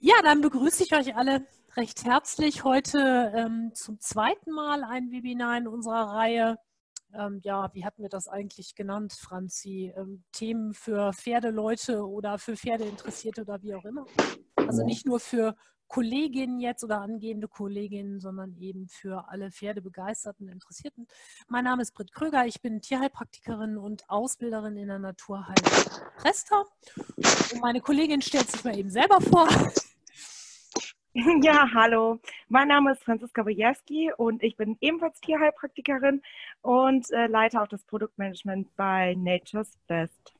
Ja, dann begrüße ich euch alle recht herzlich heute ähm, zum zweiten Mal ein Webinar in unserer Reihe. Ähm, ja, wie hatten wir das eigentlich genannt, Franzi? Ähm, Themen für Pferdeleute oder für Pferdeinteressierte oder wie auch immer. Also nicht nur für Kolleginnen jetzt oder angehende Kolleginnen, sondern eben für alle Pferdebegeisterten, Interessierten. Mein Name ist Britt Kröger, ich bin Tierheilpraktikerin und Ausbilderin in der Naturheilung Presta. Und meine Kollegin stellt sich mal eben selber vor. Ja, hallo. Mein Name ist Franziska Bojerski und ich bin ebenfalls Tierheilpraktikerin und äh, leite auch das Produktmanagement bei Nature's Best.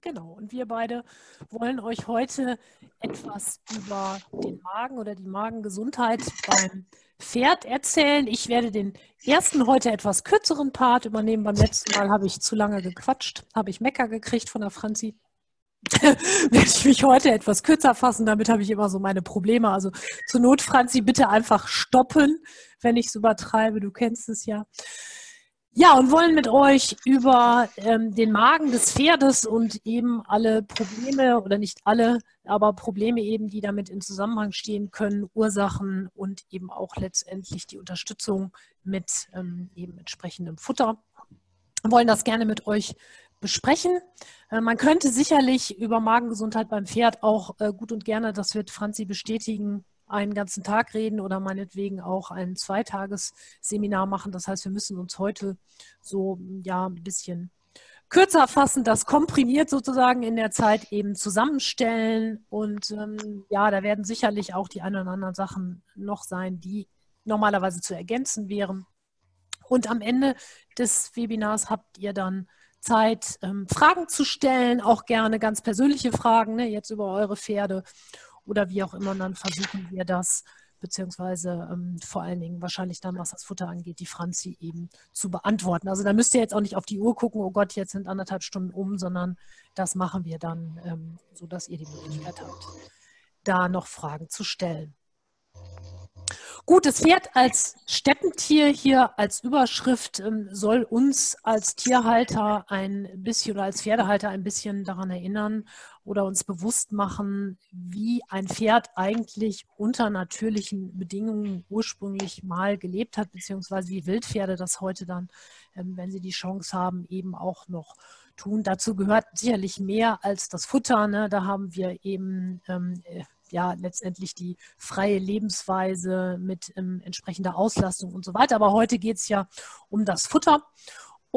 Genau, und wir beide wollen euch heute etwas über den Magen oder die Magengesundheit beim Pferd erzählen. Ich werde den ersten heute etwas kürzeren Part übernehmen. Beim letzten Mal habe ich zu lange gequatscht, habe ich Mecker gekriegt von der Franzi. werde ich mich heute etwas kürzer fassen. Damit habe ich immer so meine Probleme. Also zur Not, Franzi, bitte einfach stoppen, wenn ich es übertreibe. Du kennst es ja. Ja, und wollen mit euch über ähm, den Magen des Pferdes und eben alle Probleme oder nicht alle, aber Probleme eben, die damit in Zusammenhang stehen können, Ursachen und eben auch letztendlich die Unterstützung mit ähm, eben entsprechendem Futter. Wollen das gerne mit euch besprechen. Äh, man könnte sicherlich über Magengesundheit beim Pferd auch äh, gut und gerne, das wird Franzi bestätigen, einen ganzen Tag reden oder meinetwegen auch ein Zweitagesseminar machen. Das heißt, wir müssen uns heute so ja ein bisschen kürzer fassen, das komprimiert sozusagen in der Zeit eben zusammenstellen. Und ähm, ja, da werden sicherlich auch die ein oder anderen Sachen noch sein, die normalerweise zu ergänzen wären. Und am Ende des Webinars habt ihr dann Zeit, ähm, Fragen zu stellen, auch gerne ganz persönliche Fragen, ne, jetzt über eure Pferde oder wie auch immer. Und dann versuchen wir das, beziehungsweise ähm, vor allen Dingen wahrscheinlich dann, was das Futter angeht, die Franzi eben zu beantworten. Also da müsst ihr jetzt auch nicht auf die Uhr gucken, oh Gott, jetzt sind anderthalb Stunden um, sondern das machen wir dann, ähm, sodass ihr die Möglichkeit habt, da noch Fragen zu stellen. Gut, das Pferd als Steppentier hier als Überschrift ähm, soll uns als Tierhalter ein bisschen oder als Pferdehalter ein bisschen daran erinnern oder uns bewusst machen, wie ein Pferd eigentlich unter natürlichen Bedingungen ursprünglich mal gelebt hat, beziehungsweise wie Wildpferde das heute dann, ähm, wenn sie die Chance haben, eben auch noch tun. Dazu gehört sicherlich mehr als das Futter. Ne? Da haben wir eben ähm, äh, ja letztendlich die freie Lebensweise mit ähm, entsprechender Auslastung und so weiter. Aber heute geht es ja um das Futter.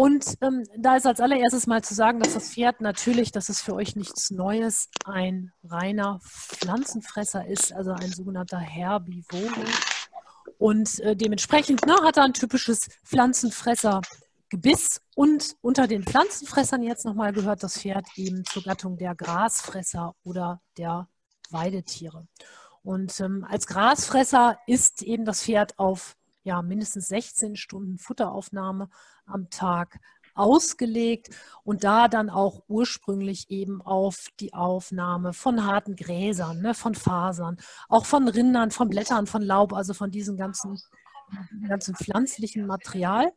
Und ähm, da ist als allererstes mal zu sagen, dass das Pferd natürlich, das ist für euch nichts Neues, ein reiner Pflanzenfresser ist, also ein sogenannter Herbivore. Und äh, dementsprechend ne, hat er ein typisches Pflanzenfresser-Gebiss. Und unter den Pflanzenfressern jetzt nochmal gehört das Pferd eben zur Gattung der Grasfresser oder der Weidetiere. Und ähm, als Grasfresser ist eben das Pferd auf ja, mindestens 16 Stunden Futteraufnahme am Tag ausgelegt und da dann auch ursprünglich eben auf die Aufnahme von harten Gräsern, ne, von Fasern, auch von Rindern, von Blättern, von Laub, also von diesem ganzen, ganzen pflanzlichen Material.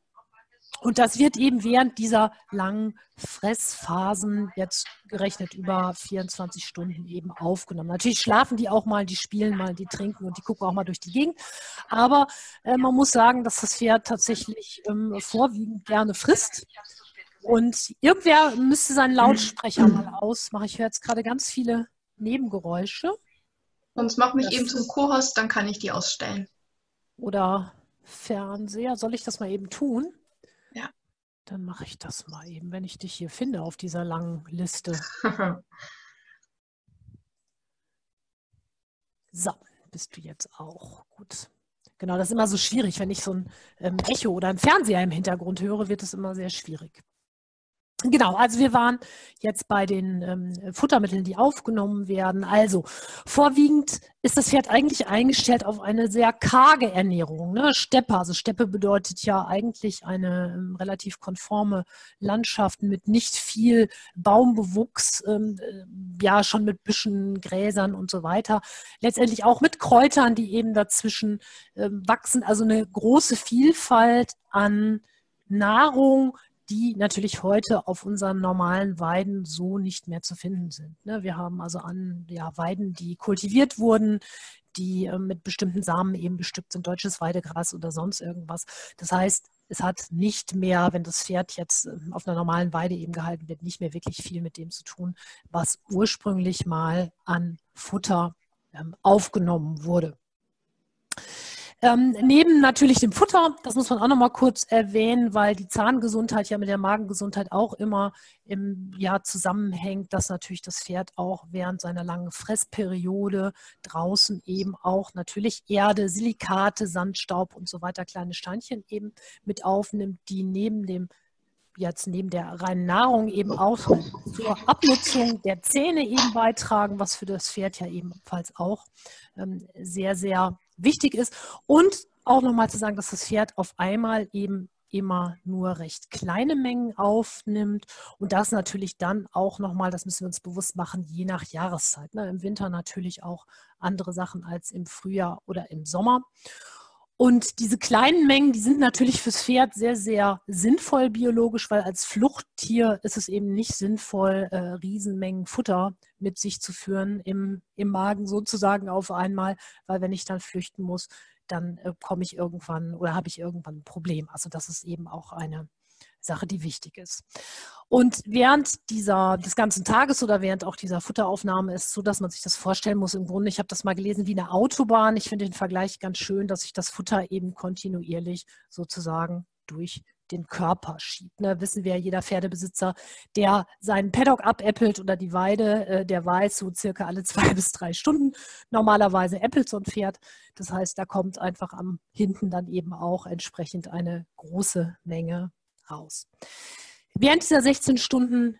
Und das wird eben während dieser langen Fressphasen jetzt gerechnet über 24 Stunden eben aufgenommen. Natürlich schlafen die auch mal, die spielen mal, die trinken und die gucken auch mal durch die Gegend. Aber äh, man muss sagen, dass das Pferd tatsächlich ähm, vorwiegend gerne frisst. Und irgendwer müsste seinen Lautsprecher mal ausmachen. Ich höre jetzt gerade ganz viele Nebengeräusche. Sonst mach mich das eben zum Co-Host, dann kann ich die ausstellen. Oder Fernseher. Soll ich das mal eben tun? Dann mache ich das mal eben, wenn ich dich hier finde auf dieser langen Liste. so, bist du jetzt auch gut. Genau, das ist immer so schwierig. Wenn ich so ein ähm, Echo oder ein Fernseher im Hintergrund höre, wird es immer sehr schwierig. Genau, also wir waren jetzt bei den ähm, Futtermitteln, die aufgenommen werden. Also vorwiegend ist das Pferd eigentlich eingestellt auf eine sehr karge Ernährung. Ne? Steppe, also Steppe bedeutet ja eigentlich eine ähm, relativ konforme Landschaft mit nicht viel Baumbewuchs, ähm, äh, ja schon mit Büschen, Gräsern und so weiter. Letztendlich auch mit Kräutern, die eben dazwischen ähm, wachsen. Also eine große Vielfalt an Nahrung, die natürlich heute auf unseren normalen Weiden so nicht mehr zu finden sind. Ne? Wir haben also an ja, Weiden, die kultiviert wurden, die äh, mit bestimmten Samen eben bestückt sind, deutsches Weidegras oder sonst irgendwas. Das heißt, es hat nicht mehr, wenn das Pferd jetzt ähm, auf einer normalen Weide eben gehalten wird, nicht mehr wirklich viel mit dem zu tun, was ursprünglich mal an Futter ähm, aufgenommen wurde. Ähm, neben natürlich dem Futter, das muss man auch noch mal kurz erwähnen, weil die Zahngesundheit ja mit der Magengesundheit auch immer im Jahr zusammenhängt, dass natürlich das Pferd auch während seiner langen Fressperiode draußen eben auch natürlich Erde, Silikate, Sandstaub und so weiter, kleine Steinchen eben mit aufnimmt, die neben dem jetzt neben der reinen Nahrung eben auch zur Abnutzung der Zähne eben beitragen, was für das Pferd ja ebenfalls auch ähm, sehr, sehr wichtig ist. Und auch nochmal zu sagen, dass das Pferd auf einmal eben immer nur recht kleine Mengen aufnimmt und das natürlich dann auch nochmal, das müssen wir uns bewusst machen, je nach Jahreszeit. Ne? Im Winter natürlich auch andere Sachen als im Frühjahr oder im Sommer. Und diese kleinen Mengen, die sind natürlich fürs Pferd sehr, sehr sinnvoll biologisch, weil als Fluchttier ist es eben nicht sinnvoll, äh, Riesenmengen Futter mit sich zu führen im, im Magen sozusagen auf einmal, weil wenn ich dann flüchten muss, dann äh, komme ich irgendwann oder habe ich irgendwann ein Problem. Also das ist eben auch eine Sache, die wichtig ist. Und während dieser, des ganzen Tages oder während auch dieser Futteraufnahme ist so, dass man sich das vorstellen muss. Im Grunde, ich habe das mal gelesen wie eine Autobahn. Ich finde den Vergleich ganz schön, dass sich das Futter eben kontinuierlich sozusagen durch den Körper schiebt. Ne, wissen wir, jeder Pferdebesitzer, der seinen Paddock abäppelt oder die Weide, äh, der weiß so circa alle zwei bis drei Stunden normalerweise äppelt so ein Pferd. Das heißt, da kommt einfach am hinten dann eben auch entsprechend eine große Menge raus. Während dieser 16 Stunden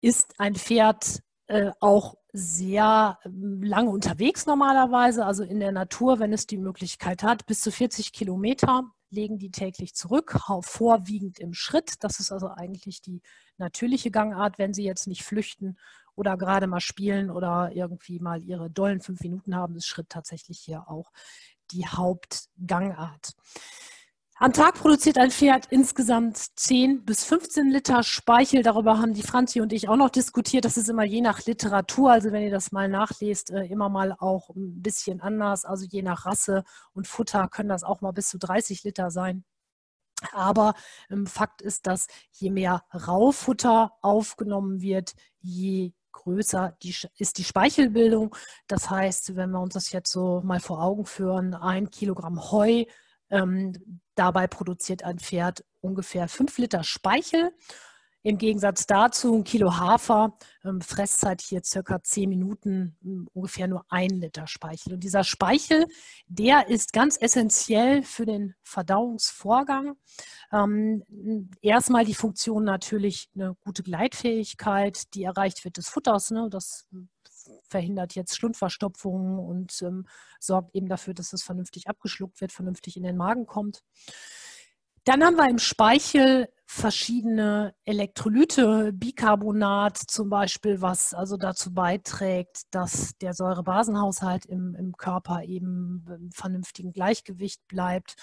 ist ein Pferd äh, auch sehr ähm, lange unterwegs normalerweise, also in der Natur, wenn es die Möglichkeit hat, bis zu 40 Kilometer legen die täglich zurück, vorwiegend im Schritt. Das ist also eigentlich die natürliche Gangart, wenn sie jetzt nicht flüchten oder gerade mal spielen oder irgendwie mal ihre dollen fünf Minuten haben, ist Schritt tatsächlich hier auch die Hauptgangart. Am Tag produziert ein Pferd insgesamt 10 bis 15 Liter Speichel. Darüber haben die Franzi und ich auch noch diskutiert. Das ist immer je nach Literatur, also wenn ihr das mal nachlest, äh, immer mal auch ein bisschen anders. Also je nach Rasse und Futter können das auch mal bis zu 30 Liter sein. Aber ähm, Fakt ist, dass je mehr Raufutter aufgenommen wird, je größer die, ist die Speichelbildung. Das heißt, wenn wir uns das jetzt so mal vor Augen führen, ein Kilogramm Heu ähm, dabei produziert ein Pferd ungefähr 5 Liter Speichel. Im Gegensatz dazu ein Kilo Hafer, ähm, Fresszeit hier circa 10 Minuten, ähm, ungefähr nur ein Liter Speichel. Und dieser Speichel, der ist ganz essentiell für den Verdauungsvorgang. Ähm, erstmal die Funktion natürlich eine gute Gleitfähigkeit, die erreicht wird des Futters. Ne? Das verhindert jetzt Schlundverstopfungen und ähm, sorgt eben dafür, dass es vernünftig abgeschluckt wird, vernünftig in den Magen kommt. Dann haben wir im Speichel verschiedene Elektrolyte, Bicarbonat zum Beispiel, was also dazu beiträgt, dass der Säurebasenhaushalt im, im Körper eben im vernünftigen Gleichgewicht bleibt.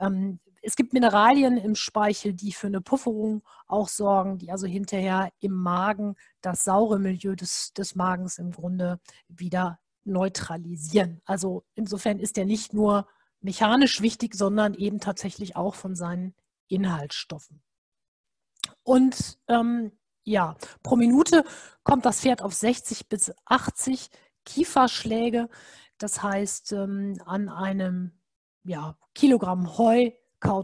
Ähm, es gibt Mineralien im Speichel, die für eine Pufferung auch sorgen, die also hinterher im Magen das saure Milieu des, des Magens im Grunde wieder neutralisieren. Also insofern ist er nicht nur mechanisch wichtig, sondern eben tatsächlich auch von seinen Inhaltsstoffen. Und ähm, ja, pro Minute kommt das Pferd auf 60 bis 80 Kieferschläge. Das heißt, ähm, an einem ja, Kilogramm Heu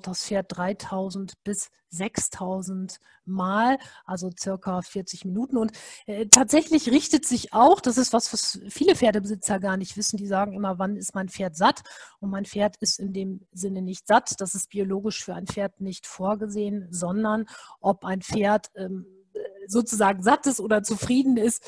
das Pferd 3000 bis 6000 Mal, also circa 40 Minuten. Und äh, tatsächlich richtet sich auch, das ist was, was viele Pferdebesitzer gar nicht wissen, die sagen immer, wann ist mein Pferd satt? Und mein Pferd ist in dem Sinne nicht satt. Das ist biologisch für ein Pferd nicht vorgesehen, sondern ob ein Pferd ähm, sozusagen satt ist oder zufrieden ist,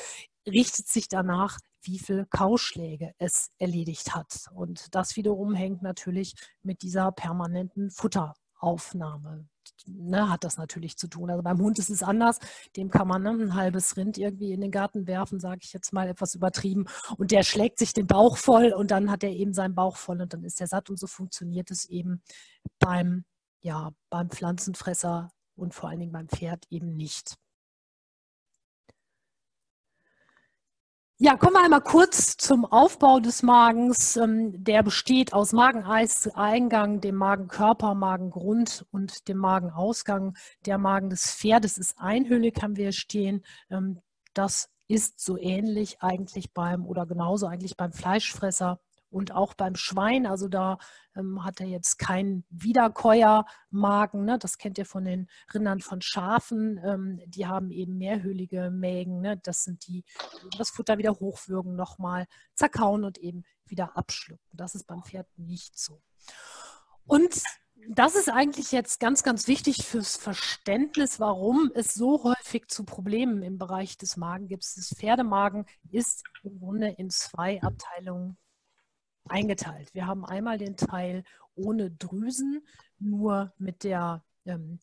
richtet sich danach, wie viele Kauschläge es erledigt hat. Und das wiederum hängt natürlich mit dieser permanenten Futteraufnahme. Ne, hat das natürlich zu tun. Also beim Hund ist es anders. Dem kann man ne, ein halbes Rind irgendwie in den Garten werfen, sage ich jetzt mal etwas übertrieben. Und der schlägt sich den Bauch voll und dann hat er eben seinen Bauch voll und dann ist er satt. Und so funktioniert es eben beim, ja, beim Pflanzenfresser und vor allen Dingen beim Pferd eben nicht. Ja, kommen wir einmal kurz zum Aufbau des Magens. Ähm, der besteht aus Mageneingang, dem Magenkörper, Magengrund und dem Magenausgang. Der Magen des Pferdes ist einhüllig, haben wir stehen. Ähm, das ist so ähnlich eigentlich beim oder genauso eigentlich beim Fleischfresser und auch beim Schwein, also da ähm, hat er jetzt keinen Wiederkäuermagen. Ne? Das kennt ihr von den Rindern von Schafen. Ähm, die haben eben mehrhöhlige Mägen. Ne? Das sind die, die das Futter wieder hochwürgen, nochmal zerkauen und eben wieder abschlucken. Das ist beim Pferd nicht so. Und das ist eigentlich jetzt ganz, ganz wichtig fürs Verständnis, warum es so häufig zu Problemen im Bereich des Magen gibt. Das Pferdemagen ist im Grunde in zwei Abteilungen eingeteilt. Wir haben einmal den Teil ohne Drüsen, nur mit der ähm,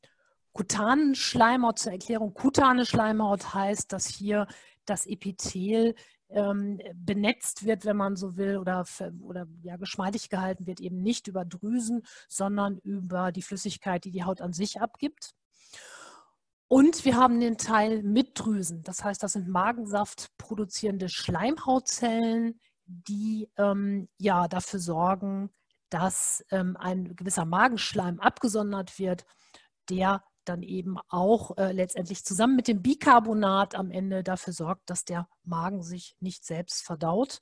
kutanen Schleimhaut zur Erklärung. Kutane Schleimhaut heißt, dass hier das Epithel ähm, benetzt wird, wenn man so will, oder, oder ja, geschmeidig gehalten wird, eben nicht über Drüsen, sondern über die Flüssigkeit, die die Haut an sich abgibt. Und wir haben den Teil mit Drüsen. Das heißt, das sind Magensaft produzierende Schleimhautzellen, die ähm, ja dafür sorgen, dass ähm, ein gewisser Magenschleim abgesondert wird, der dann eben auch äh, letztendlich zusammen mit dem Bicarbonat am Ende dafür sorgt, dass der Magen sich nicht selbst verdaut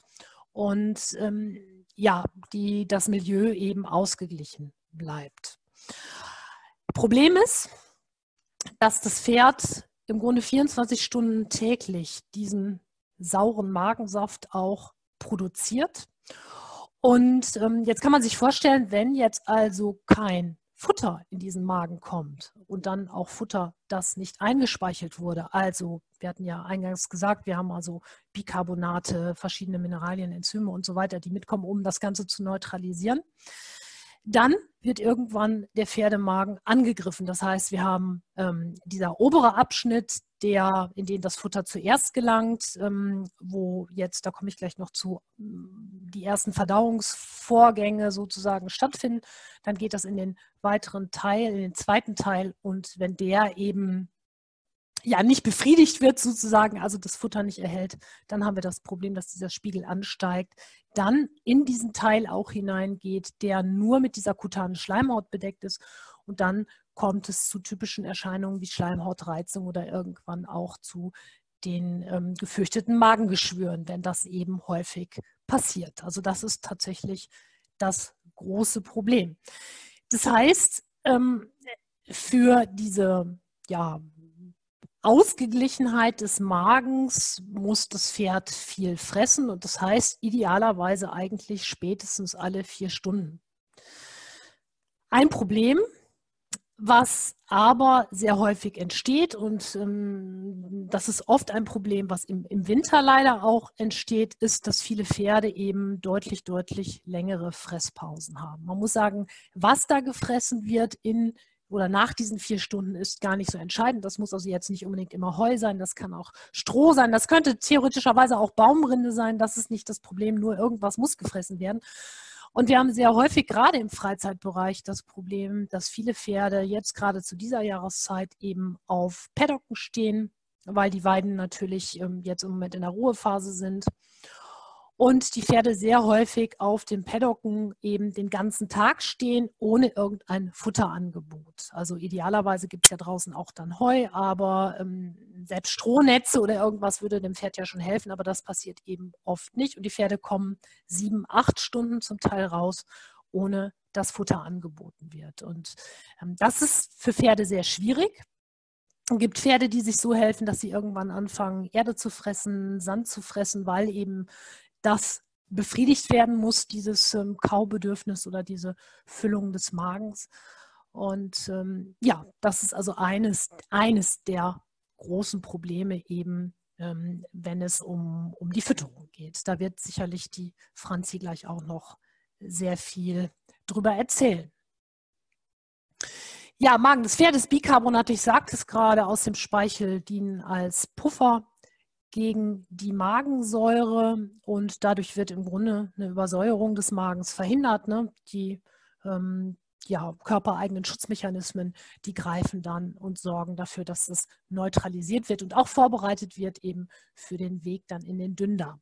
und ähm, ja, die, das Milieu eben ausgeglichen bleibt. Problem ist, dass das Pferd im Grunde 24 Stunden täglich diesen sauren Magensaft auch produziert. Und ähm, jetzt kann man sich vorstellen, wenn jetzt also kein Futter in diesen Magen kommt und dann auch Futter, das nicht eingespeichert wurde. Also, wir hatten ja eingangs gesagt, wir haben also Bicarbonate, verschiedene Mineralien, Enzyme und so weiter, die mitkommen, um das Ganze zu neutralisieren. Dann wird irgendwann der Pferdemagen angegriffen. Das heißt, wir haben ähm, dieser obere Abschnitt, der, in den das Futter zuerst gelangt, ähm, wo jetzt, da komme ich gleich noch zu, mm, die ersten Verdauungsvorgänge sozusagen stattfinden. Dann geht das in den weiteren Teil, in den zweiten Teil und wenn der eben ja nicht befriedigt wird sozusagen, also das Futter nicht erhält, dann haben wir das Problem, dass dieser Spiegel ansteigt, dann in diesen Teil auch hineingeht, der nur mit dieser kutanen Schleimhaut bedeckt ist und dann kommt es zu typischen Erscheinungen wie Schleimhautreizung oder irgendwann auch zu den ähm, gefürchteten Magengeschwüren, wenn das eben häufig passiert. Also das ist tatsächlich das große Problem. Das heißt, ähm, für diese ja, Ausgeglichenheit des Magens muss das Pferd viel fressen und das heißt idealerweise eigentlich spätestens alle vier Stunden. Ein Problem, was aber sehr häufig entsteht und ähm, das ist oft ein Problem, was im, im Winter leider auch entsteht, ist, dass viele Pferde eben deutlich, deutlich längere Fresspausen haben. Man muss sagen, was da gefressen wird in oder nach diesen vier Stunden ist gar nicht so entscheidend. Das muss also jetzt nicht unbedingt immer Heu sein, das kann auch Stroh sein, das könnte theoretischerweise auch Baumrinde sein, das ist nicht das Problem, nur irgendwas muss gefressen werden. Und wir haben sehr häufig gerade im Freizeitbereich das Problem, dass viele Pferde jetzt gerade zu dieser Jahreszeit eben auf Paddocken stehen, weil die Weiden natürlich ähm, jetzt im Moment in der Ruhephase sind und die Pferde sehr häufig auf den Paddocken eben den ganzen Tag stehen, ohne irgendein Futterangebot. Also idealerweise gibt es ja draußen auch dann Heu, aber ähm, selbst Strohnetze oder irgendwas würde dem Pferd ja schon helfen, aber das passiert eben oft nicht. Und die Pferde kommen sieben, acht Stunden zum Teil raus, ohne dass Futter angeboten wird. Und ähm, das ist für Pferde sehr schwierig. Es gibt Pferde, die sich so helfen, dass sie irgendwann anfangen, Erde zu fressen, Sand zu fressen, weil eben das befriedigt werden muss, dieses ähm, Kaubedürfnis oder diese Füllung des Magens. Und ähm, ja, das ist also eines, eines der großen Probleme eben, ähm, wenn es um, um die Fütterung geht. Da wird sicherlich die Franzi gleich auch noch sehr viel drüber erzählen. Ja, Magen des Pferdes, Bicarbonat, ich sagte es gerade, aus dem Speichel dienen als Puffer gegen die Magensäure und dadurch wird im Grunde eine Übersäuerung des Magens verhindert. Ne? Die, ähm, ja, körpereigenen Schutzmechanismen, die greifen dann und sorgen dafür, dass es neutralisiert wird und auch vorbereitet wird eben für den Weg dann in den Dünndarm.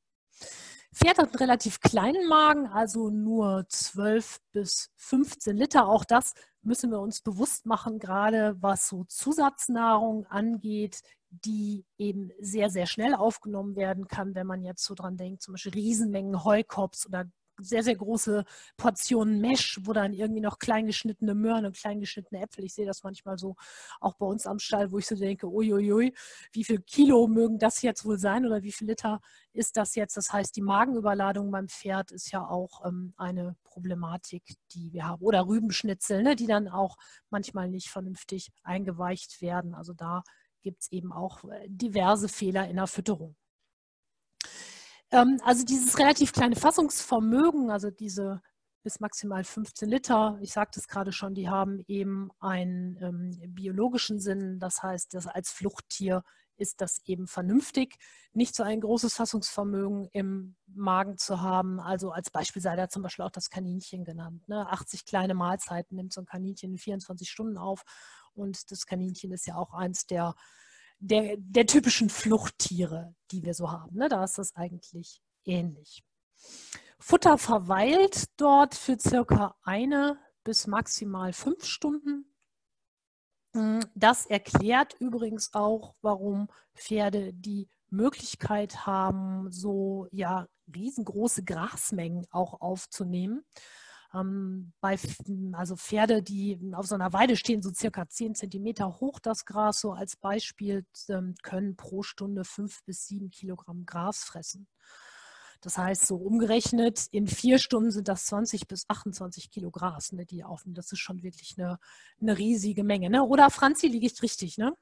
Pferd hat einen relativ kleinen Magen, also nur 12 bis 15 Liter. Auch das müssen wir uns bewusst machen, gerade was so Zusatznahrung angeht, die eben sehr, sehr schnell aufgenommen werden kann, wenn man jetzt so dran denkt, zum Beispiel Riesenmengen Heukops oder sehr, sehr große Portionen Mesh, wo dann irgendwie noch kleingeschnittene Möhren und kleingeschnittene Äpfel, ich sehe das manchmal so auch bei uns am Stall, wo ich so denke, uiuiui, wie viel Kilo mögen das jetzt wohl sein oder wie viel Liter ist das jetzt? Das heißt, die Magenüberladung beim Pferd ist ja auch ähm, eine Problematik, die wir haben. Oder Rübenschnitzel, ne, die dann auch manchmal nicht vernünftig eingeweicht werden. Also da gibt es eben auch äh, diverse Fehler in der Fütterung. Ähm, also dieses relativ kleine Fassungsvermögen, also diese bis maximal 15 Liter, ich sagte es gerade schon, die haben eben einen ähm, biologischen Sinn. Das heißt, dass als Fluchttier ist das eben vernünftig, nicht so ein großes Fassungsvermögen im Magen zu haben. Also als Beispiel sei da zum Beispiel auch das Kaninchen genannt. Ne? 80 kleine Mahlzeiten nimmt so ein Kaninchen in 24 Stunden auf. Und das Kaninchen ist ja auch eins der der, der typischen Fluchttiere, die wir so haben. Ne? Da ist das eigentlich ähnlich. Futter verweilt dort für circa eine bis maximal fünf Stunden. Hm, das erklärt übrigens auch, warum Pferde die Möglichkeit haben, so ja riesengroße Grasmengen auch aufzunehmen. Ähm, bei also Pferde, die auf so einer Weide stehen, so circa 10 Zentimeter hoch das Gras, so als Beispiel, ähm, können pro Stunde 5 bis 7 Kilogramm Gras fressen. Das heißt, so umgerechnet, in vier Stunden sind das 20 bis 28 Kilo Gras, ne, die aufnehmen. Das ist schon wirklich eine, eine riesige Menge. Ne? Oder Franzi, liege ich richtig, ne?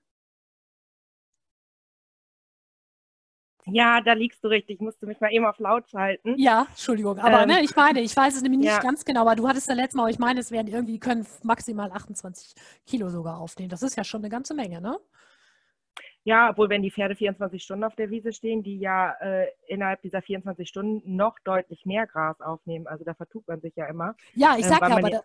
Ja, da liegst du richtig. Ich musste mich mal eben auf laut schalten. Ja, Entschuldigung. Aber ähm, ne, ich meine, ich weiß es nämlich nicht ja. ganz genau, aber du hattest ja letztes Mal, aber ich meine, es werden irgendwie, können maximal 28 Kilo sogar aufnehmen. Das ist ja schon eine ganze Menge, ne? Ja, obwohl wenn die Pferde 24 Stunden auf der Wiese stehen, die ja äh, innerhalb dieser 24 Stunden noch deutlich mehr Gras aufnehmen. Also da vertut man sich ja immer. Ja, ich ähm, sag ähm, ja, aber da,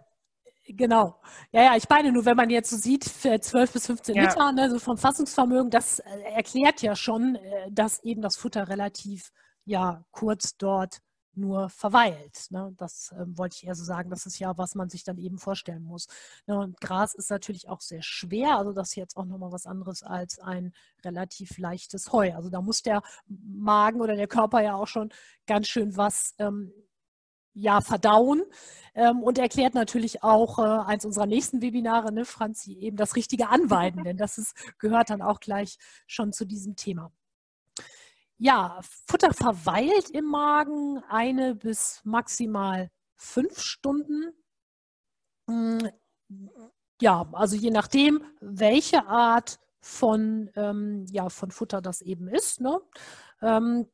Genau. Ja, ja, ich meine nur, wenn man jetzt so sieht, 12 bis 15 ja. Liter, ne, so vom Fassungsvermögen, das äh, erklärt ja schon, äh, dass eben das Futter relativ ja kurz dort nur verweilt. Ne? Das ähm, wollte ich eher so sagen. Das ist ja, was man sich dann eben vorstellen muss. Ne? Und Gras ist natürlich auch sehr schwer. Also das ist jetzt auch nochmal was anderes als ein relativ leichtes Heu. Also da muss der Magen oder der Körper ja auch schon ganz schön was ähm, ja, verdauen ähm, und erklärt natürlich auch äh, eins unserer nächsten Webinare, ne, Franzi, eben das richtige Anweiden, denn das ist, gehört dann auch gleich schon zu diesem Thema. Ja, Futter verweilt im Magen eine bis maximal fünf Stunden. Hm, ja, also je nachdem, welche Art von, ähm, ja, von Futter das eben ist. Ne? Ähm,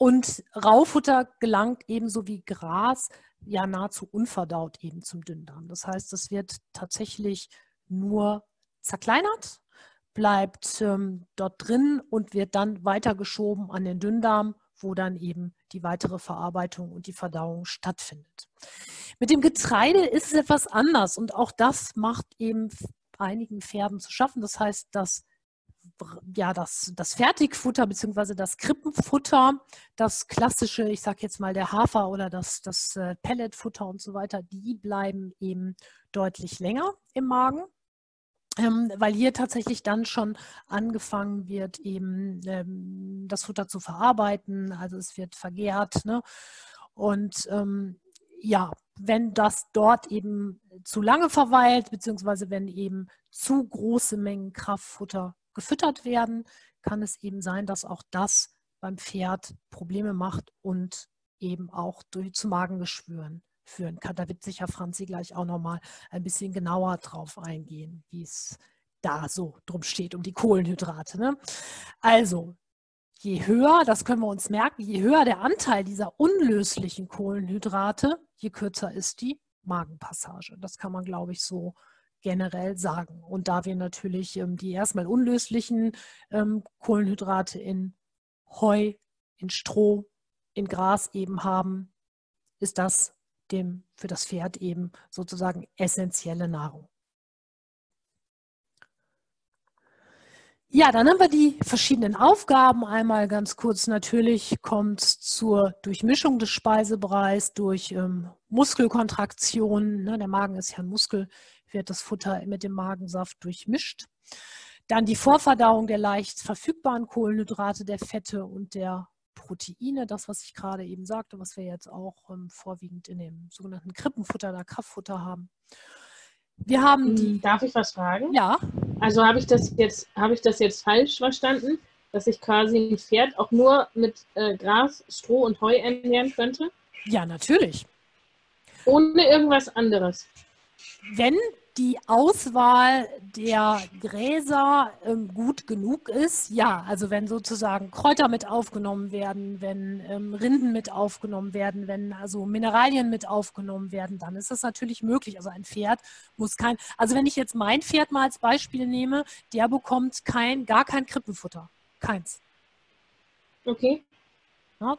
und Raufutter gelangt ebenso wie Gras ja nahezu unverdaut eben zum Dünndarm. Das heißt, es wird tatsächlich nur zerkleinert, bleibt ähm, dort drin und wird dann weitergeschoben an den Dünndarm, wo dann eben die weitere Verarbeitung und die Verdauung stattfindet. Mit dem Getreide ist es etwas anders und auch das macht eben einigen Pferden zu schaffen. Das heißt, dass ja, das, das Fertigfutter bzw. das Krippenfutter, das klassische, ich sage jetzt mal der Hafer oder das, das äh, Pelletfutter und so weiter, die bleiben eben deutlich länger im Magen. Ähm, weil hier tatsächlich dann schon angefangen wird, eben ähm, das Futter zu verarbeiten. Also es wird vergärt. Ne? Und ähm, ja, wenn das dort eben zu lange verweilt, beziehungsweise wenn eben zu große Mengen Kraftfutter gefüttert werden, kann es eben sein, dass auch das beim Pferd Probleme macht und eben auch durch, zu Magengeschwüren führen kann. Da wird sicher Franzi gleich auch nochmal ein bisschen genauer drauf eingehen, wie es da so drum steht, um die Kohlenhydrate. Ne? Also, je höher, das können wir uns merken, je höher der Anteil dieser unlöslichen Kohlenhydrate, je kürzer ist die Magenpassage. Das kann man, glaube ich, so generell sagen. Und da wir natürlich ähm, die erstmal unlöslichen ähm, Kohlenhydrate in Heu, in Stroh, in Gras eben haben, ist das dem für das Pferd eben sozusagen essentielle Nahrung. Ja, dann haben wir die verschiedenen Aufgaben. Einmal ganz kurz natürlich kommt zur Durchmischung des Speisebereichs durch ähm, Muskelkontraktionen. Ne? Der Magen ist ja ein Muskel, wird das Futter mit dem Magensaft durchmischt. Dann die Vorverdauung der leicht verfügbaren Kohlenhydrate, der Fette und der Proteine, das, was ich gerade eben sagte, was wir jetzt auch ähm, vorwiegend in dem sogenannten Krippenfutter oder Kraftfutter haben. Wir haben hm, die. Darf ich was fragen? Ja. Also habe ich das jetzt, habe ich das jetzt falsch verstanden, dass ich quasi ein Pferd auch nur mit äh, Gras, Stroh und Heu ernähren könnte? Ja, natürlich. Ohne irgendwas anderes. Wenn die Auswahl der Gräser ähm, gut genug ist, ja, also wenn sozusagen Kräuter mit aufgenommen werden, wenn ähm, Rinden mit aufgenommen werden, wenn also Mineralien mit aufgenommen werden, dann ist das natürlich möglich. Also ein Pferd muss kein, also wenn ich jetzt mein Pferd mal als Beispiel nehme, der bekommt kein, gar kein Krippenfutter. Keins. Okay. Ja,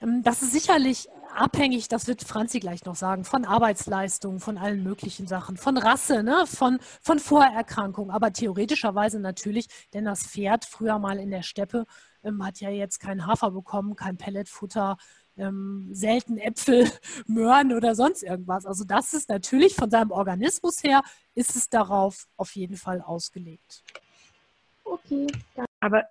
ähm, das ist sicherlich abhängig, das wird Franzi gleich noch sagen, von Arbeitsleistungen, von allen möglichen Sachen, von Rasse, ne? von, von Vorerkrankungen, aber theoretischerweise natürlich, denn das Pferd früher mal in der Steppe ähm, hat ja jetzt kein Hafer bekommen, kein Pelletfutter, ähm, selten Äpfel, Möhren oder sonst irgendwas. Also das ist natürlich von seinem Organismus her, ist es darauf auf jeden Fall ausgelegt. Okay. Aber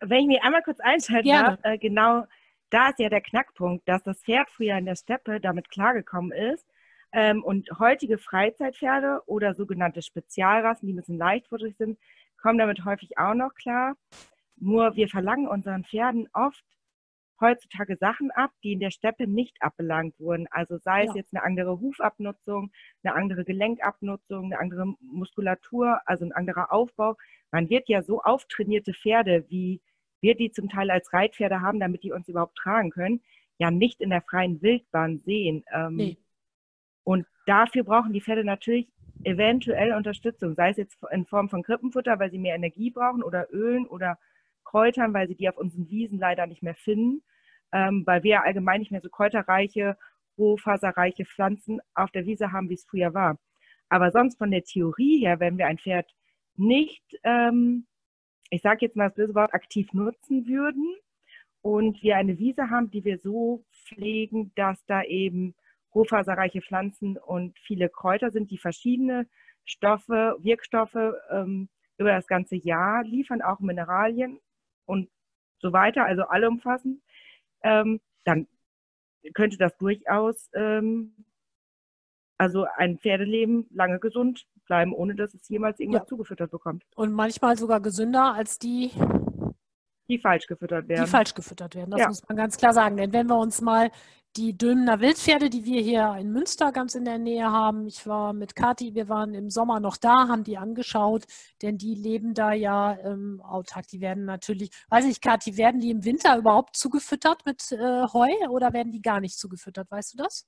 wenn ich mir einmal kurz einschalten darf, äh, genau da ist ja der Knackpunkt, dass das Pferd früher in der Steppe damit klargekommen ist ähm, und heutige Freizeitpferde oder sogenannte Spezialrassen, die ein bisschen leichtfutterig sind, kommen damit häufig auch noch klar. Nur wir verlangen unseren Pferden oft heutzutage Sachen ab, die in der Steppe nicht abbelangt wurden. Also sei ja. es jetzt eine andere Hufabnutzung, eine andere Gelenkabnutzung, eine andere Muskulatur, also ein anderer Aufbau. Man wird ja so auftrainierte Pferde wie wir die zum Teil als Reitpferde haben, damit die uns überhaupt tragen können, ja nicht in der freien Wildbahn sehen. Ähm, nee. Und dafür brauchen die Pferde natürlich eventuell Unterstützung, sei es jetzt in Form von Krippenfutter, weil sie mehr Energie brauchen oder Ölen oder Kräutern, weil sie die auf unseren Wiesen leider nicht mehr finden, ähm, weil wir allgemein nicht mehr so kräuterreiche, rohfaserreiche Pflanzen auf der Wiese haben, wie es früher war. Aber sonst von der Theorie her, wenn wir ein Pferd nicht ähm, ich sage jetzt mal das böse Wort, aktiv nutzen würden und wir eine Wiese haben, die wir so pflegen, dass da eben rohfaserreiche Pflanzen und viele Kräuter sind, die verschiedene Stoffe, Wirkstoffe ähm, über das ganze Jahr liefern, auch Mineralien und so weiter, also allumfassend, ähm, dann könnte das durchaus ähm, also ein Pferdeleben lange gesund bleiben, ohne dass es jemals irgendwas ja. zugefüttert bekommt. Und manchmal sogar gesünder als die, die falsch gefüttert werden. Die falsch gefüttert werden, das ja. muss man ganz klar sagen. Denn wenn wir uns mal die Dülmener Wildpferde, die wir hier in Münster ganz in der Nähe haben, ich war mit Kathi, wir waren im Sommer noch da, haben die angeschaut, denn die leben da ja ähm, autark. Die werden natürlich, weiß ich, Kathi, werden die im Winter überhaupt zugefüttert mit äh, Heu oder werden die gar nicht zugefüttert? Weißt du das?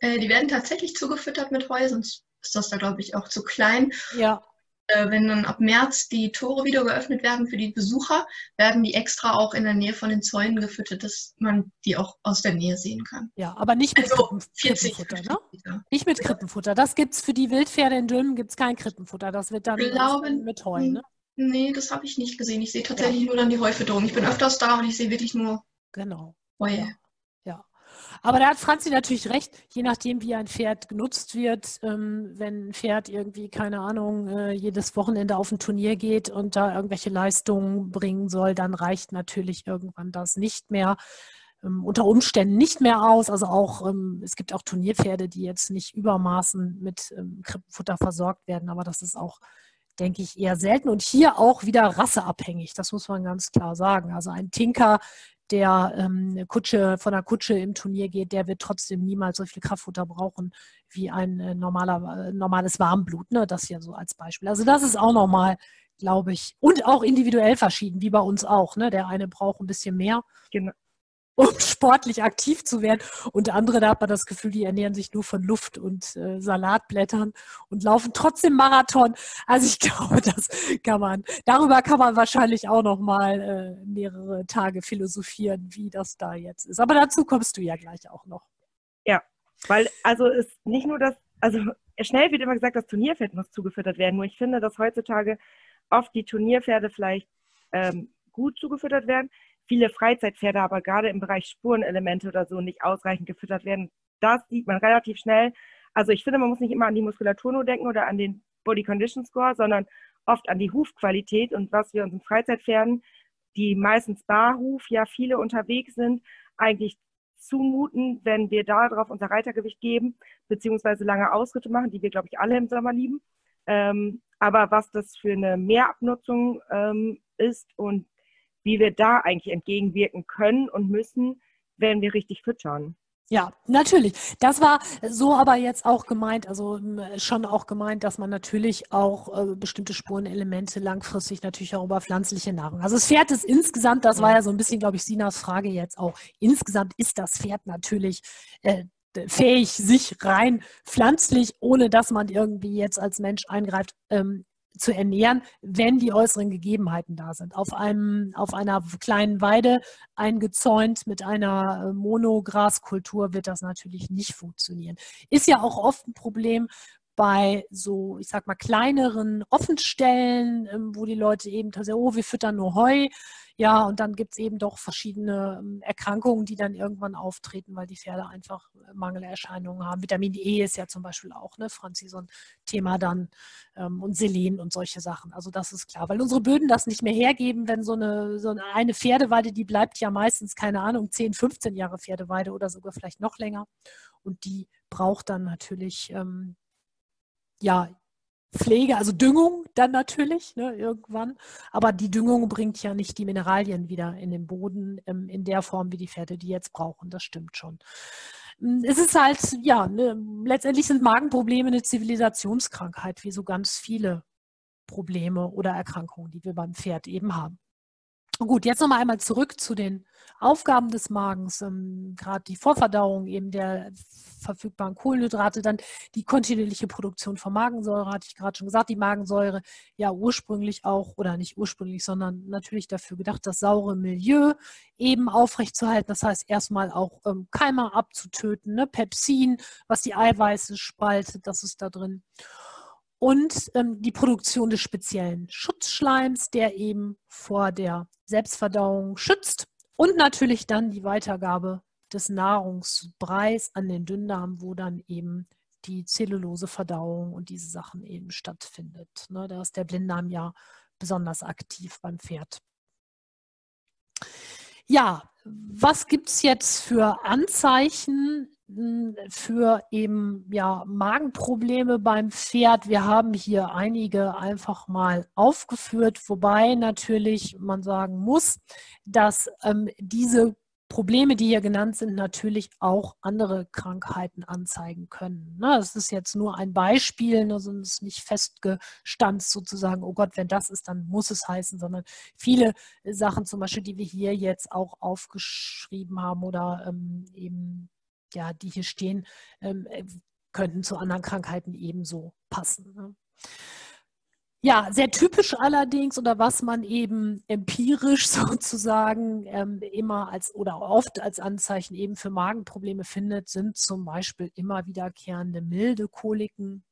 Äh, die werden tatsächlich zugefüttert mit Heu, sonst ist das da, glaube ich, auch zu klein. Ja. Äh, wenn dann ab März die Tore wieder geöffnet werden für die Besucher, werden die extra auch in der Nähe von den Zäunen gefüttert, dass man die auch aus der Nähe sehen kann. Ja, aber nicht mit also 40, Krippenfutter, ne? Nicht mit Krippenfutter. Das gibt es für die Wildpferde in Dülmen, gibt es kein Krippenfutter. Das wird dann glaube, mit Heu, ne? Nee, das habe ich nicht gesehen. Ich sehe tatsächlich ja. nur dann die Heufütterung. Ich bin öfters da und ich sehe wirklich nur genau. Heu. Ja. Aber da hat Franzi natürlich recht, je nachdem, wie ein Pferd genutzt wird, ähm, wenn ein Pferd irgendwie, keine Ahnung, äh, jedes Wochenende auf ein Turnier geht und da irgendwelche Leistungen bringen soll, dann reicht natürlich irgendwann das nicht mehr. Ähm, unter Umständen nicht mehr aus. Also auch, ähm, es gibt auch Turnierpferde, die jetzt nicht übermaßen mit ähm, Krippenfutter versorgt werden, aber das ist auch denke ich, eher selten und hier auch wieder rasseabhängig. Das muss man ganz klar sagen. Also ein Tinker, der ähm, Kutsche, von der Kutsche im Turnier geht, der wird trotzdem niemals so viel Kraftfutter brauchen wie ein äh, normaler, äh, normales Warmblut. Ne? Das hier so als Beispiel. Also das ist auch nochmal, glaube ich, und auch individuell verschieden, wie bei uns auch. Ne? Der eine braucht ein bisschen mehr. Genau um sportlich aktiv zu werden. Und andere, da hat man das Gefühl, die ernähren sich nur von Luft und äh, Salatblättern und laufen trotzdem Marathon. Also ich glaube, das kann man, darüber kann man wahrscheinlich auch noch mal äh, mehrere Tage philosophieren, wie das da jetzt ist. Aber dazu kommst du ja gleich auch noch. Ja, Weil, also ist nicht nur das, also schnell wird immer gesagt, das Turnierpferd muss zugefüttert werden. Nur ich finde, dass heutzutage oft die Turnierpferde vielleicht ähm, gut zugefüttert werden, viele Freizeitpferde aber gerade im Bereich Spurenelemente oder so nicht ausreichend gefüttert werden. Das sieht man relativ schnell. Also ich finde, man muss nicht immer an die Muskulatur nur denken oder an den Body Condition Score, sondern oft an die Hufqualität und was wir unseren Freizeitpferden, die meistens barhuf, ja viele unterwegs sind, eigentlich zumuten, wenn wir darauf unser Reitergewicht geben, beziehungsweise lange Ausritte machen, die wir, glaube ich, alle im Sommer lieben. Ähm, aber was das für eine Mehrabnutzung ähm, ist und wie wir da eigentlich entgegenwirken können und müssen, wenn wir richtig füttern. Ja, natürlich. Das war so aber jetzt auch gemeint, also schon auch gemeint, dass man natürlich auch äh, bestimmte Spurenelemente langfristig natürlich auch über pflanzliche Nahrung. Also das Pferd ist insgesamt, das war ja so ein bisschen, glaube ich, Sinas Frage jetzt auch, insgesamt ist das Pferd natürlich äh, fähig, sich rein pflanzlich, ohne dass man irgendwie jetzt als Mensch eingreift, ähm, zu ernähren, wenn die äußeren Gegebenheiten da sind. Auf, einem, auf einer kleinen Weide eingezäunt mit einer äh, Monograskultur wird das natürlich nicht funktionieren. Ist ja auch oft ein Problem bei so, ich sag mal, kleineren Offenstellen, ähm, wo die Leute eben sagen, oh, wir füttern nur Heu. Ja, und dann gibt es eben doch verschiedene ähm, Erkrankungen, die dann irgendwann auftreten, weil die Pferde einfach äh, Mangelerscheinungen haben. Vitamin E ist ja zum Beispiel auch, ne, Franzi, so ein Thema dann ähm, und Selen und solche Sachen. Also das ist klar, weil unsere Böden das nicht mehr hergeben, wenn so eine, so eine Pferdeweide, die bleibt ja meistens, keine Ahnung, 10, 15 Jahre Pferdeweide oder sogar vielleicht noch länger. Und die braucht dann natürlich ähm, ja, Pflege, also Düngung dann natürlich, ne, irgendwann. Aber die Düngung bringt ja nicht die Mineralien wieder in den Boden ähm, in der Form, wie die Pferde die jetzt brauchen. Das stimmt schon. Hm, es ist halt, ja, ne, letztendlich sind Magenprobleme eine Zivilisationskrankheit, wie so ganz viele Probleme oder Erkrankungen, die wir beim Pferd eben haben. Gut, jetzt nochmal einmal zurück zu den Aufgaben des Magens. Ähm, Gerade die Vorverdauung eben der verfügbaren Kohlenhydrate, dann die kontinuierliche Produktion von Magensäure, hatte ich gerade schon gesagt. Die Magensäure ja ursprünglich auch, oder nicht ursprünglich, sondern natürlich dafür gedacht, das saure Milieu eben aufrechtzuerhalten. Das heißt, erstmal auch ähm, Keime abzutöten, ne? Pepsin, was die Eiweiße spaltet, das ist da drin und ähm, die Produktion des speziellen Schutzschleims, der eben vor der Selbstverdauung schützt und natürlich dann die Weitergabe des Nahrungsbreis an den Dünndarm, wo dann eben die Zelluloseverdauung und diese Sachen eben stattfindet. Ne, da ist der Blinddarm ja besonders aktiv beim Pferd. Ja, was gibt es jetzt für Anzeichen für eben ja, Magenprobleme beim Pferd. Wir haben hier einige einfach mal aufgeführt, wobei natürlich man sagen muss, dass ähm, diese Probleme, die hier genannt sind, natürlich auch andere Krankheiten anzeigen können. Ne? Das ist jetzt nur ein Beispiel, sondern es ist nicht festgestanzt sozusagen, oh Gott, wenn das ist, dann muss es heißen, sondern viele Sachen zum Beispiel, die wir hier jetzt auch aufgeschrieben haben oder ähm, eben ja, die hier stehen, ähm, äh, könnten zu anderen Krankheiten ebenso passen. Ne? Ja, sehr typisch allerdings oder was man eben empirisch sozusagen ähm, immer als oder oft als Anzeichen eben für Magenprobleme findet, sind zum Beispiel immer wiederkehrende milde Koliken.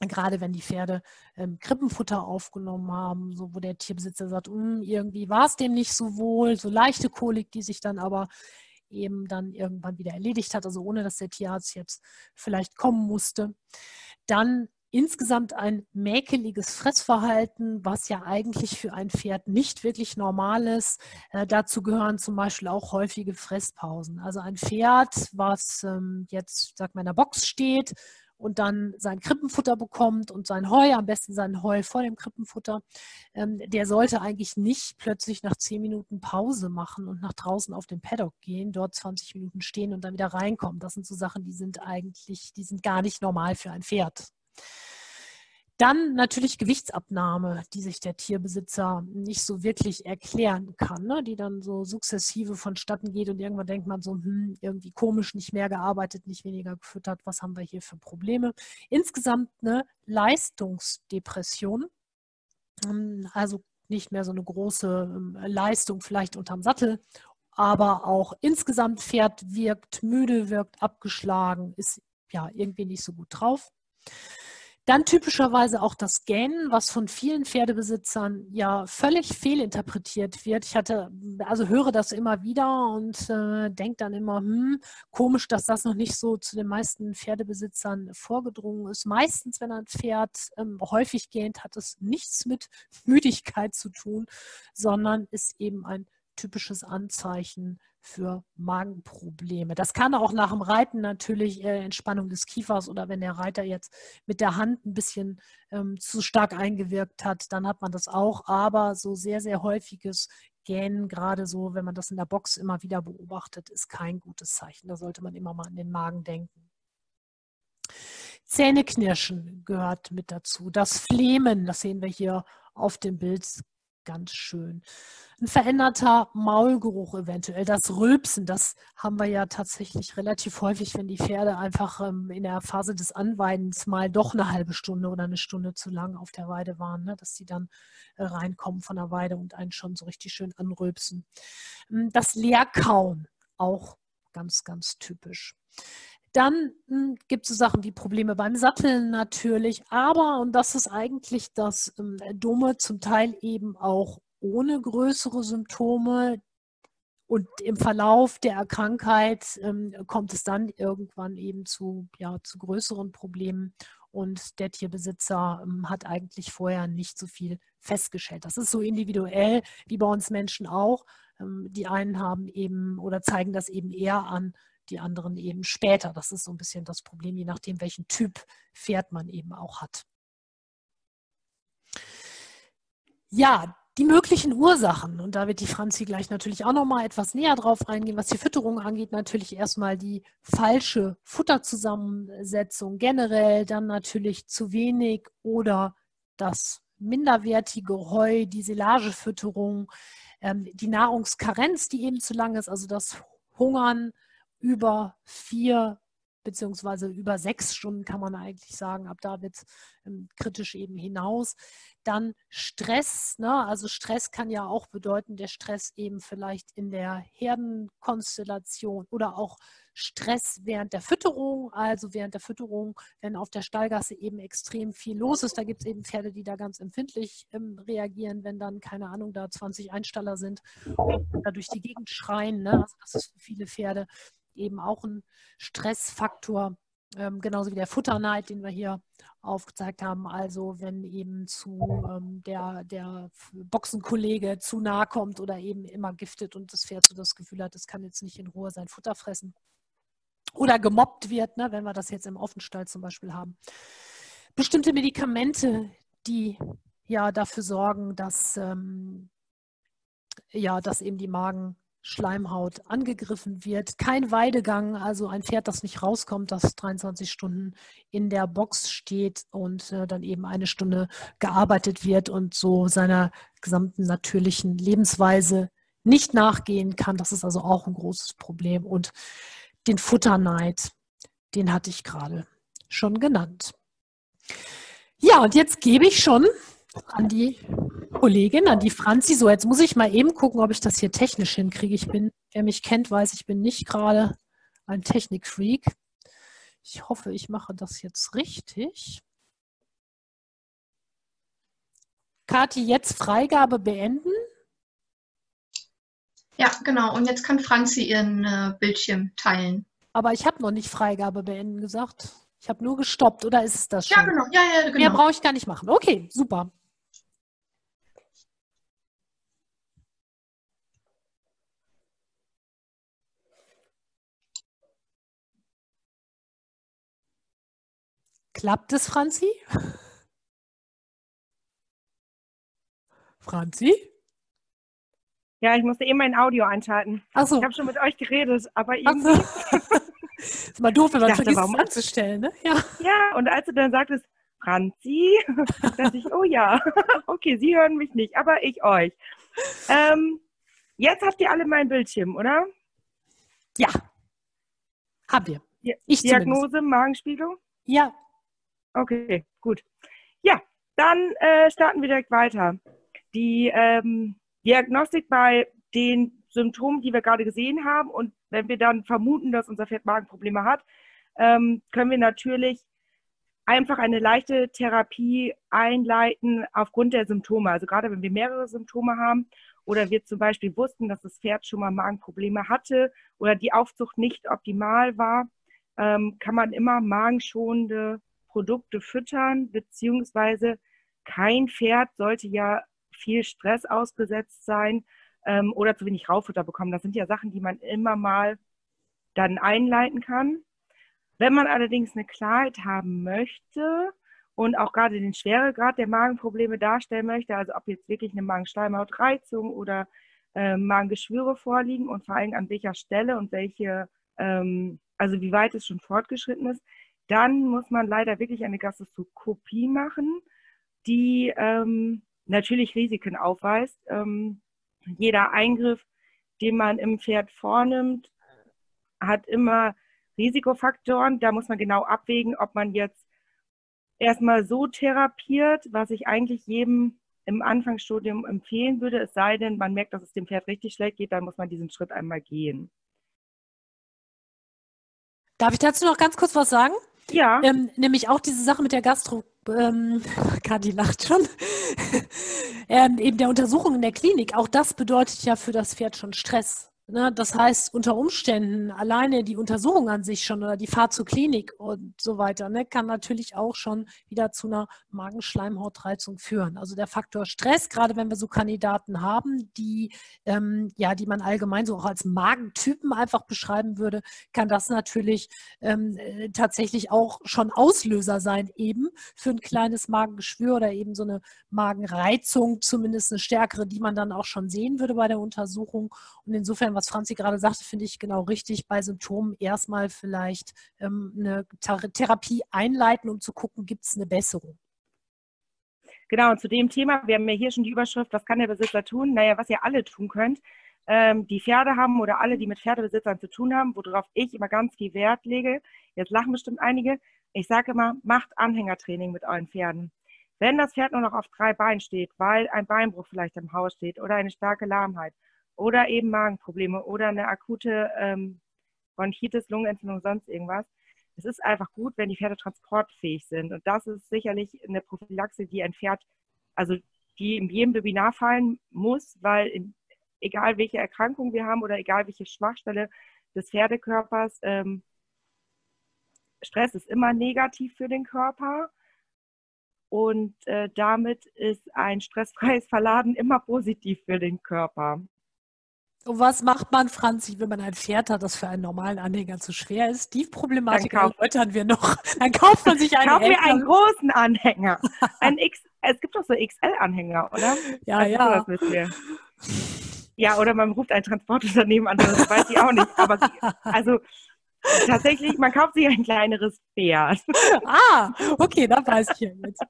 Gerade wenn die Pferde ähm, Krippenfutter aufgenommen haben, so wo der Tierbesitzer sagt, hm, irgendwie war es dem nicht so wohl, so leichte Kolik, die sich dann aber eben dann irgendwann wieder erledigt hat, also ohne dass der Tierarzt jetzt vielleicht kommen musste. Dann insgesamt ein mäkeliges Fressverhalten, was ja eigentlich für ein Pferd nicht wirklich normal ist. Äh, dazu gehören zum Beispiel auch häufige Fresspausen. Also ein Pferd, was ähm, jetzt, sag mal, in der Box steht und dann sein Krippenfutter bekommt und sein Heu, am besten sein Heu vor dem Krippenfutter, ähm, der sollte eigentlich nicht plötzlich nach zehn Minuten Pause machen und nach draußen auf den Paddock gehen, dort 20 Minuten stehen und dann wieder reinkommen. Das sind so Sachen, die sind eigentlich, die sind gar nicht normal für ein Pferd. Dann natürlich Gewichtsabnahme, die sich der Tierbesitzer nicht so wirklich erklären kann, ne? die dann so sukzessive vonstatten geht und irgendwann denkt man so, hm, irgendwie komisch, nicht mehr gearbeitet, nicht weniger gefüttert, was haben wir hier für Probleme? Insgesamt eine Leistungsdepression, ähm, also nicht mehr so eine große ähm, Leistung vielleicht unterm Sattel aber auch insgesamt Pferd wirkt müde, wirkt abgeschlagen, ist ja irgendwie nicht so gut drauf. Dann typischerweise auch das Gähnen, was von vielen Pferdebesitzern ja völlig fehlinterpretiert wird. Ich hatte, also höre das immer wieder und äh, denke dann immer, hm, komisch, dass das noch nicht so zu den meisten Pferdebesitzern vorgedrungen ist. Meistens, wenn ein Pferd ähm, häufig gähnt, hat es nichts mit Müdigkeit zu tun, sondern ist eben ein typisches Anzeichen für Magenprobleme. Das kann auch nach dem Reiten natürlich äh, Entspannung des Kiefers oder wenn der Reiter jetzt mit der Hand ein bisschen ähm, zu stark eingewirkt hat, dann hat man das auch. Aber so sehr, sehr häufiges Gähnen, gerade so, wenn man das in der Box immer wieder beobachtet, ist kein gutes Zeichen. Da sollte man immer mal an den Magen denken. Zähneknirschen gehört mit dazu. Das Flehmen, das sehen wir hier auf dem Bild ganz schön. Ein veränderter Maulgeruch eventuell, das Rülpsen, das haben wir ja tatsächlich relativ häufig, wenn die Pferde einfach ähm, in der Phase des Anweidens mal doch eine halbe Stunde oder eine Stunde zu lang auf der Weide waren, ne? dass sie dann äh, reinkommen von der Weide und einen schon so richtig schön anrülpsen. Ähm, das Leerkauen, auch ganz, ganz typisch. Dann hm, gibt es so Sachen wie Probleme beim Satteln natürlich, aber, und das ist eigentlich das ähm, Dumme, zum Teil eben auch ohne größere Symptome. Und im Verlauf der Krankheit ähm, kommt es dann irgendwann eben zu, ja, zu größeren Problemen. Und der Tierbesitzer ähm, hat eigentlich vorher nicht so viel festgestellt. Das ist so individuell wie bei uns Menschen auch. Ähm, die einen haben eben oder zeigen das eben eher an, die anderen eben später. Das ist so ein bisschen das Problem, je nachdem, welchen Typ Pferd man eben auch hat. Ja, die möglichen Ursachen, und da wird die Franzi gleich natürlich auch noch mal etwas näher drauf eingehen, was die Fütterung angeht, natürlich erstmal die falsche Futterzusammensetzung generell, dann natürlich zu wenig oder das minderwertige Heu, die Silagefütterung, ähm, die Nahrungskarenz, die eben zu lang ist, also das Hungern über vier beziehungsweise über sechs Stunden kann man eigentlich sagen, ab da wird es ähm, kritisch eben hinaus. Dann Stress, ne? also Stress kann ja auch bedeuten, der Stress eben vielleicht in der Herdenkonstellation oder auch Stress während der Fütterung, also während der Fütterung, wenn auf der Stallgasse eben extrem viel los ist. Da gibt es eben Pferde, die da ganz empfindlich ähm, reagieren, wenn dann, keine Ahnung, da 20 Einstaller sind und da durch die Gegend schreien. Ne? Also das ist für viele Pferde eben auch ein Stressfaktor, ähm, genauso wie der Futterneid, den wir hier aufgezeigt haben. Also wenn eben zu ähm, der, der Boxenkollege zu nahe kommt oder eben immer giftet und das Pferd so das Gefühl hat, es kann jetzt nicht in Ruhe sein Futter fressen. Oder gemobbt wird, ne, wenn wir das jetzt im Offenstall zum Beispiel haben. Bestimmte Medikamente, die ja dafür sorgen, dass, ähm, ja, dass eben die Magen Schleimhaut angegriffen wird. Kein Weidegang, also ein Pferd, das nicht rauskommt, das 23 Stunden in der Box steht und äh, dann eben eine Stunde gearbeitet wird und so seiner gesamten natürlichen Lebensweise nicht nachgehen kann. Das ist also auch ein großes Problem. Und den Futterneid, den hatte ich gerade schon genannt. Ja, und jetzt gebe ich schon an die Kollegin, an die Franzi. So, jetzt muss ich mal eben gucken, ob ich das hier technisch hinkriege. Ich bin, wer mich kennt, weiß, ich bin nicht gerade ein Technikfreak. Ich hoffe, ich mache das jetzt richtig. Kathi, jetzt Freigabe beenden. Ja, genau. Und jetzt kann Franzi ihren äh, Bildschirm teilen. Aber ich habe noch nicht Freigabe beenden gesagt. Ich habe nur gestoppt, oder ist es das schon? Ja, genau. Ja, ja, genau. Mehr brauche ich gar nicht machen. Okay, super. Klappt es, Franzi? Franzi? Ja, ich musste eben mein Audio einschalten. Ach so. Ich habe schon mit euch geredet, aber irgendwie... So. ist mal doof, wenn man dachte, vergisst, es anzustellen, ne? Ja. ja, und als du dann sagtest, Franzi, dachte ich, oh ja, okay, Sie hören mich nicht, aber ich euch. Ähm, jetzt habt ihr alle meinen Bildschirm, oder? Ja, haben wir. Ich Diagnose, zumindest. Magenspiegelung? Ja, Okay, gut. Ja, dann äh, starten wir direkt weiter. Die ähm, Diagnostik bei den Symptomen, die wir gerade gesehen haben. Und wenn wir dann vermuten, dass unser Pferd Magenprobleme hat, ähm, können wir natürlich einfach eine leichte Therapie einleiten aufgrund der Symptome. Also gerade wenn wir mehrere Symptome haben oder wir zum Beispiel wussten, dass das Pferd schon mal Magenprobleme hatte oder die Aufzucht nicht optimal war, ähm, kann man immer magenschonende Produkte füttern, beziehungsweise kein Pferd sollte ja viel Stress ausgesetzt sein ähm, oder zu wenig Raufutter bekommen. Das sind ja Sachen, die man immer mal dann einleiten kann. Wenn man allerdings eine Klarheit haben möchte und auch gerade den Schweregrad der Magenprobleme darstellen möchte, also ob jetzt wirklich eine Magenschleimhautreizung oder äh, Magengeschwüre vorliegen und vor allem an welcher Stelle und welche, ähm, also wie weit es schon fortgeschritten ist, dann muss man leider wirklich eine Gastroskopie machen, die ähm, natürlich Risiken aufweist. Ähm, jeder Eingriff, den man im Pferd vornimmt, hat immer Risikofaktoren. Da muss man genau abwägen, ob man jetzt erstmal so therapiert, was ich eigentlich jedem im Anfangsstudium empfehlen würde, es sei denn, man merkt, dass es dem Pferd richtig schlecht geht, dann muss man diesen Schritt einmal gehen. Darf ich dazu noch ganz kurz was sagen? Ja. Ähm, nämlich auch diese Sache mit der Gastro, ähm, Kadi lacht schon, ähm, eben der Untersuchung in der Klinik. Auch das bedeutet ja für das Pferd schon Stress. Ne? Das heißt, unter Umständen alleine die Untersuchung an sich schon oder die Fahrt zur Klinik und so weiter ne, kann natürlich auch schon wieder zu einer Magenschleimhautreizung führen. Also der Faktor Stress, gerade wenn wir so Kandidaten haben, die, ähm, ja, die man allgemein so auch als Magentypen einfach beschreiben würde, kann das natürlich ähm, äh, tatsächlich auch schon Auslöser sein, eben für ein kleines Magengeschwür oder eben so eine Magenreizung, zumindest eine stärkere, die man dann auch schon sehen würde bei der Untersuchung. Und insofern, was Franzi gerade sagte, finde ich genau richtig, bei Symptomen erstmal vielleicht ähm, eine Therapie einleiten, um zu gucken, gibt es eine Besserung. Genau, und zu dem Thema, wir haben ja hier schon die Überschrift, was kann der Besitzer tun? Naja, was ihr alle tun könnt, ähm, die Pferde haben oder alle, die mit Pferdebesitzern zu tun haben, worauf ich immer ganz viel Wert lege. Jetzt lachen bestimmt einige. Ich sage immer, macht Anhängertraining mit euren Pferden. Wenn das Pferd nur noch auf drei Beinen steht, weil ein Beinbruch vielleicht im Haus steht oder eine starke Lahmheit oder eben Magenprobleme oder eine akute ähm, Bronchitis, Lungenentzündung, sonst irgendwas. Es ist einfach gut, wenn die Pferde transportfähig sind. Und das ist sicherlich eine Prophylaxe, die ein Pferd, also die in jedem Webinar fallen muss, weil in, egal welche Erkrankung wir haben oder egal welche Schwachstelle des Pferdekörpers, ähm, Stress ist immer negativ für den Körper. Und äh, damit ist ein stressfreies Verladen immer positiv für den Körper. Und was macht man, Franzi, wenn man ein Pferd hat, das für einen normalen Anhänger zu schwer ist? Die Problematik erläutern wir noch. Dann kauft man sich einen Kauf mir einen großen Anhänger. Ein X, es gibt doch so XL-Anhänger, oder? Ja, also ja. Ja, oder man ruft ein Transportunternehmen an, das weiß ich auch nicht. Aber also tatsächlich, man kauft sich ein kleineres Pferd. Ah, okay, da weiß ich ja jetzt.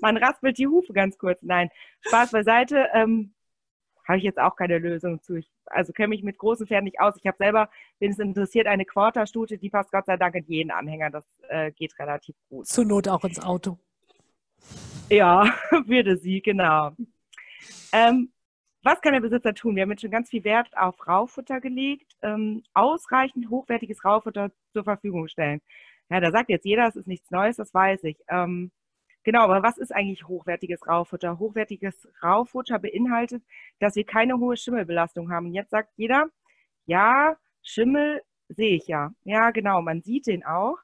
Man raspelt die Hufe ganz kurz. Nein, Spaß beiseite. Ähm, habe ich jetzt auch keine Lösung zu. Ich, also kenne mich mit großen Pferden nicht aus. Ich habe selber, wenn es interessiert, eine Quarterstute, die passt Gott sei Dank in jeden Anhänger. Das äh, geht relativ gut. Zur Not auch ins Auto. Ja, würde sie, genau. Ähm, was kann der Besitzer tun? Wir haben jetzt schon ganz viel Wert auf Raufutter gelegt. Ähm, ausreichend hochwertiges Raufutter zur Verfügung stellen. Ja, da sagt jetzt jeder, es ist nichts Neues, das weiß ich. Ähm, Genau, aber was ist eigentlich hochwertiges Raufutter? Hochwertiges Raufutter beinhaltet, dass wir keine hohe Schimmelbelastung haben. Jetzt sagt jeder, ja, Schimmel sehe ich ja. Ja, genau, man sieht den auch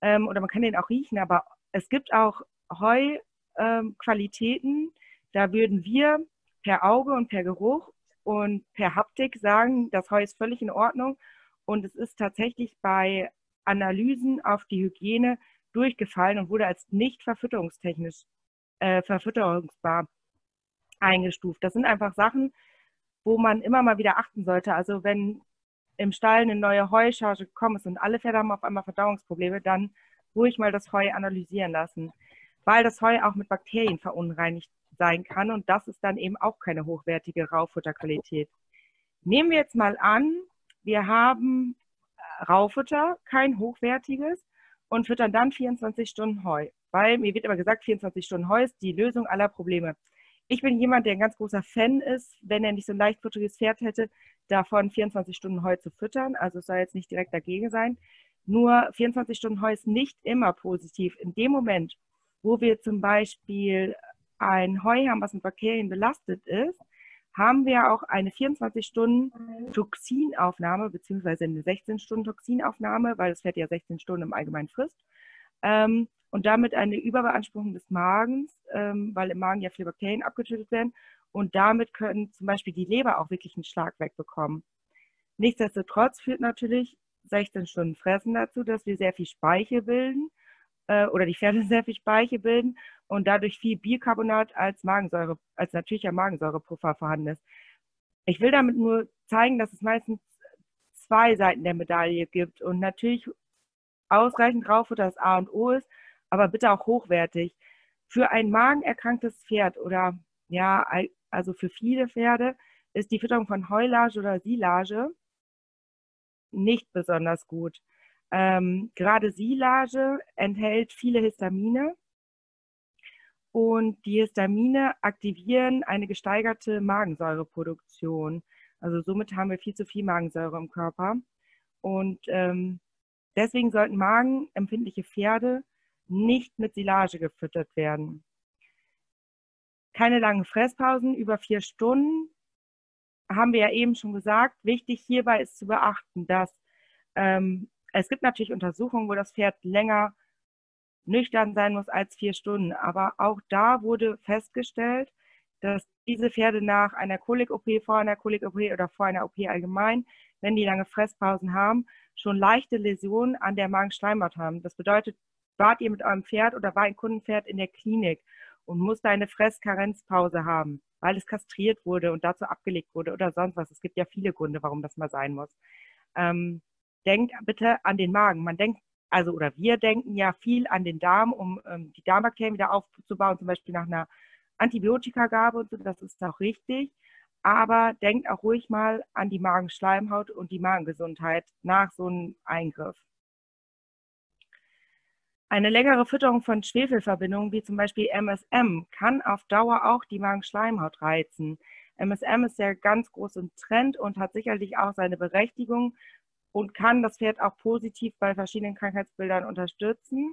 ähm, oder man kann den auch riechen, aber es gibt auch Heuqualitäten, ähm, da würden wir per Auge und per Geruch und per Haptik sagen, das Heu ist völlig in Ordnung und es ist tatsächlich bei Analysen auf die Hygiene durchgefallen und wurde als nicht verfütterungstechnisch äh, verfütterungsbar eingestuft. Das sind einfach Sachen, wo man immer mal wieder achten sollte. Also wenn im Stall eine neue Heucharge gekommen ist und alle Pferde haben auf einmal Verdauungsprobleme, dann ruhig mal das Heu analysieren lassen, weil das Heu auch mit Bakterien verunreinigt sein kann und das ist dann eben auch keine hochwertige Raufutterqualität. Nehmen wir jetzt mal an, wir haben Raufutter, kein hochwertiges, und füttern dann 24 Stunden Heu. Weil mir wird immer gesagt, 24 Stunden Heu ist die Lösung aller Probleme. Ich bin jemand, der ein ganz großer Fan ist, wenn er nicht so ein leichtfutteriges Pferd hätte, davon 24 Stunden Heu zu füttern. Also es soll jetzt nicht direkt dagegen sein. Nur 24 Stunden Heu ist nicht immer positiv. In dem Moment, wo wir zum Beispiel ein Heu haben, was mit Bakterien belastet ist, haben wir auch eine 24-Stunden-Toxinaufnahme, beziehungsweise eine 16-Stunden-Toxinaufnahme, weil das Pferd ja 16 Stunden im Allgemeinen frisst. Ähm, und damit eine Überbeanspruchung des Magens, ähm, weil im Magen ja viele Bakterien abgetötet werden. Und damit können zum Beispiel die Leber auch wirklich einen Schlag wegbekommen. Nichtsdestotrotz führt natürlich 16 Stunden Fressen dazu, dass wir sehr viel Speichel bilden äh, oder die Pferde sehr viel Speichel bilden und dadurch viel Bicarbonat als Magensäure, als natürlicher Magensäurepuffer vorhanden ist. Ich will damit nur zeigen, dass es meistens zwei Seiten der Medaille gibt und natürlich ausreichend Raufutter das A und O ist, aber bitte auch hochwertig. Für ein magenerkranktes Pferd oder ja, also für viele Pferde ist die Fütterung von Heulage oder Silage nicht besonders gut. Ähm, gerade Silage enthält viele Histamine und die Histamine aktivieren eine gesteigerte Magensäureproduktion. Also somit haben wir viel zu viel Magensäure im Körper. Und ähm, deswegen sollten magenempfindliche Pferde nicht mit Silage gefüttert werden. Keine langen Fresspausen über vier Stunden. Haben wir ja eben schon gesagt. Wichtig hierbei ist zu beachten, dass ähm, es gibt natürlich Untersuchungen, wo das Pferd länger nüchtern sein muss als vier Stunden. Aber auch da wurde festgestellt, dass diese Pferde nach einer Kolik-OP, vor einer Kolik-OP oder vor einer OP allgemein, wenn die lange Fresspausen haben, schon leichte Läsionen an der Magenschleimhaut haben. Das bedeutet, wart ihr mit eurem Pferd oder war ein Kundenpferd in der Klinik und musste eine Fresskarenzpause haben, weil es kastriert wurde und dazu abgelegt wurde oder sonst was. Es gibt ja viele Gründe, warum das mal sein muss. Ähm, denkt bitte an den Magen. Man denkt also oder wir denken ja viel an den Darm, um ähm, die Darmbakterien wieder aufzubauen, zum Beispiel nach einer Antibiotikagabe und so, das ist auch richtig. Aber denkt auch ruhig mal an die Magenschleimhaut und die Magengesundheit nach so einem Eingriff. Eine längere Fütterung von Schwefelverbindungen, wie zum Beispiel MSM, kann auf Dauer auch die Magenschleimhaut reizen. MSM ist ja ganz groß im Trend und hat sicherlich auch seine Berechtigung, und kann das Pferd auch positiv bei verschiedenen Krankheitsbildern unterstützen.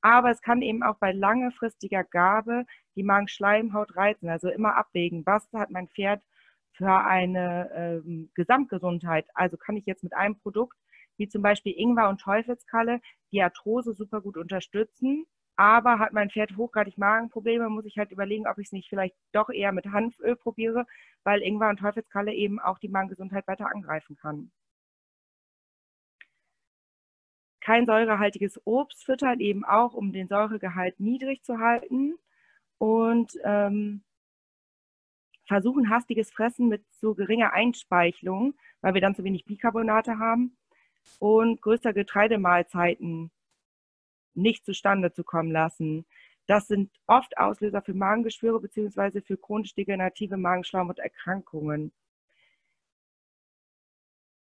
Aber es kann eben auch bei langfristiger Gabe die Magenschleimhaut reizen. Also immer abwägen, was hat mein Pferd für eine ähm, Gesamtgesundheit. Also kann ich jetzt mit einem Produkt, wie zum Beispiel Ingwer und Teufelskralle, die Arthrose super gut unterstützen. Aber hat mein Pferd hochgradig Magenprobleme, muss ich halt überlegen, ob ich es nicht vielleicht doch eher mit Hanföl probiere, weil Ingwer und Teufelskralle eben auch die Magengesundheit weiter angreifen kann kein säurehaltiges Obst füttern, eben auch, um den Säuregehalt niedrig zu halten. Und ähm, versuchen hastiges Fressen mit so geringer Einspeichlung, weil wir dann zu wenig Bicarbonate haben. Und größere Getreidemahlzeiten nicht zustande zu kommen lassen. Das sind oft Auslöser für Magengeschwüre bzw. für chronisch degenerative Magenschleimhauterkrankungen.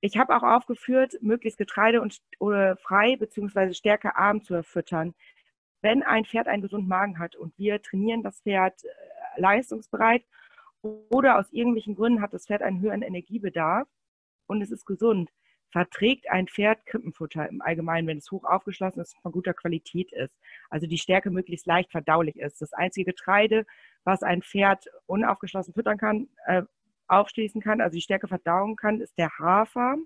Ich habe auch aufgeführt, möglichst Getreide und oder frei bzw. stärkearm zu erfüttern. Wenn ein Pferd einen gesunden Magen hat und wir trainieren das Pferd äh, leistungsbereit oder aus irgendwelchen Gründen hat das Pferd einen höheren Energiebedarf und es ist gesund, verträgt ein Pferd Krippenfutter im Allgemeinen, wenn es hoch aufgeschlossen ist und von guter Qualität ist. Also die Stärke möglichst leicht verdaulich ist. Das einzige Getreide, was ein Pferd unaufgeschlossen füttern kann, äh, aufschließen kann, also die Stärke verdauen kann, ist der Hafer.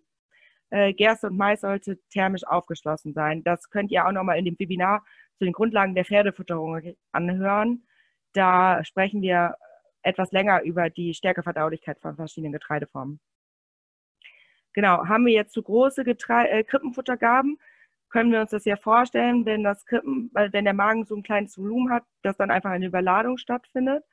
Äh, Gerste und Mais sollte thermisch aufgeschlossen sein. Das könnt ihr auch nochmal in dem Webinar zu den Grundlagen der Pferdefutterung anhören. Da sprechen wir etwas länger über die Stärkeverdaulichkeit von verschiedenen Getreideformen. Genau, haben wir jetzt zu große Getre äh, Krippenfuttergaben, können wir uns das ja vorstellen, wenn das Krippen, wenn der Magen so ein kleines Volumen hat, dass dann einfach eine Überladung stattfindet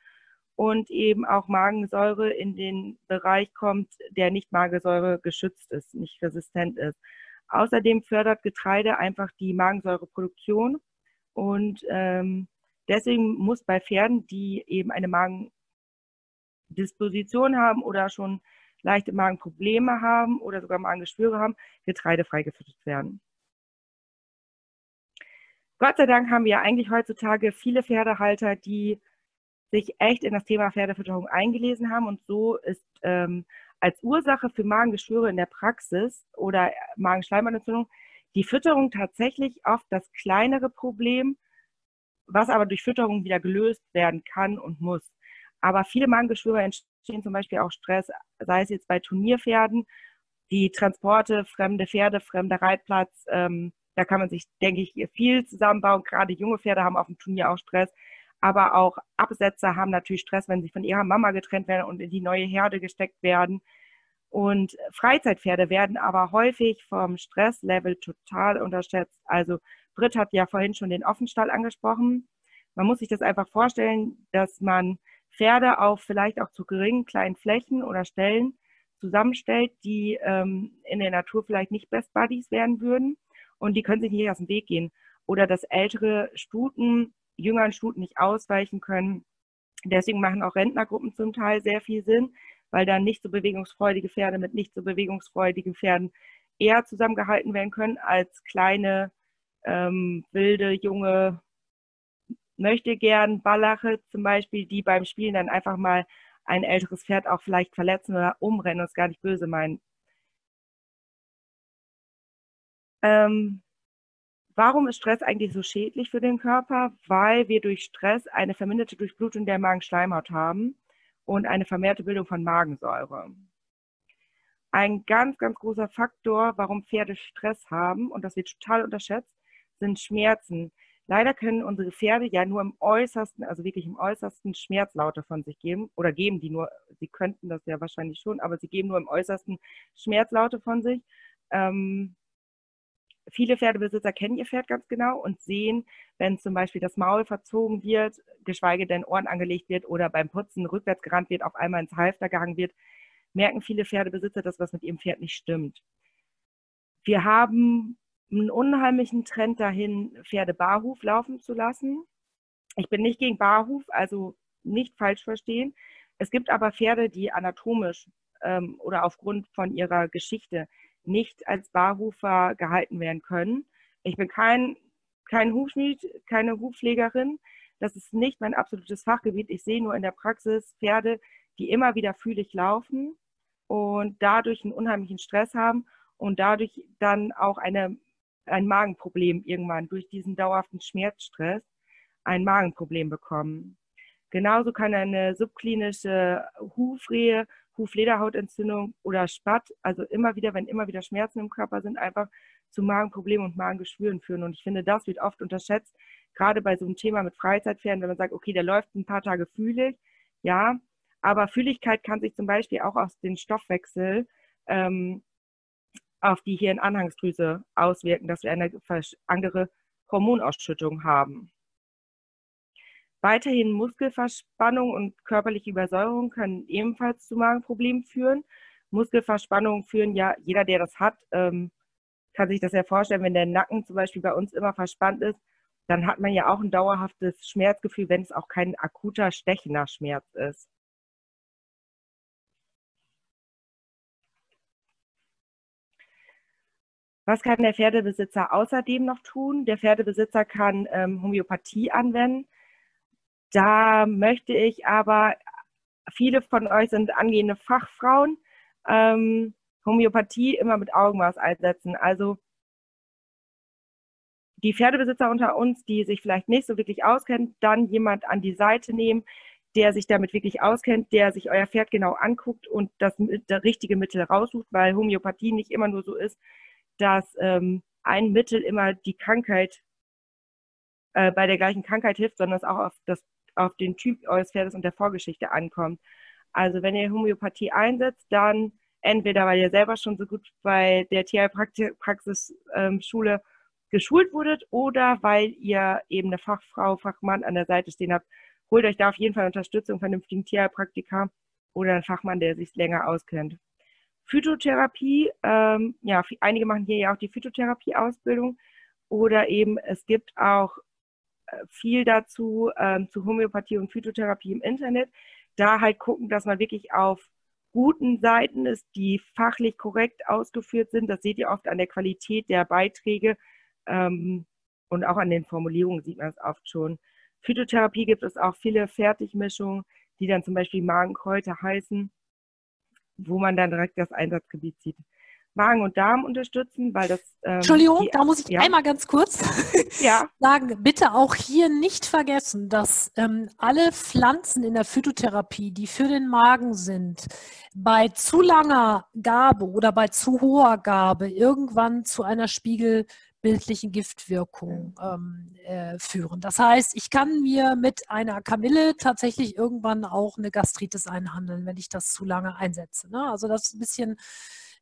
und eben auch Magensäure in den Bereich kommt, der nicht Magensäure geschützt ist, nicht resistent ist. Außerdem fördert Getreide einfach die Magensäureproduktion und ähm, deswegen muss bei Pferden, die eben eine Magendisposition haben oder schon leichte Magenprobleme haben oder sogar Magengeschwüre haben, Getreide freigefüttert werden. Gott sei Dank haben wir eigentlich heutzutage viele Pferdehalter, die sich echt in das Thema Pferdefütterung eingelesen haben und so ist ähm, als Ursache für Magengeschwüre in der Praxis oder Magenschleimhautentzündung die Fütterung tatsächlich oft das kleinere Problem, was aber durch Fütterung wieder gelöst werden kann und muss. Aber viele Magengeschwüre entstehen zum Beispiel auch Stress, sei es jetzt bei Turnierpferden, die Transporte, fremde Pferde, fremder Reitplatz. Ähm, da kann man sich, denke ich, viel zusammenbauen. Gerade junge Pferde haben auf dem Turnier auch Stress. Aber auch Absetzer haben natürlich Stress, wenn sie von ihrer Mama getrennt werden und in die neue Herde gesteckt werden. Und Freizeitpferde werden aber häufig vom Stresslevel total unterschätzt. Also Britt hat ja vorhin schon den Offenstall angesprochen. Man muss sich das einfach vorstellen, dass man Pferde auf vielleicht auch zu geringen kleinen Flächen oder Stellen zusammenstellt, die ähm, in der Natur vielleicht nicht Best Buddies werden würden und die können sich nicht aus dem Weg gehen. Oder dass ältere Stuten jüngeren Stuten nicht ausweichen können. Deswegen machen auch Rentnergruppen zum Teil sehr viel Sinn, weil dann nicht so bewegungsfreudige Pferde mit nicht so bewegungsfreudigen Pferden eher zusammengehalten werden können als kleine, ähm, wilde, junge, möchte gern Ballache zum Beispiel, die beim Spielen dann einfach mal ein älteres Pferd auch vielleicht verletzen oder umrennen und es gar nicht böse meinen. Ähm, Warum ist Stress eigentlich so schädlich für den Körper? Weil wir durch Stress eine verminderte Durchblutung der Magenschleimhaut haben und eine vermehrte Bildung von Magensäure. Ein ganz, ganz großer Faktor, warum Pferde Stress haben, und das wird total unterschätzt, sind Schmerzen. Leider können unsere Pferde ja nur im äußersten, also wirklich im äußersten Schmerzlaute von sich geben oder geben die nur, sie könnten das ja wahrscheinlich schon, aber sie geben nur im äußersten Schmerzlaute von sich. Ähm, viele Pferdebesitzer kennen ihr Pferd ganz genau und sehen, wenn zum Beispiel das Maul verzogen wird, geschweige denn Ohren angelegt wird oder beim Putzen rückwärts gerannt wird, auf einmal ins Halfter gehangen wird, merken viele Pferdebesitzer, dass was mit ihrem Pferd nicht stimmt. Wir haben einen unheimlichen Trend dahin, Pferde barhuf laufen zu lassen. Ich bin nicht gegen Barhuf, also nicht falsch verstehen. Es gibt aber Pferde, die anatomisch ähm, oder aufgrund von ihrer Geschichte nicht als Barhufer gehalten werden können. Ich bin kein, kein Hufschmied, keine Hufpflegerin. Das ist nicht mein absolutes Fachgebiet. Ich sehe nur in der Praxis Pferde, die immer wieder fühlig laufen und dadurch einen unheimlichen Stress haben und dadurch dann auch eine, ein Magenproblem irgendwann durch diesen dauerhaften Schmerzstress ein Magenproblem bekommen. Genauso kann eine subklinische Hufrehe Huflederhautentzündung oder Spatt, also immer wieder, wenn immer wieder Schmerzen im Körper sind, einfach zu Magenproblemen und Magengeschwüren führen. Und ich finde, das wird oft unterschätzt, gerade bei so einem Thema mit Freizeitpferden, wenn man sagt, okay, der läuft ein paar Tage fühlig, ja, aber Fühligkeit kann sich zum Beispiel auch auf den Stoffwechsel ähm, auf die Hirnanhangsdrüse auswirken, dass wir eine andere Hormonausschüttung haben. Weiterhin Muskelverspannung und körperliche Übersäuerung können ebenfalls zu Magenproblemen führen. Muskelverspannungen führen ja, jeder, der das hat, ähm, kann sich das ja vorstellen, wenn der Nacken zum Beispiel bei uns immer verspannt ist, dann hat man ja auch ein dauerhaftes Schmerzgefühl, wenn es auch kein akuter, stechender Schmerz ist. Was kann der Pferdebesitzer außerdem noch tun? Der Pferdebesitzer kann ähm, Homöopathie anwenden. Da möchte ich aber, viele von euch sind angehende Fachfrauen, ähm, Homöopathie immer mit Augenmaß einsetzen. Also die Pferdebesitzer unter uns, die sich vielleicht nicht so wirklich auskennen, dann jemand an die Seite nehmen, der sich damit wirklich auskennt, der sich euer Pferd genau anguckt und das, das richtige Mittel raussucht, weil Homöopathie nicht immer nur so ist, dass ähm, ein Mittel immer die Krankheit äh, bei der gleichen Krankheit hilft, sondern es auch auf das auf den Typ eures Pferdes und der Vorgeschichte ankommt. Also wenn ihr Homöopathie einsetzt, dann entweder weil ihr selber schon so gut bei der Tierpraxisschule ähm, geschult wurdet oder weil ihr eben eine Fachfrau, Fachmann an der Seite stehen habt, holt euch da auf jeden Fall Unterstützung vernünftigen Tierpraktiker oder einen Fachmann, der sich länger auskennt. Phytotherapie, ähm, ja, einige machen hier ja auch die Phytotherapie-Ausbildung oder eben es gibt auch viel dazu, ähm, zu Homöopathie und Phytotherapie im Internet. Da halt gucken, dass man wirklich auf guten Seiten ist, die fachlich korrekt ausgeführt sind. Das seht ihr oft an der Qualität der Beiträge ähm, und auch an den Formulierungen sieht man es oft schon. Phytotherapie gibt es auch viele Fertigmischungen, die dann zum Beispiel Magenkräuter heißen, wo man dann direkt das Einsatzgebiet sieht. Magen und Darm unterstützen, weil das. Ähm, Entschuldigung, die, da muss ich ja. einmal ganz kurz ja. sagen, bitte auch hier nicht vergessen, dass ähm, alle Pflanzen in der Phytotherapie, die für den Magen sind, bei zu langer Gabe oder bei zu hoher Gabe irgendwann zu einer spiegelbildlichen Giftwirkung ähm, äh, führen. Das heißt, ich kann mir mit einer Kamille tatsächlich irgendwann auch eine Gastritis einhandeln, wenn ich das zu lange einsetze. Ne? Also das ist ein bisschen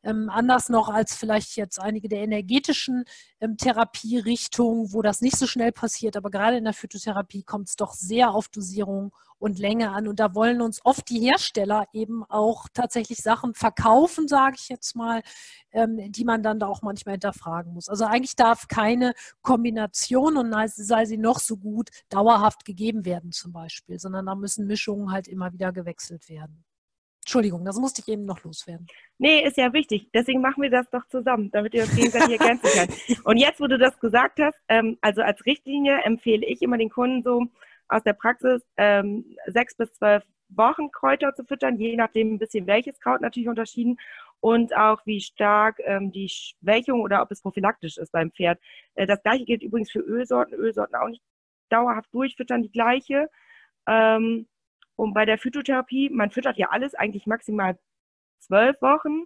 ähm, anders noch als vielleicht jetzt einige der energetischen ähm, Therapierichtungen, wo das nicht so schnell passiert. Aber gerade in der Phytotherapie kommt es doch sehr auf Dosierung und Länge an. Und da wollen uns oft die Hersteller eben auch tatsächlich Sachen verkaufen, sage ich jetzt mal, ähm, die man dann da auch manchmal hinterfragen muss. Also eigentlich darf keine Kombination und sei sie noch so gut dauerhaft gegeben werden zum Beispiel, sondern da müssen Mischungen halt immer wieder gewechselt werden. Entschuldigung, das musste ich eben noch loswerden. Nee, ist ja wichtig. Deswegen machen wir das doch zusammen, damit ihr uns gegenseitig ergänzen könnt. Und jetzt, wo du das gesagt hast, ähm, also als Richtlinie empfehle ich immer den Kunden so aus der Praxis ähm, sechs bis zwölf Wochen Kräuter zu füttern, je nachdem ein bisschen welches Kraut natürlich unterschieden und auch wie stark ähm, die Schwächung oder ob es prophylaktisch ist beim Pferd. Äh, das gleiche gilt übrigens für Ölsorten. Ölsorten auch nicht dauerhaft durchfüttern, die gleiche. Ähm, und bei der Phytotherapie, man füttert ja alles eigentlich maximal zwölf Wochen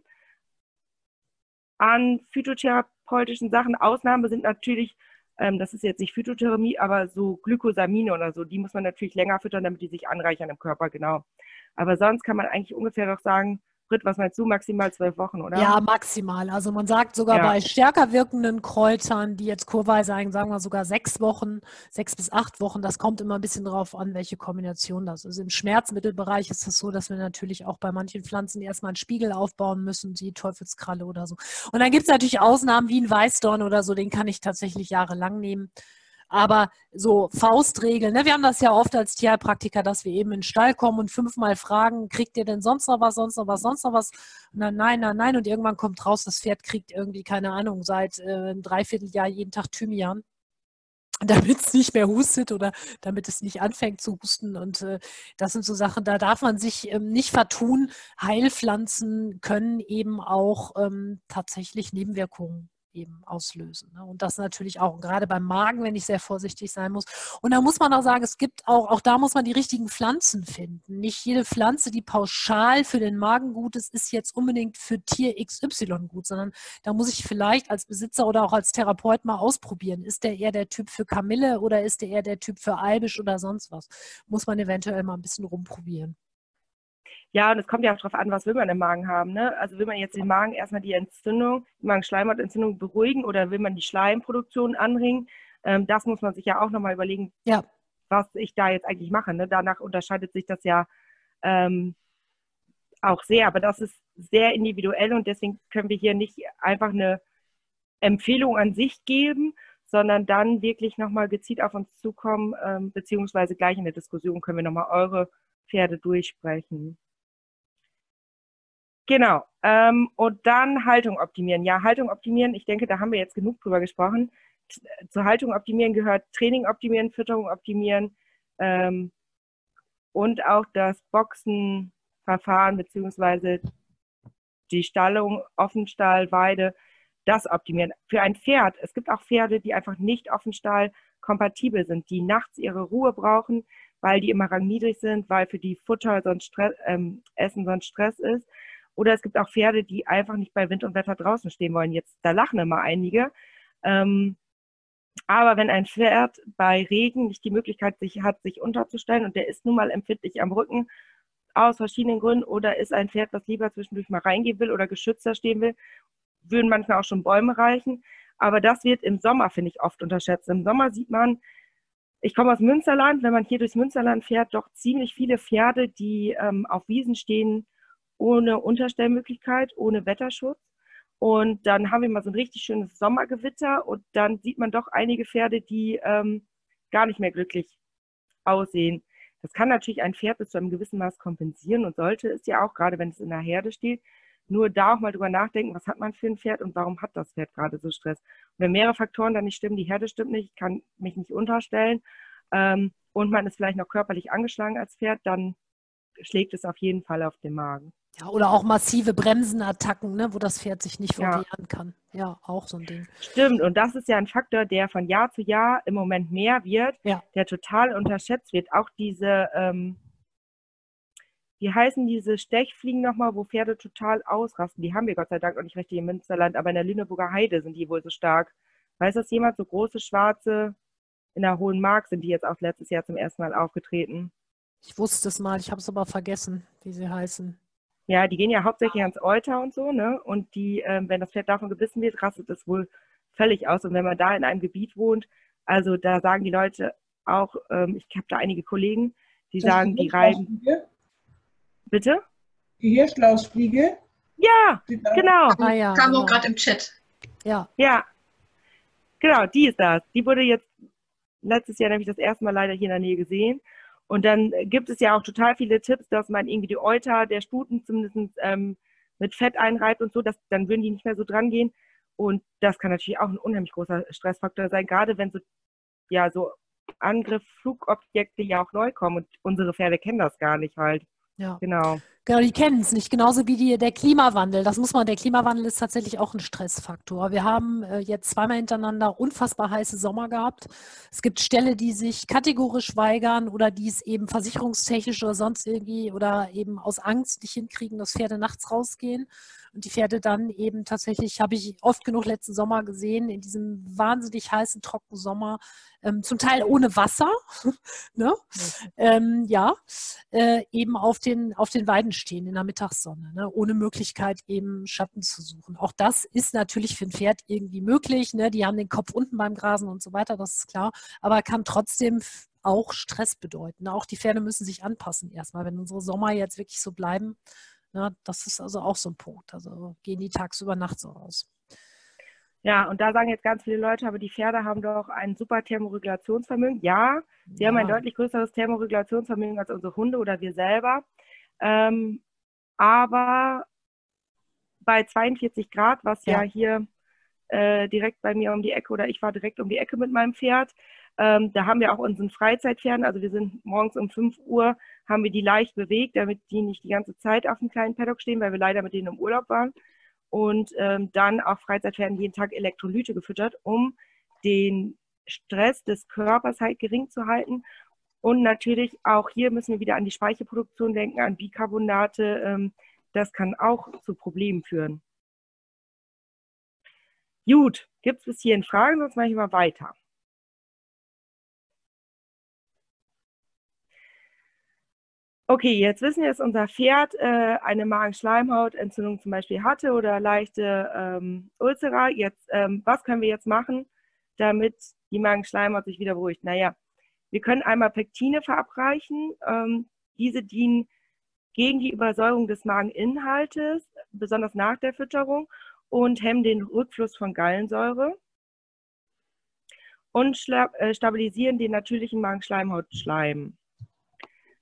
an phytotherapeutischen Sachen. Ausnahme sind natürlich, ähm, das ist jetzt nicht Phytotherapie, aber so Glykosamine oder so, die muss man natürlich länger füttern, damit die sich anreichern im Körper, genau. Aber sonst kann man eigentlich ungefähr doch sagen, Brit, was meinst du? Maximal zwölf Wochen, oder? Ja, maximal. Also man sagt sogar ja. bei stärker wirkenden Kräutern, die jetzt kurweise sagen, sagen wir sogar sechs Wochen, sechs bis acht Wochen. Das kommt immer ein bisschen drauf an, welche Kombination das ist. Im Schmerzmittelbereich ist es so, dass wir natürlich auch bei manchen Pflanzen erstmal einen Spiegel aufbauen müssen, die Teufelskralle oder so. Und dann gibt es natürlich Ausnahmen wie ein Weißdorn oder so, den kann ich tatsächlich jahrelang nehmen. Aber so Faustregeln, ne? wir haben das ja oft als Tierpraktiker, dass wir eben in den Stall kommen und fünfmal fragen, kriegt ihr denn sonst noch was, sonst noch was, sonst noch was? Und nein, nein, nein. Und irgendwann kommt raus, das Pferd kriegt irgendwie, keine Ahnung, seit äh, einem Dreivierteljahr jeden Tag Thymian damit es nicht mehr hustet oder damit es nicht anfängt zu husten. Und äh, das sind so Sachen, da darf man sich ähm, nicht vertun. Heilpflanzen können eben auch ähm, tatsächlich Nebenwirkungen eben auslösen. Ne? Und das natürlich auch, gerade beim Magen, wenn ich sehr vorsichtig sein muss. Und da muss man auch sagen, es gibt auch, auch da muss man die richtigen Pflanzen finden. Nicht jede Pflanze, die pauschal für den Magen gut ist, ist jetzt unbedingt für Tier XY gut, sondern da muss ich vielleicht als Besitzer oder auch als Therapeut mal ausprobieren. Ist der eher der Typ für Kamille oder ist der eher der Typ für Albisch oder sonst was? Muss man eventuell mal ein bisschen rumprobieren. Ja, und es kommt ja auch darauf an, was will man im Magen haben. Ne? Also will man jetzt den Magen erstmal die Entzündung, die Magenschleimhautentzündung beruhigen oder will man die Schleimproduktion anregen? Ähm, das muss man sich ja auch nochmal überlegen, ja. was ich da jetzt eigentlich mache. Ne? Danach unterscheidet sich das ja ähm, auch sehr, aber das ist sehr individuell und deswegen können wir hier nicht einfach eine Empfehlung an sich geben, sondern dann wirklich nochmal gezielt auf uns zukommen, ähm, beziehungsweise gleich in der Diskussion können wir nochmal eure Pferde durchsprechen. Genau. Ähm, und dann Haltung optimieren. Ja, Haltung optimieren, ich denke, da haben wir jetzt genug drüber gesprochen. Zur Haltung optimieren gehört Training optimieren, Fütterung optimieren ähm, und auch das Boxenverfahren beziehungsweise die Stallung, Offenstall, Weide, das optimieren. Für ein Pferd, es gibt auch Pferde, die einfach nicht Offenstall kompatibel sind, die nachts ihre Ruhe brauchen, weil die immer rangniedrig sind, weil für die Futter sonst Stress, ähm, Essen sonst Stress ist. Oder es gibt auch Pferde, die einfach nicht bei Wind und Wetter draußen stehen wollen. Jetzt, da lachen immer einige. Ähm, aber wenn ein Pferd bei Regen nicht die Möglichkeit sich, hat, sich unterzustellen und der ist nun mal empfindlich am Rücken, aus verschiedenen Gründen, oder ist ein Pferd, was lieber zwischendurch mal reingehen will oder geschützter stehen will, würden manchmal auch schon Bäume reichen. Aber das wird im Sommer, finde ich, oft unterschätzt. Im Sommer sieht man, ich komme aus Münsterland, wenn man hier durchs Münsterland fährt, doch ziemlich viele Pferde, die ähm, auf Wiesen stehen, ohne Unterstellmöglichkeit, ohne Wetterschutz. Und dann haben wir mal so ein richtig schönes Sommergewitter und dann sieht man doch einige Pferde, die ähm, gar nicht mehr glücklich aussehen. Das kann natürlich ein Pferd bis zu einem gewissen Maß kompensieren und sollte es ja auch, gerade wenn es in der Herde steht. Nur da auch mal drüber nachdenken, was hat man für ein Pferd und warum hat das Pferd gerade so Stress. Und wenn mehrere Faktoren dann nicht stimmen, die Herde stimmt nicht, ich kann mich nicht unterstellen, ähm, und man ist vielleicht noch körperlich angeschlagen als Pferd, dann schlägt es auf jeden Fall auf den Magen. Ja, oder auch massive Bremsenattacken, ne, wo das Pferd sich nicht ja. wehren kann. Ja, auch so ein Ding. Stimmt, und das ist ja ein Faktor, der von Jahr zu Jahr im Moment mehr wird, ja. der total unterschätzt wird. Auch diese, ähm, wie heißen diese Stechfliegen nochmal, wo Pferde total ausrasten? Die haben wir Gott sei Dank noch nicht richtig im Münsterland, aber in der Lüneburger Heide sind die wohl so stark. Weiß das jemand? So große, schwarze, in der Hohen Mark sind die jetzt auch letztes Jahr zum ersten Mal aufgetreten. Ich wusste es mal, ich habe es aber vergessen, wie sie heißen. Ja, die gehen ja hauptsächlich ans Euter und so, ne? Und die, ähm, wenn das Pferd davon gebissen wird, rastet es wohl völlig aus. Und wenn man da in einem Gebiet wohnt, also da sagen die Leute auch, ähm, ich habe da einige Kollegen, die das sagen, die reiben. Bitte? Die Hirschlausfliege? Ja, genau. Ah, ja, Kam genau. auch gerade im Chat. Ja. Ja. Genau, die ist das. Die wurde jetzt letztes Jahr nämlich das erste Mal leider hier in der Nähe gesehen. Und dann gibt es ja auch total viele Tipps, dass man irgendwie die Euter der Stuten zumindest ähm, mit Fett einreibt und so, dass dann würden die nicht mehr so dran gehen. Und das kann natürlich auch ein unheimlich großer Stressfaktor sein, gerade wenn so, ja, so Angriff, Flugobjekte ja auch neu kommen und unsere Pferde kennen das gar nicht halt. Ja. Genau. Genau, die kennen es nicht. Genauso wie die, der Klimawandel. Das muss man, der Klimawandel ist tatsächlich auch ein Stressfaktor. Wir haben äh, jetzt zweimal hintereinander unfassbar heiße Sommer gehabt. Es gibt Ställe, die sich kategorisch weigern oder die es eben versicherungstechnisch oder sonst irgendwie oder eben aus Angst nicht hinkriegen, dass Pferde nachts rausgehen. Und die Pferde dann eben tatsächlich, habe ich oft genug letzten Sommer gesehen, in diesem wahnsinnig heißen, trockenen Sommer, ähm, zum Teil ohne Wasser, ne? ähm, ja, äh, eben auf den, auf den Weiden stehen in der Mittagssonne, ne? ohne Möglichkeit eben Schatten zu suchen. Auch das ist natürlich für ein Pferd irgendwie möglich. Ne? Die haben den Kopf unten beim Grasen und so weiter, das ist klar, aber kann trotzdem auch Stress bedeuten. Auch die Pferde müssen sich anpassen erstmal. Wenn unsere Sommer jetzt wirklich so bleiben, ja, das ist also auch so ein Punkt. Also gehen die tagsüber nachts so raus. Ja, und da sagen jetzt ganz viele Leute, aber die Pferde haben doch ein super Thermoregulationsvermögen. Ja, sie ja. haben ein deutlich größeres Thermoregulationsvermögen als unsere Hunde oder wir selber. Ähm, aber bei 42 Grad, was ja, ja hier äh, direkt bei mir um die Ecke oder ich war direkt um die Ecke mit meinem Pferd, ähm, da haben wir auch unseren Freizeitpferden, also wir sind morgens um 5 Uhr, haben wir die leicht bewegt, damit die nicht die ganze Zeit auf dem kleinen Paddock stehen, weil wir leider mit denen im Urlaub waren. Und ähm, dann auch Freizeitpferden jeden Tag Elektrolyte gefüttert, um den Stress des Körpers halt gering zu halten. Und natürlich auch hier müssen wir wieder an die Speichelproduktion denken, an Bicarbonate. Ähm, das kann auch zu Problemen führen. Gut, gibt es bis hierhin Fragen, sonst mache ich mal weiter. Okay, jetzt wissen wir, dass unser Pferd äh, eine Magenschleimhautentzündung zum Beispiel hatte oder leichte ähm, Ulcera. Jetzt, ähm, was können wir jetzt machen, damit die Magenschleimhaut sich wieder beruhigt? Naja, wir können einmal Pektine verabreichen. Ähm, diese dienen gegen die Übersäuerung des Mageninhaltes, besonders nach der Fütterung, und hemmen den Rückfluss von Gallensäure und äh, stabilisieren den natürlichen Magenschleimhautschleim.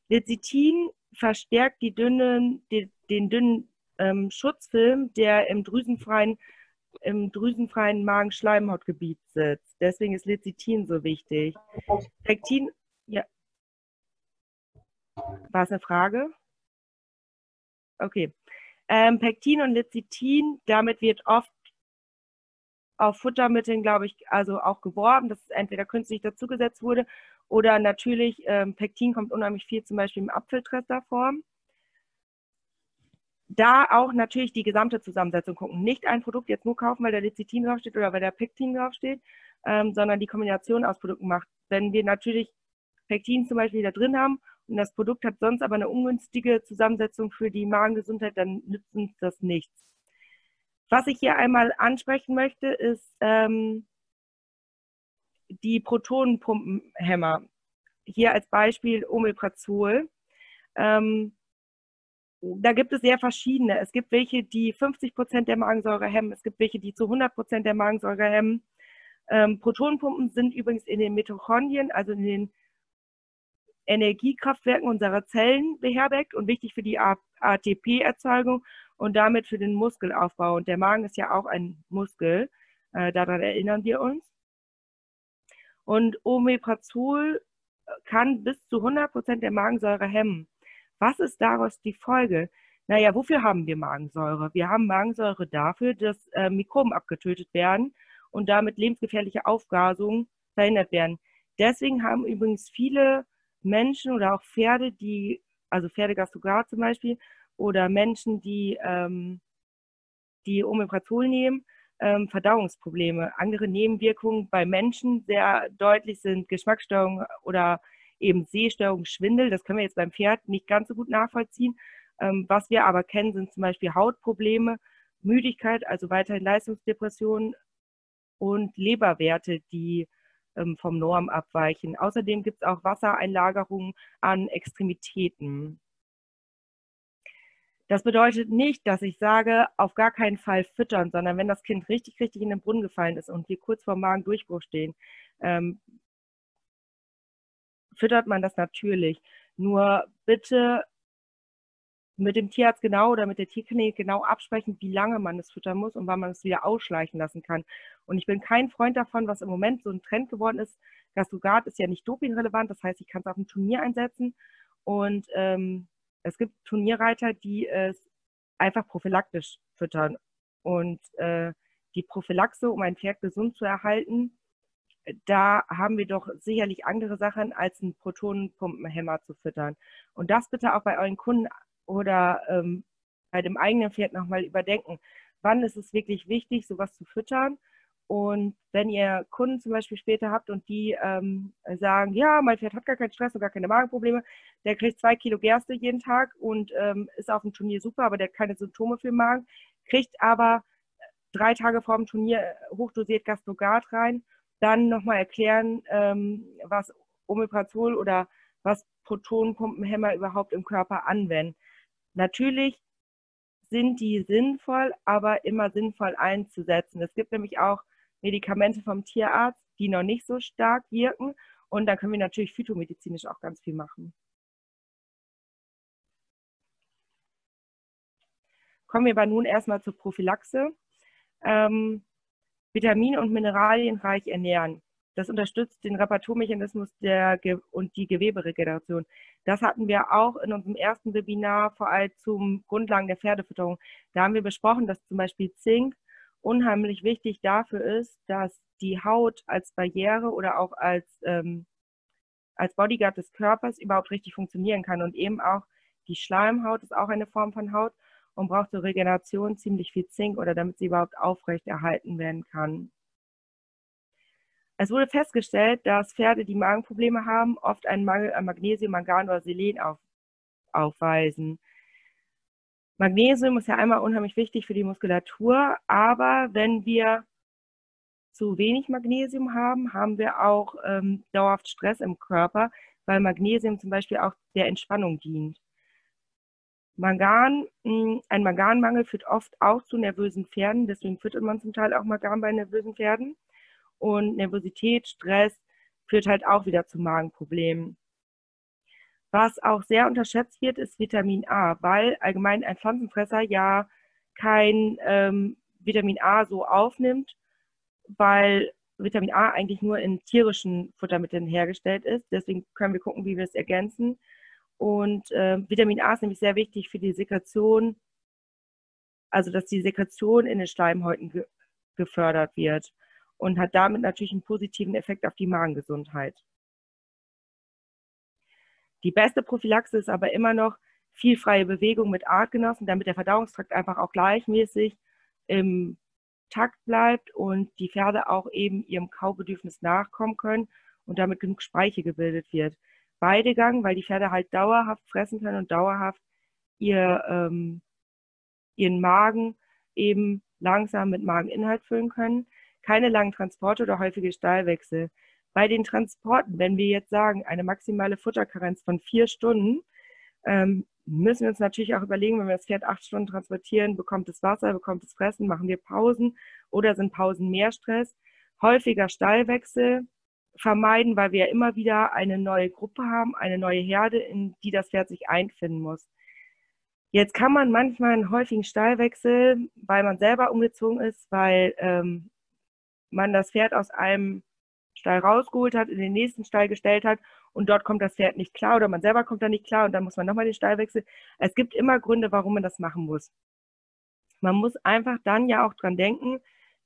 Lecithin verstärkt dünnen, die, den dünnen ähm, Schutzfilm, der im drüsenfreien, im drüsenfreien Magenschleimhautgebiet sitzt. Deswegen ist Lecithin so wichtig. Pektin, ja. War es eine Frage? Okay. Ähm, Pektin und Lecithin, damit wird oft auf Futtermitteln, glaube ich, also auch geworben, dass es entweder künstlich dazugesetzt wurde oder natürlich, ähm, Pektin kommt unheimlich viel zum Beispiel im Apfeltrester vor. Da auch natürlich die gesamte Zusammensetzung gucken. Nicht ein Produkt jetzt nur kaufen, weil da Lecithin draufsteht oder weil da Pektin draufsteht, ähm, sondern die Kombination aus Produkten macht. Wenn wir natürlich Pektin zum Beispiel da drin haben und das Produkt hat sonst aber eine ungünstige Zusammensetzung für die Magengesundheit, dann nützt uns das nichts. Was ich hier einmal ansprechen möchte, ist ähm, die Protonenpumpenhämmer. Hier als Beispiel Omeprazol. Ähm, da gibt es sehr verschiedene. Es gibt welche, die 50 Prozent der Magensäure hemmen. Es gibt welche, die zu 100 Prozent der Magensäure hemmen. Ähm, Protonenpumpen sind übrigens in den Mitochondrien, also in den Energiekraftwerken unserer Zellen beherbergt und wichtig für die ATP-Erzeugung und damit für den Muskelaufbau. Und der Magen ist ja auch ein Muskel. Äh, daran erinnern wir uns. Und Omeprazol kann bis zu 100 Prozent der Magensäure hemmen. Was ist daraus die Folge? Naja, wofür haben wir Magensäure? Wir haben Magensäure dafür, dass äh, Mikroben abgetötet werden und damit lebensgefährliche Aufgasungen verhindert werden. Deswegen haben übrigens viele Menschen oder auch Pferde, die, also Pferdegastrogat zum Beispiel, oder Menschen, die, ähm, die Omeprazol nehmen, ähm, Verdauungsprobleme. Andere Nebenwirkungen bei Menschen sehr deutlich sind Geschmacksstörungen oder eben Sehstörungen, Schwindel. Das können wir jetzt beim Pferd nicht ganz so gut nachvollziehen. Ähm, was wir aber kennen, sind zum Beispiel Hautprobleme, Müdigkeit, also weiterhin Leistungsdepressionen und Leberwerte, die ähm, vom Norm abweichen. Außerdem gibt es auch Wassereinlagerungen an Extremitäten. Das bedeutet nicht, dass ich sage, auf gar keinen Fall füttern, sondern wenn das Kind richtig, richtig in den Brunnen gefallen ist und wir kurz vor Magendurchbruch stehen, ähm, füttert man das natürlich. Nur bitte mit dem Tierarzt genau oder mit der Tierklinik genau absprechen, wie lange man es füttern muss und wann man es wieder ausschleichen lassen kann. Und ich bin kein Freund davon, was im Moment so ein Trend geworden ist. Gastrogat ist ja nicht dopingrelevant, das heißt, ich kann es auf ein Turnier einsetzen. Und ähm, es gibt Turnierreiter, die es einfach prophylaktisch füttern. Und äh, die Prophylaxe, um ein Pferd gesund zu erhalten, da haben wir doch sicherlich andere Sachen, als einen Protonenpumpenhemmer zu füttern. Und das bitte auch bei euren Kunden oder ähm, bei dem eigenen Pferd nochmal überdenken. Wann ist es wirklich wichtig, sowas zu füttern? Und wenn ihr Kunden zum Beispiel später habt und die ähm, sagen, ja, mein Pferd hat gar keinen Stress und gar keine Magenprobleme, der kriegt zwei Kilo Gerste jeden Tag und ähm, ist auf dem Turnier super, aber der hat keine Symptome für den Magen, kriegt aber drei Tage vor dem Turnier hochdosiert Gastrogat rein, dann nochmal erklären, ähm, was Omeprazol oder was Protonenpumpenhämmer überhaupt im Körper anwenden. Natürlich sind die sinnvoll, aber immer sinnvoll einzusetzen. Es gibt nämlich auch Medikamente vom Tierarzt, die noch nicht so stark wirken. Und da können wir natürlich phytomedizinisch auch ganz viel machen. Kommen wir aber nun erstmal zur Prophylaxe. Ähm, Vitamin- und Mineralienreich ernähren. Das unterstützt den Reparaturmechanismus der Ge und die Geweberegeneration. Das hatten wir auch in unserem ersten Webinar, vor allem zum Grundlagen der Pferdefütterung. Da haben wir besprochen, dass zum Beispiel Zink unheimlich wichtig dafür ist, dass die Haut als Barriere oder auch als, ähm, als Bodyguard des Körpers überhaupt richtig funktionieren kann. Und eben auch die Schleimhaut ist auch eine Form von Haut und braucht zur Regeneration ziemlich viel Zink oder damit sie überhaupt aufrecht erhalten werden kann. Es wurde festgestellt, dass Pferde, die Magenprobleme haben, oft einen Mangel an Magnesium, Mangan oder Selen auf, aufweisen. Magnesium ist ja einmal unheimlich wichtig für die Muskulatur, aber wenn wir zu wenig Magnesium haben, haben wir auch ähm, dauerhaft Stress im Körper, weil Magnesium zum Beispiel auch der Entspannung dient. Mangan, hm, ein Manganmangel führt oft auch zu nervösen Pferden, deswegen füttert man zum Teil auch Mangan bei nervösen Pferden. Und Nervosität, Stress führt halt auch wieder zu Magenproblemen. Was auch sehr unterschätzt wird, ist Vitamin A, weil allgemein ein Pflanzenfresser ja kein ähm, Vitamin A so aufnimmt, weil Vitamin A eigentlich nur in tierischen Futtermitteln hergestellt ist. Deswegen können wir gucken, wie wir es ergänzen. Und äh, Vitamin A ist nämlich sehr wichtig für die Sekretion, also dass die Sekretion in den Schleimhäuten ge gefördert wird und hat damit natürlich einen positiven Effekt auf die Magengesundheit. Die beste Prophylaxe ist aber immer noch viel freie Bewegung mit Artgenossen, damit der Verdauungstrakt einfach auch gleichmäßig im Takt bleibt und die Pferde auch eben ihrem Kaubedürfnis nachkommen können und damit genug Speichel gebildet wird. Weidegang, weil die Pferde halt dauerhaft fressen können und dauerhaft ihr, ähm, ihren Magen eben langsam mit Mageninhalt füllen können keine langen Transporte oder häufige Stallwechsel. Bei den Transporten, wenn wir jetzt sagen, eine maximale Futterkarenz von vier Stunden, ähm, müssen wir uns natürlich auch überlegen, wenn wir das Pferd acht Stunden transportieren, bekommt es Wasser, bekommt es Fressen, machen wir Pausen oder sind Pausen mehr Stress? Häufiger Stallwechsel vermeiden, weil wir ja immer wieder eine neue Gruppe haben, eine neue Herde, in die das Pferd sich einfinden muss. Jetzt kann man manchmal einen häufigen Stallwechsel, weil man selber umgezogen ist, weil ähm, man das Pferd aus einem Stall rausgeholt hat, in den nächsten Stall gestellt hat und dort kommt das Pferd nicht klar oder man selber kommt da nicht klar und dann muss man nochmal den Stall wechseln. Es gibt immer Gründe, warum man das machen muss. Man muss einfach dann ja auch dran denken,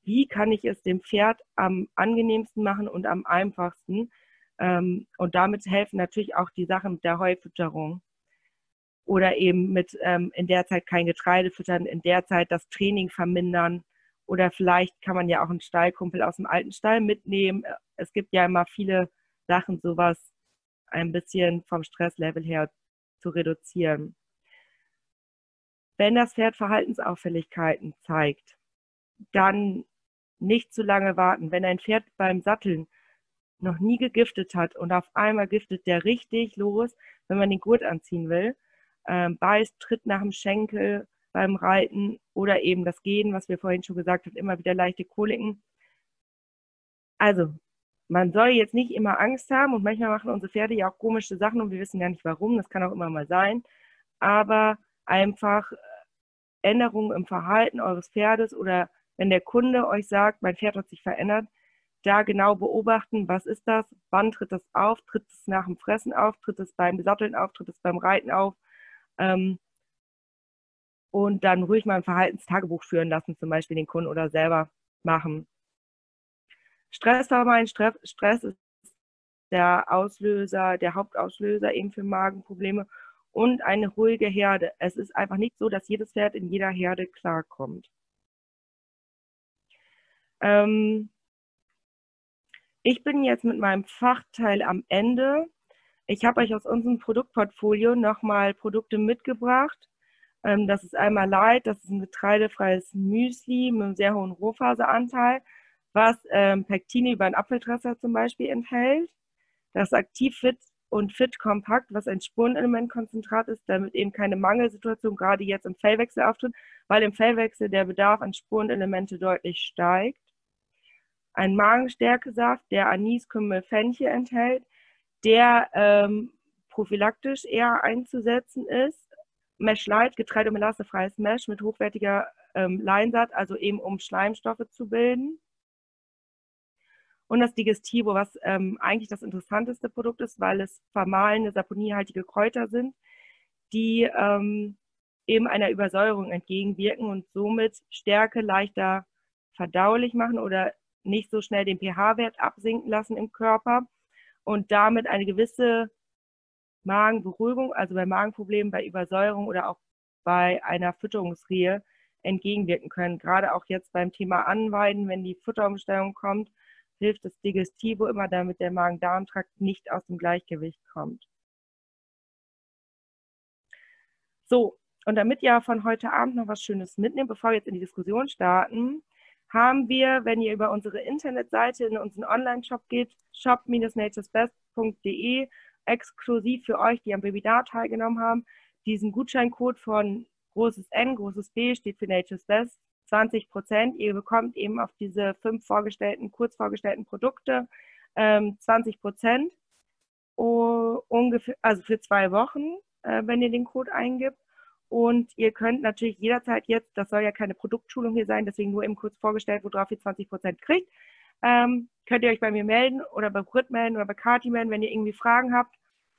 wie kann ich es dem Pferd am angenehmsten machen und am einfachsten. Ähm, und damit helfen natürlich auch die Sachen mit der Heufütterung. Oder eben mit ähm, in der Zeit kein Getreide füttern, in der Zeit das Training vermindern. Oder vielleicht kann man ja auch einen Stallkumpel aus dem alten Stall mitnehmen. Es gibt ja immer viele Sachen, sowas ein bisschen vom Stresslevel her zu reduzieren. Wenn das Pferd Verhaltensauffälligkeiten zeigt, dann nicht zu lange warten. Wenn ein Pferd beim Satteln noch nie gegiftet hat und auf einmal giftet der richtig los, wenn man den Gurt anziehen will, ähm, beißt, tritt nach dem Schenkel beim Reiten oder eben das Gehen, was wir vorhin schon gesagt haben, immer wieder leichte Koliken. Also, man soll jetzt nicht immer Angst haben und manchmal machen unsere Pferde ja auch komische Sachen und wir wissen ja nicht warum, das kann auch immer mal sein, aber einfach Änderungen im Verhalten eures Pferdes oder wenn der Kunde euch sagt, mein Pferd hat sich verändert, da genau beobachten, was ist das, wann tritt das auf, tritt es nach dem Fressen auf, tritt es beim Satteln auf, tritt es beim Reiten auf? Ähm, und dann ruhig mal ein Verhaltenstagebuch führen lassen, zum Beispiel den Kunden oder selber machen. Stress vermeiden, Stress ist der Auslöser, der Hauptauslöser eben für Magenprobleme und eine ruhige Herde. Es ist einfach nicht so, dass jedes Pferd in jeder Herde klarkommt. Ähm, ich bin jetzt mit meinem Fachteil am Ende. Ich habe euch aus unserem Produktportfolio nochmal Produkte mitgebracht. Ähm, das ist einmal Light, das ist ein getreidefreies Müsli mit einem sehr hohen Rohfaseranteil, was ähm, Pektine über ein Apfeltresser zum Beispiel enthält. Das Aktiv Fit und Fit Kompakt, was ein Spurenelementkonzentrat ist, damit eben keine Mangelsituation gerade jetzt im Fellwechsel auftritt, weil im Fellwechsel der Bedarf an Spurenelemente deutlich steigt. Ein Magenstärkesaft, der Anis, Kümmel, Fenchel enthält, der ähm, prophylaktisch eher einzusetzen ist. Mesh Light, Getreide- und Melassefreies Mesh mit hochwertiger ähm, Leinsaat, also eben um Schleimstoffe zu bilden. Und das Digestivo, was ähm, eigentlich das interessanteste Produkt ist, weil es vermahlene, saponiehaltige Kräuter sind, die ähm, eben einer Übersäuerung entgegenwirken und somit Stärke leichter verdaulich machen oder nicht so schnell den pH-Wert absinken lassen im Körper und damit eine gewisse Magenberuhigung, also bei Magenproblemen, bei Übersäuerung oder auch bei einer Fütterungsrehe entgegenwirken können. Gerade auch jetzt beim Thema Anweiden, wenn die Futterumstellung kommt hilft das Digestivo immer, damit der Magen-Darm-Trakt nicht aus dem Gleichgewicht kommt. So, und damit ihr von heute Abend noch was Schönes mitnehmt, bevor wir jetzt in die Diskussion starten, haben wir, wenn ihr über unsere Internetseite in unseren Online-Shop geht, shop-naturesbest.de, exklusiv für euch, die am Webinar teilgenommen haben, diesen Gutscheincode von großes N, großes B steht für Nature's Best, 20 Prozent. Ihr bekommt eben auf diese fünf vorgestellten, kurz vorgestellten Produkte ähm, 20 Prozent, ungefähr, also für zwei Wochen, äh, wenn ihr den Code eingibt. Und ihr könnt natürlich jederzeit jetzt, das soll ja keine Produktschulung hier sein, deswegen nur eben kurz vorgestellt, worauf ihr 20 Prozent kriegt, ähm, könnt ihr euch bei mir melden oder bei Brit melden oder bei Kati melden, wenn ihr irgendwie Fragen habt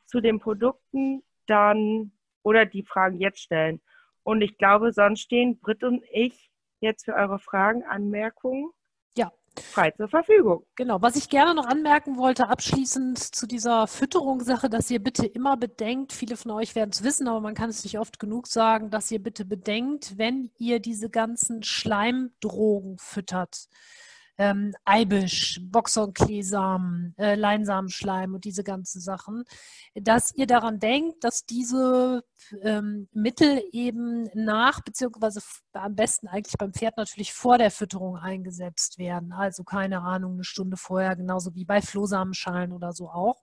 zu den Produkten, dann oder die Fragen jetzt stellen. Und ich glaube, sonst stehen Brit und ich jetzt für eure Fragen, Anmerkungen ja. frei zur Verfügung. Genau, was ich gerne noch anmerken wollte, abschließend zu dieser Fütterungssache, dass ihr bitte immer bedenkt, viele von euch werden es wissen, aber man kann es nicht oft genug sagen, dass ihr bitte bedenkt, wenn ihr diese ganzen Schleimdrogen füttert, ähm, Eibisch, Boxhornkleesamen, äh, Leinsamenschleim und diese ganzen Sachen, dass ihr daran denkt, dass diese ähm, Mittel eben nach, beziehungsweise am besten eigentlich beim Pferd natürlich vor der Fütterung eingesetzt werden. Also keine Ahnung, eine Stunde vorher, genauso wie bei Flohsamenschalen oder so auch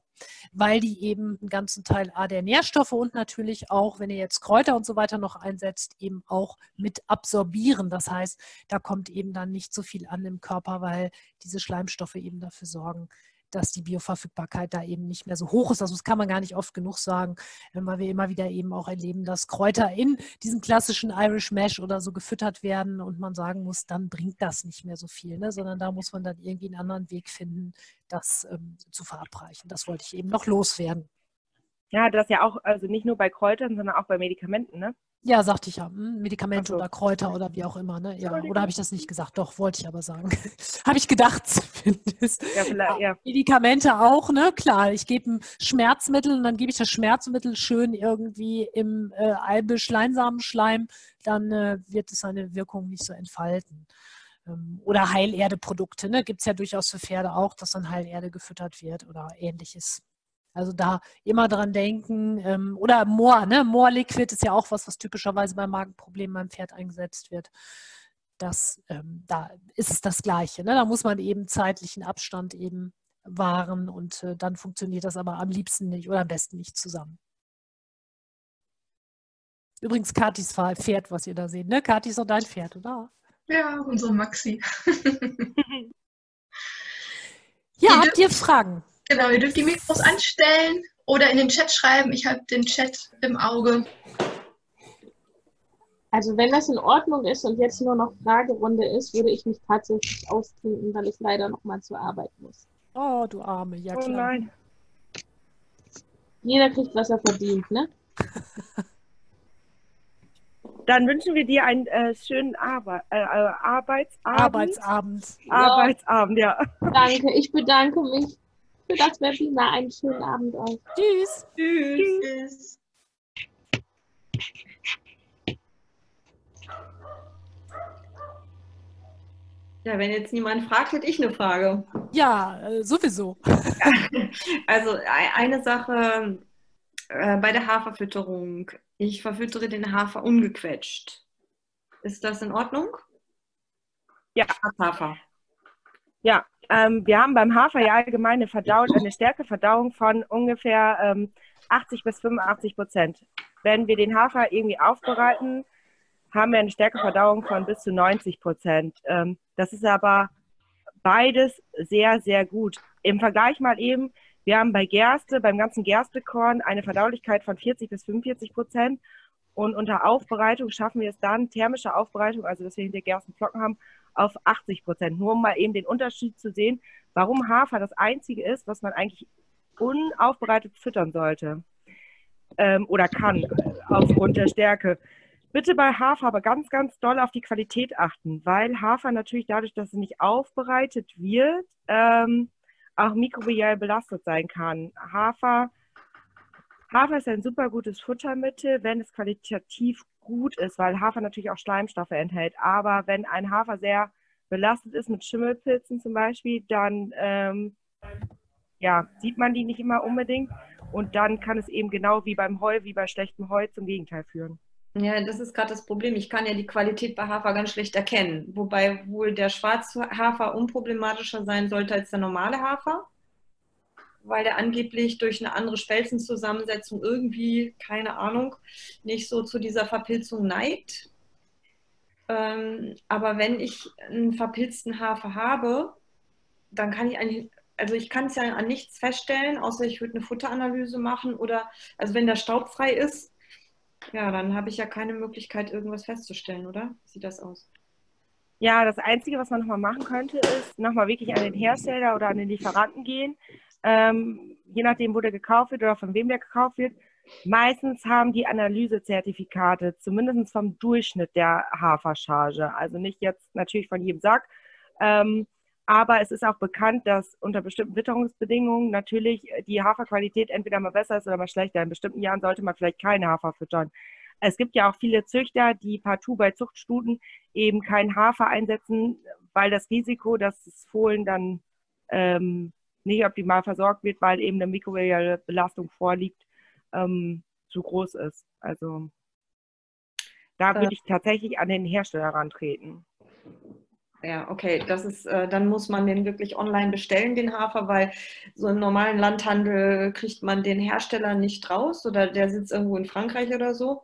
weil die eben einen ganzen Teil A der Nährstoffe und natürlich auch, wenn ihr jetzt Kräuter und so weiter noch einsetzt, eben auch mit absorbieren. Das heißt, da kommt eben dann nicht so viel an im Körper, weil diese Schleimstoffe eben dafür sorgen, dass die Bioverfügbarkeit da eben nicht mehr so hoch ist. Also das kann man gar nicht oft genug sagen, weil wir immer wieder eben auch erleben, dass Kräuter in diesem klassischen Irish Mash oder so gefüttert werden und man sagen muss, dann bringt das nicht mehr so viel, ne? sondern da muss man dann irgendwie einen anderen Weg finden, das ähm, zu verabreichen. Das wollte ich eben noch loswerden. Ja, das ja auch, also nicht nur bei Kräutern, sondern auch bei Medikamenten, ne? Ja, sagte ich ja. Hm, Medikamente so. oder Kräuter oder wie auch immer. Ne? Ja, oder habe ich das nicht gesagt? Doch, wollte ich aber sagen. habe ich gedacht zumindest. Ja, vielleicht, ja. Medikamente auch, ne? Klar, ich gebe ein Schmerzmittel und dann gebe ich das Schmerzmittel schön irgendwie im äh, Albe-Schleinsamenschleim, dann äh, wird es seine Wirkung nicht so entfalten. Ähm, oder Heilerdeprodukte, ne? Gibt es ja durchaus für Pferde auch, dass dann Heilerde gefüttert wird oder ähnliches. Also da immer dran denken. Ähm, oder Moor, ne? Moorliquid ist ja auch was, was typischerweise bei Magenproblemen beim Pferd eingesetzt wird. Das, ähm, da ist es das Gleiche. Ne? Da muss man eben zeitlichen Abstand eben wahren und äh, dann funktioniert das aber am liebsten nicht oder am besten nicht zusammen. Übrigens Katis Pferd, was ihr da seht. Ne? Kathi ist auch dein Pferd, oder? Ja, unsere Maxi. ja, habt ihr Fragen? Genau, ihr dürft die Mikros anstellen oder in den Chat schreiben. Ich habe den Chat im Auge. Also wenn das in Ordnung ist und jetzt nur noch Fragerunde ist, würde ich mich tatsächlich austrinken, weil ich leider noch mal zur Arbeit muss. Oh, du Arme, ja oh klar. Oh nein. Jeder kriegt, was er verdient, ne? Dann wünschen wir dir einen äh, schönen Arbe äh, äh Arbeitsabend. Arbeitsabend. Arbeitsabend, ja. Danke, ich bedanke mich für das Webinar. Einen schönen Abend euch. Tschüss. Tschüss. Ja, wenn jetzt niemand fragt, hätte ich eine Frage. Ja, äh, sowieso. also eine Sache äh, bei der Haferfütterung. Ich verfüttere den Hafer ungequetscht. Ist das in Ordnung? Ja. Hafer. Ja, ähm, wir haben beim Hafer ja allgemein eine, Verdauung, eine Stärkeverdauung von ungefähr ähm, 80 bis 85 Prozent. Wenn wir den Hafer irgendwie aufbereiten, haben wir eine Stärkeverdauung von bis zu 90 Prozent. Ähm, das ist aber beides sehr, sehr gut. Im Vergleich mal eben, wir haben bei Gerste, beim ganzen Gerstekorn eine Verdaulichkeit von 40 bis 45 Prozent. Und unter Aufbereitung schaffen wir es dann, thermische Aufbereitung, also dass wir hinter Gerstenflocken haben, auf 80 Prozent. Nur um mal eben den Unterschied zu sehen, warum Hafer das Einzige ist, was man eigentlich unaufbereitet füttern sollte ähm, oder kann, aufgrund der Stärke. Bitte bei Hafer aber ganz, ganz doll auf die Qualität achten, weil Hafer natürlich dadurch, dass es nicht aufbereitet wird, ähm, auch mikrobiell belastet sein kann. Hafer, Hafer ist ein super gutes Futtermittel, wenn es qualitativ gut ist, weil Hafer natürlich auch Schleimstoffe enthält. Aber wenn ein Hafer sehr belastet ist mit Schimmelpilzen zum Beispiel, dann ähm, ja, sieht man die nicht immer unbedingt. Und dann kann es eben genau wie beim Heu, wie bei schlechtem Heu zum Gegenteil führen. Ja, das ist gerade das Problem. Ich kann ja die Qualität bei Hafer ganz schlecht erkennen. Wobei wohl der Schwarzhafer unproblematischer sein sollte als der normale Hafer weil der angeblich durch eine andere Spelzenzusammensetzung irgendwie, keine Ahnung, nicht so zu dieser Verpilzung neigt. Ähm, aber wenn ich einen verpilzten Hafer habe, dann kann ich eigentlich, also ich kann es ja an nichts feststellen, außer ich würde eine Futteranalyse machen oder, also wenn der staubfrei ist, ja, dann habe ich ja keine Möglichkeit, irgendwas festzustellen, oder? Wie sieht das aus? Ja, das Einzige, was man nochmal machen könnte, ist nochmal wirklich an den Hersteller oder an den Lieferanten gehen, ähm, je nachdem, wo der gekauft wird oder von wem der gekauft wird. Meistens haben die Analysezertifikate, zumindest vom Durchschnitt der Hafercharge. Also nicht jetzt natürlich von jedem Sack. Ähm, aber es ist auch bekannt, dass unter bestimmten Witterungsbedingungen natürlich die Haferqualität entweder mal besser ist oder mal schlechter. In bestimmten Jahren sollte man vielleicht keine Hafer füttern. Es gibt ja auch viele Züchter, die partout bei Zuchtstuten eben keinen Hafer einsetzen, weil das Risiko, dass das Fohlen dann ähm, nicht optimal versorgt wird, weil eben eine mikrobielle Belastung vorliegt, ähm, zu groß ist. Also da würde ich tatsächlich an den Hersteller rantreten. Ja, okay, das ist, äh, dann muss man den wirklich online bestellen, den Hafer, weil so im normalen Landhandel kriegt man den Hersteller nicht raus oder der sitzt irgendwo in Frankreich oder so.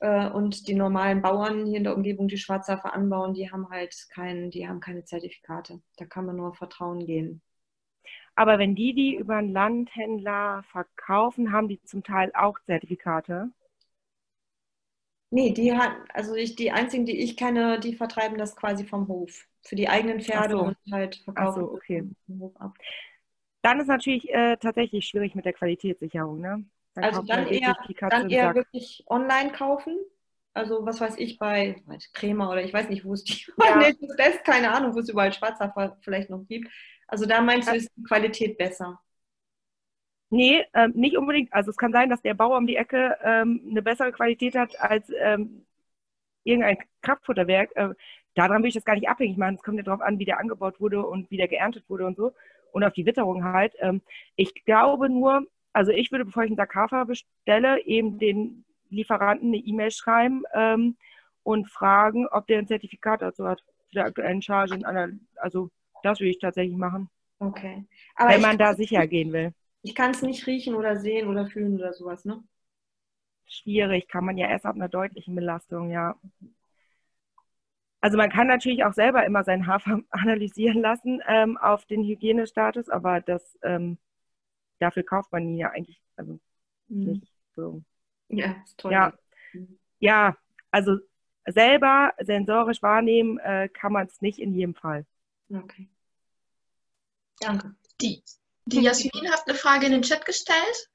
Äh, und die normalen Bauern hier in der Umgebung, die Schwarzhafer anbauen, die haben halt kein, die haben keine Zertifikate. Da kann man nur Vertrauen gehen. Aber wenn die die über einen Landhändler verkaufen, haben die zum Teil auch Zertifikate. Nee, die hat, also ich, die einzigen, die ich kenne, die vertreiben das quasi vom Hof. Für die eigenen Pferde so. und halt verkaufen Ach so, okay. vom Hof ab. Dann ist natürlich äh, tatsächlich schwierig mit der Qualitätssicherung. Ne? Dann Also dann eher, dann eher wirklich online kaufen. Also was weiß ich bei Crema oder ich weiß nicht, wo es die Ja. nee, das Best, keine Ahnung, wo es überall Schwarzhafer vielleicht noch gibt. Also da meinst du, ist die Qualität besser. Nee, ähm, nicht unbedingt. Also es kann sein, dass der Bauer um die Ecke ähm, eine bessere Qualität hat als ähm, irgendein Kraftfutterwerk. Äh, daran will ich das gar nicht abhängig machen. Es kommt ja darauf an, wie der angebaut wurde und wie der geerntet wurde und so. Und auf die Witterung halt. Ähm, ich glaube nur, also ich würde, bevor ich einen Sack Hafer bestelle, eben den Lieferanten eine E-Mail schreiben ähm, und fragen, ob der ein Zertifikat dazu hat, zu der aktuellen Charge. Und einer, also das würde ich tatsächlich machen, Okay. Aber wenn man da sicher gehen will. ich kann es nicht riechen oder sehen oder fühlen oder sowas, ne? Schwierig, kann man ja erst ab einer deutlichen Belastung, ja. Also man kann natürlich auch selber immer seinen Hafer analysieren lassen ähm, auf den Hygienestatus, aber das ähm, dafür kauft man ihn ja eigentlich also nicht so. Ja, ist toll. Ja, ja, also selber sensorisch wahrnehmen äh, kann man es nicht in jedem Fall. Okay. Danke. Die, die Jasmin hat eine Frage in den Chat gestellt.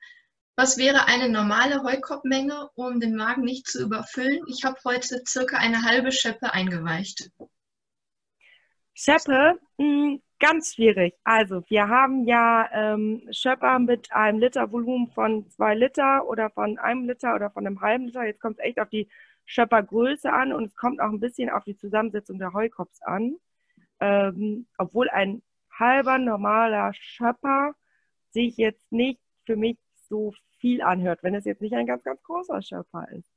Was wäre eine normale Heukorbmenge, um den Magen nicht zu überfüllen? Ich habe heute circa eine halbe Scheppe eingeweicht. Scheppe, mh, ganz schwierig. Also wir haben ja ähm, Schöpper mit einem Litervolumen von zwei Liter oder von einem Liter oder von einem halben Liter. Jetzt kommt es echt auf die Schöppergröße an und es kommt auch ein bisschen auf die Zusammensetzung der Heukops an. Ähm, obwohl ein halber normaler Schöpper sich jetzt nicht für mich so viel anhört, wenn es jetzt nicht ein ganz, ganz großer Schöpfer ist.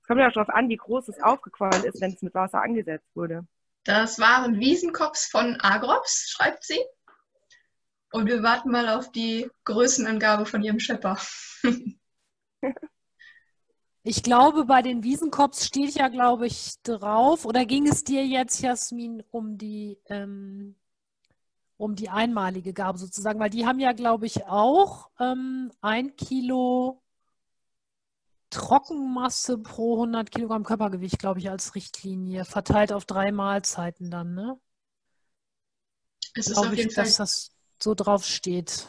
Es kommt ja auch darauf an, wie groß es aufgequollen ist, wenn es mit Wasser angesetzt wurde. Das waren Wiesenkops von Agrops, schreibt sie. Und wir warten mal auf die Größenangabe von ihrem Schepper. Ich glaube, bei den Wiesenkops steht ja, glaube ich, drauf. Oder ging es dir jetzt, Jasmin, um die, ähm, um die einmalige Gabe sozusagen? Weil die haben ja, glaube ich, auch ähm, ein Kilo Trockenmasse pro 100 Kilogramm Körpergewicht, glaube ich, als Richtlinie, verteilt auf drei Mahlzeiten dann, ne? Es ist Glaube auf ich, jeden Fall dass das so drauf steht.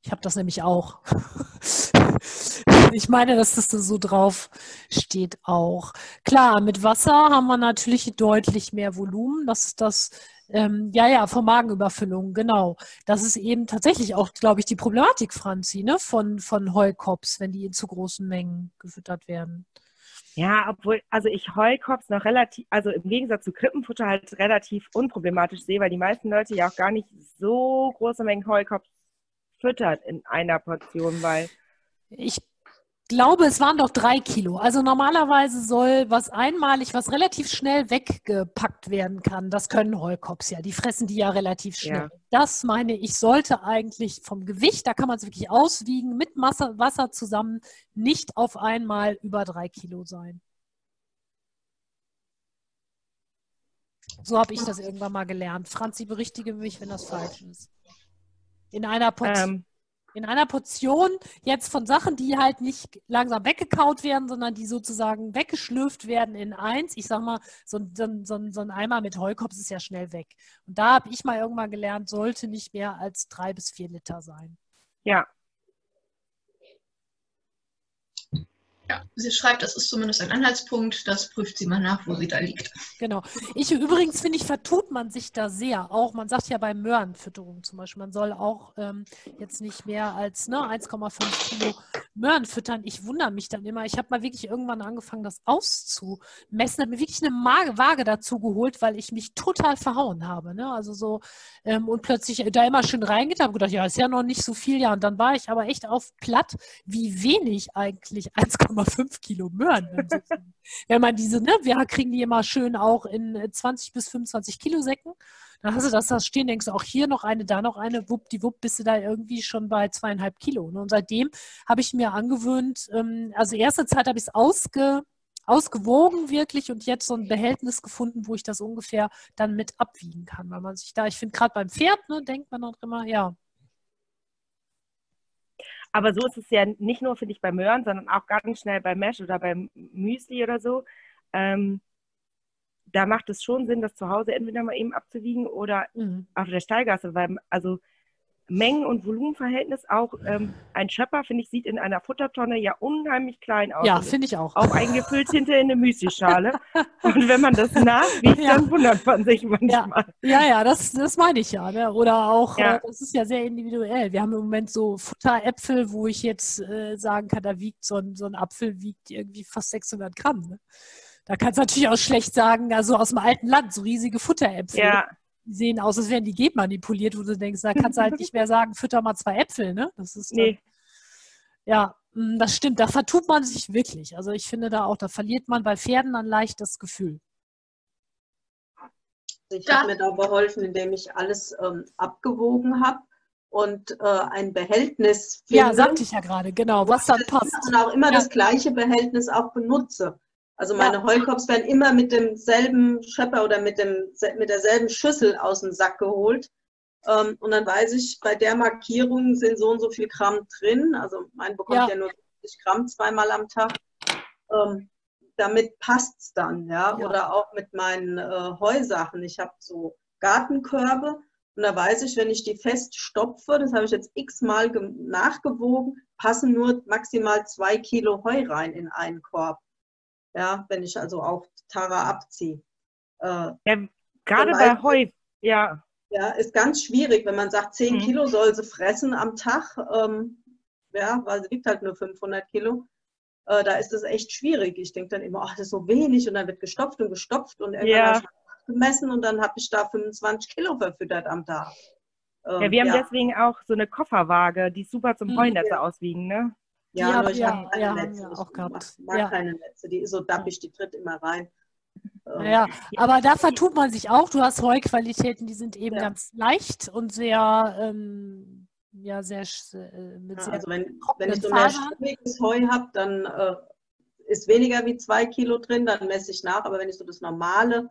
Ich habe das nämlich auch. Ich meine, dass das so drauf steht auch. Klar, mit Wasser haben wir natürlich deutlich mehr Volumen. Das ist das, ähm, ja, ja, von Magenüberfüllung, genau. Das ist eben tatsächlich auch, glaube ich, die Problematik, Franzi, ne, von, von Heukops, wenn die in zu großen Mengen gefüttert werden. Ja, obwohl, also ich Heukops noch relativ, also im Gegensatz zu Krippenfutter halt relativ unproblematisch sehe, weil die meisten Leute ja auch gar nicht so große Mengen Heukops füttert in einer Portion, weil Ich glaube, es waren doch drei Kilo. Also normalerweise soll was einmalig, was relativ schnell weggepackt werden kann, das können Heukops ja. Die fressen die ja relativ schnell. Ja. Das meine ich, sollte eigentlich vom Gewicht, da kann man es wirklich auswiegen, mit Masse, Wasser zusammen, nicht auf einmal über drei Kilo sein. So habe ich das irgendwann mal gelernt. Franzi, berichtige mich, wenn das falsch ist. In einer Portion ähm, in einer Portion jetzt von Sachen, die halt nicht langsam weggekaut werden, sondern die sozusagen weggeschlürft werden in eins. Ich sag mal, so, ein- so, so, so ein Eimer mit Heukops ist ja schnell weg. Und da habe ich mal irgendwann gelernt, sollte nicht mehr als drei bis vier Liter sein. ja, sie schreibt, das ist zumindest ein Anhaltspunkt. Das prüft sie mal nach, wo sie da liegt. Genau. Ich übrigens finde ich, vertut man sich da sehr. Auch man sagt ja bei Möhrenfütterung zum Beispiel, man soll auch ähm, jetzt nicht mehr als ne, 1,5 Kilo Möhren füttern. Ich wundere mich dann immer. Ich habe mal wirklich irgendwann angefangen, das auszumessen, habe mir wirklich eine Waage dazu geholt, weil ich mich total verhauen habe. Ne? Also so ähm, und plötzlich da immer schön reingeht, habe gedacht, ja, ist ja noch nicht so viel, ja. Und dann war ich aber echt auf platt, wie wenig eigentlich 1,5 Kilo Möhren. Wenn, man diese, ne, wir kriegen die immer schön auch in äh, 20 bis 25 Kilo Säcken. Dann hast du das da stehen, denkst du auch hier noch eine, da noch eine, wuppdiwupp, bist du da irgendwie schon bei zweieinhalb Kilo. Ne? Und seitdem habe ich mir angewöhnt, ähm, also erste Zeit habe ich es ausge, ausgewogen wirklich und jetzt so ein Behältnis gefunden, wo ich das ungefähr dann mit abwiegen kann, weil man sich da, ich finde gerade beim Pferd, ne, denkt man auch immer, ja. Aber so ist es ja nicht nur, finde ich, bei Möhren, sondern auch ganz schnell bei Mesh oder beim Müsli oder so. Ähm, da macht es schon Sinn, das zu Hause entweder mal eben abzuwiegen oder mhm. auf der Stallgasse, weil also Mengen- und Volumenverhältnis auch ähm, ein Schöpper, finde ich, sieht in einer Futtertonne ja unheimlich klein aus. Ja, finde ich auch. Auch eingefüllt hinter in eine Müslischale. und wenn man das nachwiegt, ja. dann wundert man sich manchmal. Ja, ja, ja das, das meine ich ja. Ne? Oder auch, ja. äh, das ist ja sehr individuell. Wir haben im Moment so Futteräpfel, wo ich jetzt äh, sagen kann, da wiegt so ein, so ein Apfel wiegt irgendwie fast 600 Gramm. Ne? Da kannst du natürlich auch schlecht sagen, also aus dem alten Land, so riesige Futteräpfel. Ja die sehen aus, als wären die genmanipuliert, wo du denkst, da kannst du halt nicht mehr sagen, fütter mal zwei Äpfel, ne? Das ist dann, nee. Ja, mm, das stimmt. Da vertut man sich wirklich. Also ich finde da auch, da verliert man bei Pferden dann leicht das Gefühl. Ich habe mir da beholfen, indem ich alles ähm, abgewogen habe und äh, ein Behältnis finde. Ja, sagte ich ja gerade, genau, was dann passt. Und auch immer ja. das gleiche Behältnis auch benutze. Also meine ja. Heukops werden immer mit demselben Schöpper oder mit, dem, mit derselben Schüssel aus dem Sack geholt. Ähm, und dann weiß ich, bei der Markierung sind so und so viel Gramm drin. Also mein bekommt ja, ja nur 50 Gramm zweimal am Tag. Ähm, damit passt es dann, ja? ja. Oder auch mit meinen äh, Heusachen. Ich habe so Gartenkörbe und da weiß ich, wenn ich die fest stopfe, das habe ich jetzt x-mal nachgewogen, passen nur maximal zwei Kilo Heu rein in einen Korb ja, wenn ich also auch Tara abziehe. Äh, ja, gerade bei Heu, ja. Ja, ist ganz schwierig, wenn man sagt, 10 mhm. Kilo soll sie fressen am Tag, ähm, ja, weil sie wiegt halt nur 500 Kilo. Äh, da ist es echt schwierig. Ich denke dann immer, ach, das ist so wenig und dann wird gestopft und gestopft und irgendwann ja. gemessen und dann habe ich da 25 Kilo verfüttert am Tag. Ähm, ja, wir haben ja. deswegen auch so eine Kofferwaage, die super zum mhm. Heunetze ja. auswiegen, ne? Ja, aber ich ja, habe keine ja, Netze. Ja, auch gehabt. Mag ja. keine Netze. Die ist so dappig, die tritt immer rein. Ähm, ja, aber da vertut man sich auch. Du hast Heuqualitäten, die sind eben ja. ganz leicht und sehr, ähm, ja, sehr, äh, mit sehr Also wenn, wenn ich so mehr stimmiges Heu habe, dann äh, ist weniger wie zwei Kilo drin, dann messe ich nach. Aber wenn ich so das normale,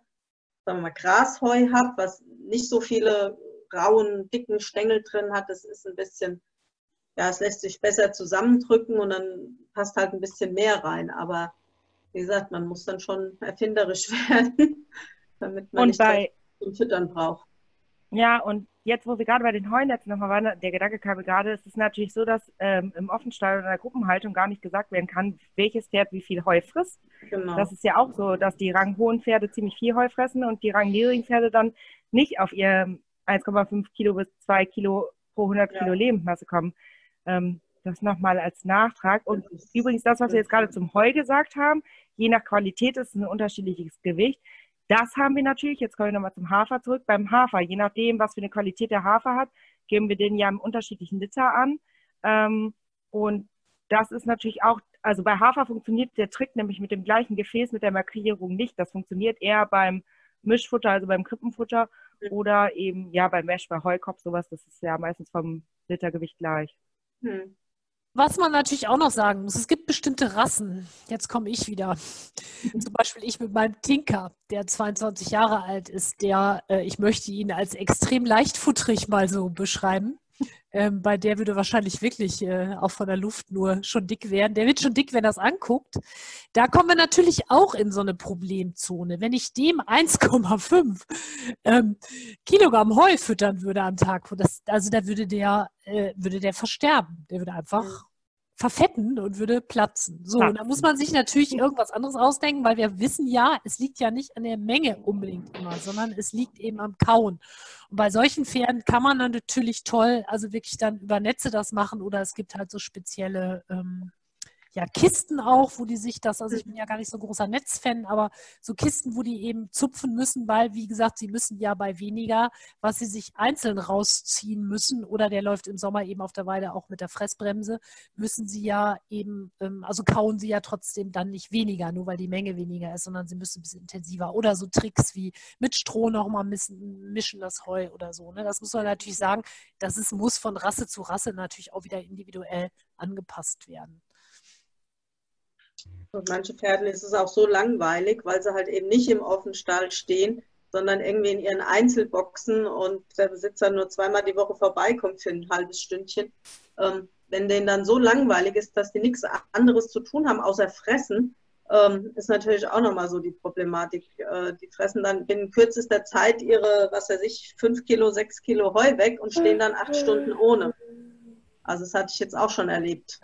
sagen wir mal, Grasheu habe, was nicht so viele rauen, dicken Stängel drin hat, das ist ein bisschen ja, es lässt sich besser zusammendrücken und dann passt halt ein bisschen mehr rein. Aber wie gesagt, man muss dann schon erfinderisch werden, damit man und nicht bei, zum Füttern braucht. Ja, und jetzt, wo wir gerade bei den Heunetzen nochmal waren, der Gedanke kam gerade, es ist natürlich so, dass ähm, im Offenstall oder in der Gruppenhaltung gar nicht gesagt werden kann, welches Pferd wie viel Heu frisst. Genau. Das ist ja auch so, dass die ranghohen Pferde ziemlich viel Heu fressen und die rangniedrigen Pferde dann nicht auf ihr 1,5 Kilo bis 2 Kilo pro 100 ja. Kilo Lebensmasse kommen. Ähm, das nochmal als Nachtrag. Und übrigens das, was wir jetzt gerade zum Heu gesagt haben, je nach Qualität ist es ein unterschiedliches Gewicht. Das haben wir natürlich, jetzt kommen wir nochmal zum Hafer zurück. Beim Hafer, je nachdem, was für eine Qualität der Hafer hat, geben wir den ja im unterschiedlichen Liter an. Ähm, und das ist natürlich auch, also bei Hafer funktioniert der Trick nämlich mit dem gleichen Gefäß, mit der Markierung nicht. Das funktioniert eher beim Mischfutter, also beim Krippenfutter oder eben ja beim Mesh, bei Heukopf, sowas. Das ist ja meistens vom Litergewicht gleich. Hm. Was man natürlich auch noch sagen muss, es gibt bestimmte Rassen. Jetzt komme ich wieder. Zum Beispiel ich mit meinem Tinker, der 22 Jahre alt ist, der, äh, ich möchte ihn als extrem leichtfutterig mal so beschreiben. Ähm, bei der würde wahrscheinlich wirklich äh, auch von der Luft nur schon dick werden. Der wird schon dick, wenn er das anguckt. Da kommen wir natürlich auch in so eine Problemzone. Wenn ich dem 1,5 ähm, Kilogramm Heu füttern würde am Tag, das, also da würde der, äh, würde der versterben. Der würde einfach verfetten und würde platzen. So, und da muss man sich natürlich irgendwas anderes ausdenken, weil wir wissen ja, es liegt ja nicht an der Menge unbedingt immer, sondern es liegt eben am Kauen. Und bei solchen Pferden kann man dann natürlich toll, also wirklich dann über Netze das machen oder es gibt halt so spezielle ähm, ja, Kisten auch, wo die sich das, also ich bin ja gar nicht so großer Netzfan, aber so Kisten, wo die eben zupfen müssen, weil, wie gesagt, sie müssen ja bei weniger, was sie sich einzeln rausziehen müssen, oder der läuft im Sommer eben auf der Weide auch mit der Fressbremse, müssen sie ja eben, ähm, also kauen sie ja trotzdem dann nicht weniger, nur weil die Menge weniger ist, sondern sie müssen ein bisschen intensiver. Oder so Tricks wie mit Stroh nochmal mischen, mischen das Heu oder so. Ne? Das muss man natürlich sagen, das ist, muss von Rasse zu Rasse natürlich auch wieder individuell angepasst werden. Und manche Pferden ist es auch so langweilig, weil sie halt eben nicht im Offenstall stehen, sondern irgendwie in ihren Einzelboxen und der Besitzer nur zweimal die Woche vorbeikommt für ein halbes Stündchen. Ähm, wenn denen dann so langweilig ist, dass die nichts anderes zu tun haben, außer fressen, ähm, ist natürlich auch nochmal so die Problematik. Äh, die fressen dann binnen kürzester Zeit ihre, was weiß ich, fünf Kilo, sechs Kilo Heu weg und stehen dann acht Stunden ohne. Also das hatte ich jetzt auch schon erlebt.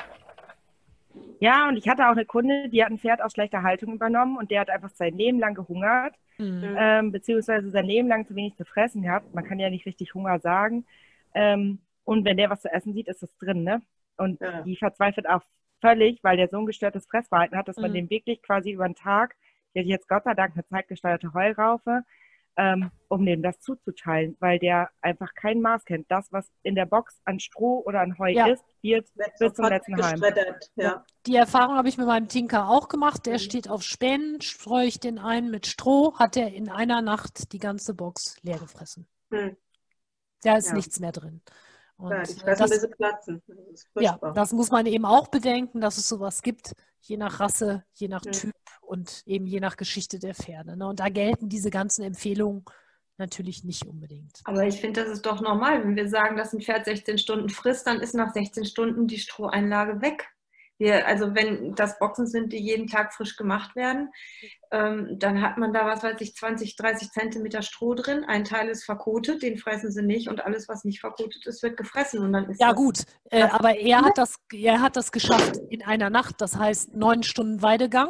Ja, und ich hatte auch eine Kunde, die hat ein Pferd aus schlechter Haltung übernommen und der hat einfach sein Leben lang gehungert, mhm. ähm, beziehungsweise sein Leben lang zu wenig zu fressen gehabt. Man kann ja nicht richtig Hunger sagen. Ähm, und wenn der was zu essen sieht, ist das drin, ne? Und ja. die verzweifelt auch völlig, weil der so ein gestörtes Fressverhalten hat, dass man mhm. den wirklich quasi über den Tag, der hat jetzt Gott sei Dank eine zeitgesteuerte Heuraufe, ähm, um dem das zuzuteilen, weil der einfach kein Maß kennt. Das, was in der Box an Stroh oder an Heu ja. ist, wird bis zum letzten Heim. Ja. Die Erfahrung habe ich mit meinem Tinker auch gemacht. Der mhm. steht auf Spänen, streue ich den ein mit Stroh, hat er in einer Nacht die ganze Box leer gefressen. Mhm. Da ist ja. nichts mehr drin. Und ja, die fressen, das, platzen. Das ja, das muss man eben auch bedenken, dass es sowas gibt, je nach Rasse, je nach mhm. Typ und eben je nach Geschichte der Pferde. Ne? Und da gelten diese ganzen Empfehlungen natürlich nicht unbedingt. Aber ich finde, das ist doch normal. Wenn wir sagen, dass ein Pferd 16 Stunden frisst, dann ist nach 16 Stunden die Stroheinlage weg. Wir, also wenn das Boxen sind, die jeden Tag frisch gemacht werden, ähm, dann hat man da, was weiß ich, 20, 30 Zentimeter Stroh drin. Ein Teil ist verkotet, den fressen sie nicht und alles, was nicht verkotet ist, wird gefressen. Und dann ist ja gut, äh, aber er hat, das, er hat das geschafft in einer Nacht, das heißt neun Stunden Weidegang.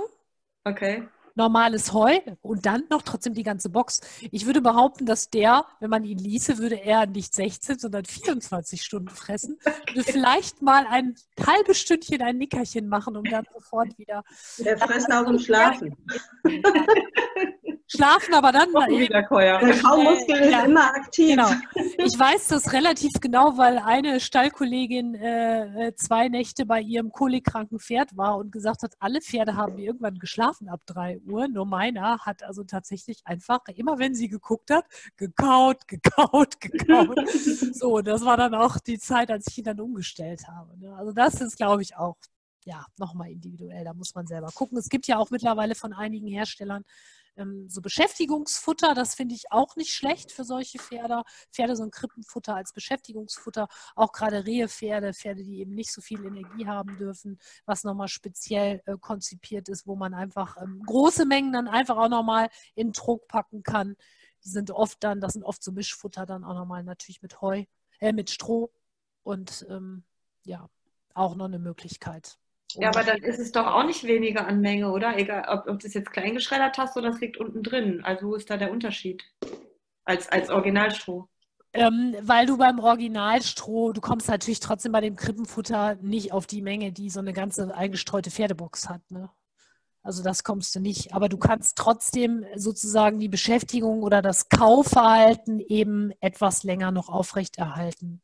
Okay normales Heu und dann noch trotzdem die ganze Box. Ich würde behaupten, dass der, wenn man ihn ließe, würde er nicht 16, sondern 24 Stunden fressen. Okay. Würde vielleicht mal ein halbes Stündchen ein Nickerchen machen, um dann sofort wieder. Der frisst auch im Schlafen. Schlafen aber dann. Wieder Der Kaumuskel ist ja, immer aktiv. Genau. Ich weiß das relativ genau, weil eine Stallkollegin äh, äh, zwei Nächte bei ihrem kolikkranken Pferd war und gesagt hat, alle Pferde haben irgendwann geschlafen ab drei Uhr. Nur meiner hat also tatsächlich einfach, immer wenn sie geguckt hat, gekaut, gekaut, gekaut. so, das war dann auch die Zeit, als ich ihn dann umgestellt habe. Ne? Also das ist, glaube ich, auch ja, nochmal individuell. Da muss man selber gucken. Es gibt ja auch mittlerweile von einigen Herstellern ähm, so Beschäftigungsfutter, das finde ich auch nicht schlecht für solche Pferde. Pferde so ein Krippenfutter als Beschäftigungsfutter, auch gerade Rehepferde, Pferde, die eben nicht so viel Energie haben dürfen, was nochmal speziell äh, konzipiert ist, wo man einfach ähm, große Mengen dann einfach auch nochmal in Druck packen kann. Die sind oft dann, das sind oft so Mischfutter dann auch nochmal natürlich mit Heu, äh, mit Stroh und ähm, ja, auch noch eine Möglichkeit. Ja, aber dann ist es doch auch nicht weniger an Menge, oder? Egal, ob, ob du es jetzt klein geschreddert hast oder es liegt unten drin. Also wo ist da der Unterschied als, als Originalstroh? Ähm, weil du beim Originalstroh, du kommst natürlich trotzdem bei dem Krippenfutter nicht auf die Menge, die so eine ganze eingestreute Pferdebox hat. Ne? Also das kommst du nicht. Aber du kannst trotzdem sozusagen die Beschäftigung oder das Kaufverhalten eben etwas länger noch aufrechterhalten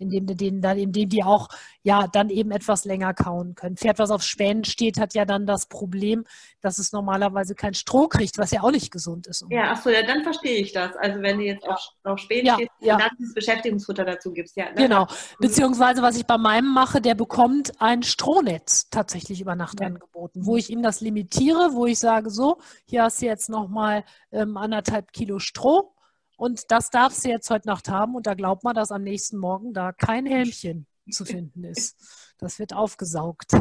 indem, denen dann, indem die auch ja dann eben etwas länger kauen können. Pferd, was auf Spänen steht, hat ja dann das Problem, dass es normalerweise kein Stroh kriegt, was ja auch nicht gesund ist. Ja, achso, ja, dann verstehe ich das. Also wenn du jetzt ja. auf, auf Spänen ja, stehst ja. dann dieses Beschäftigungsfutter dazu gibst. Ja, genau. Beziehungsweise was ich bei meinem mache, der bekommt ein Strohnetz tatsächlich über Nacht angeboten, wo ich ihm das limitiere, wo ich sage, so, hier hast du jetzt nochmal ähm, anderthalb Kilo Stroh und das darfst du jetzt heute Nacht haben. Und da glaubt man, dass am nächsten Morgen da kein Helmchen zu finden ist. Das wird aufgesaugt.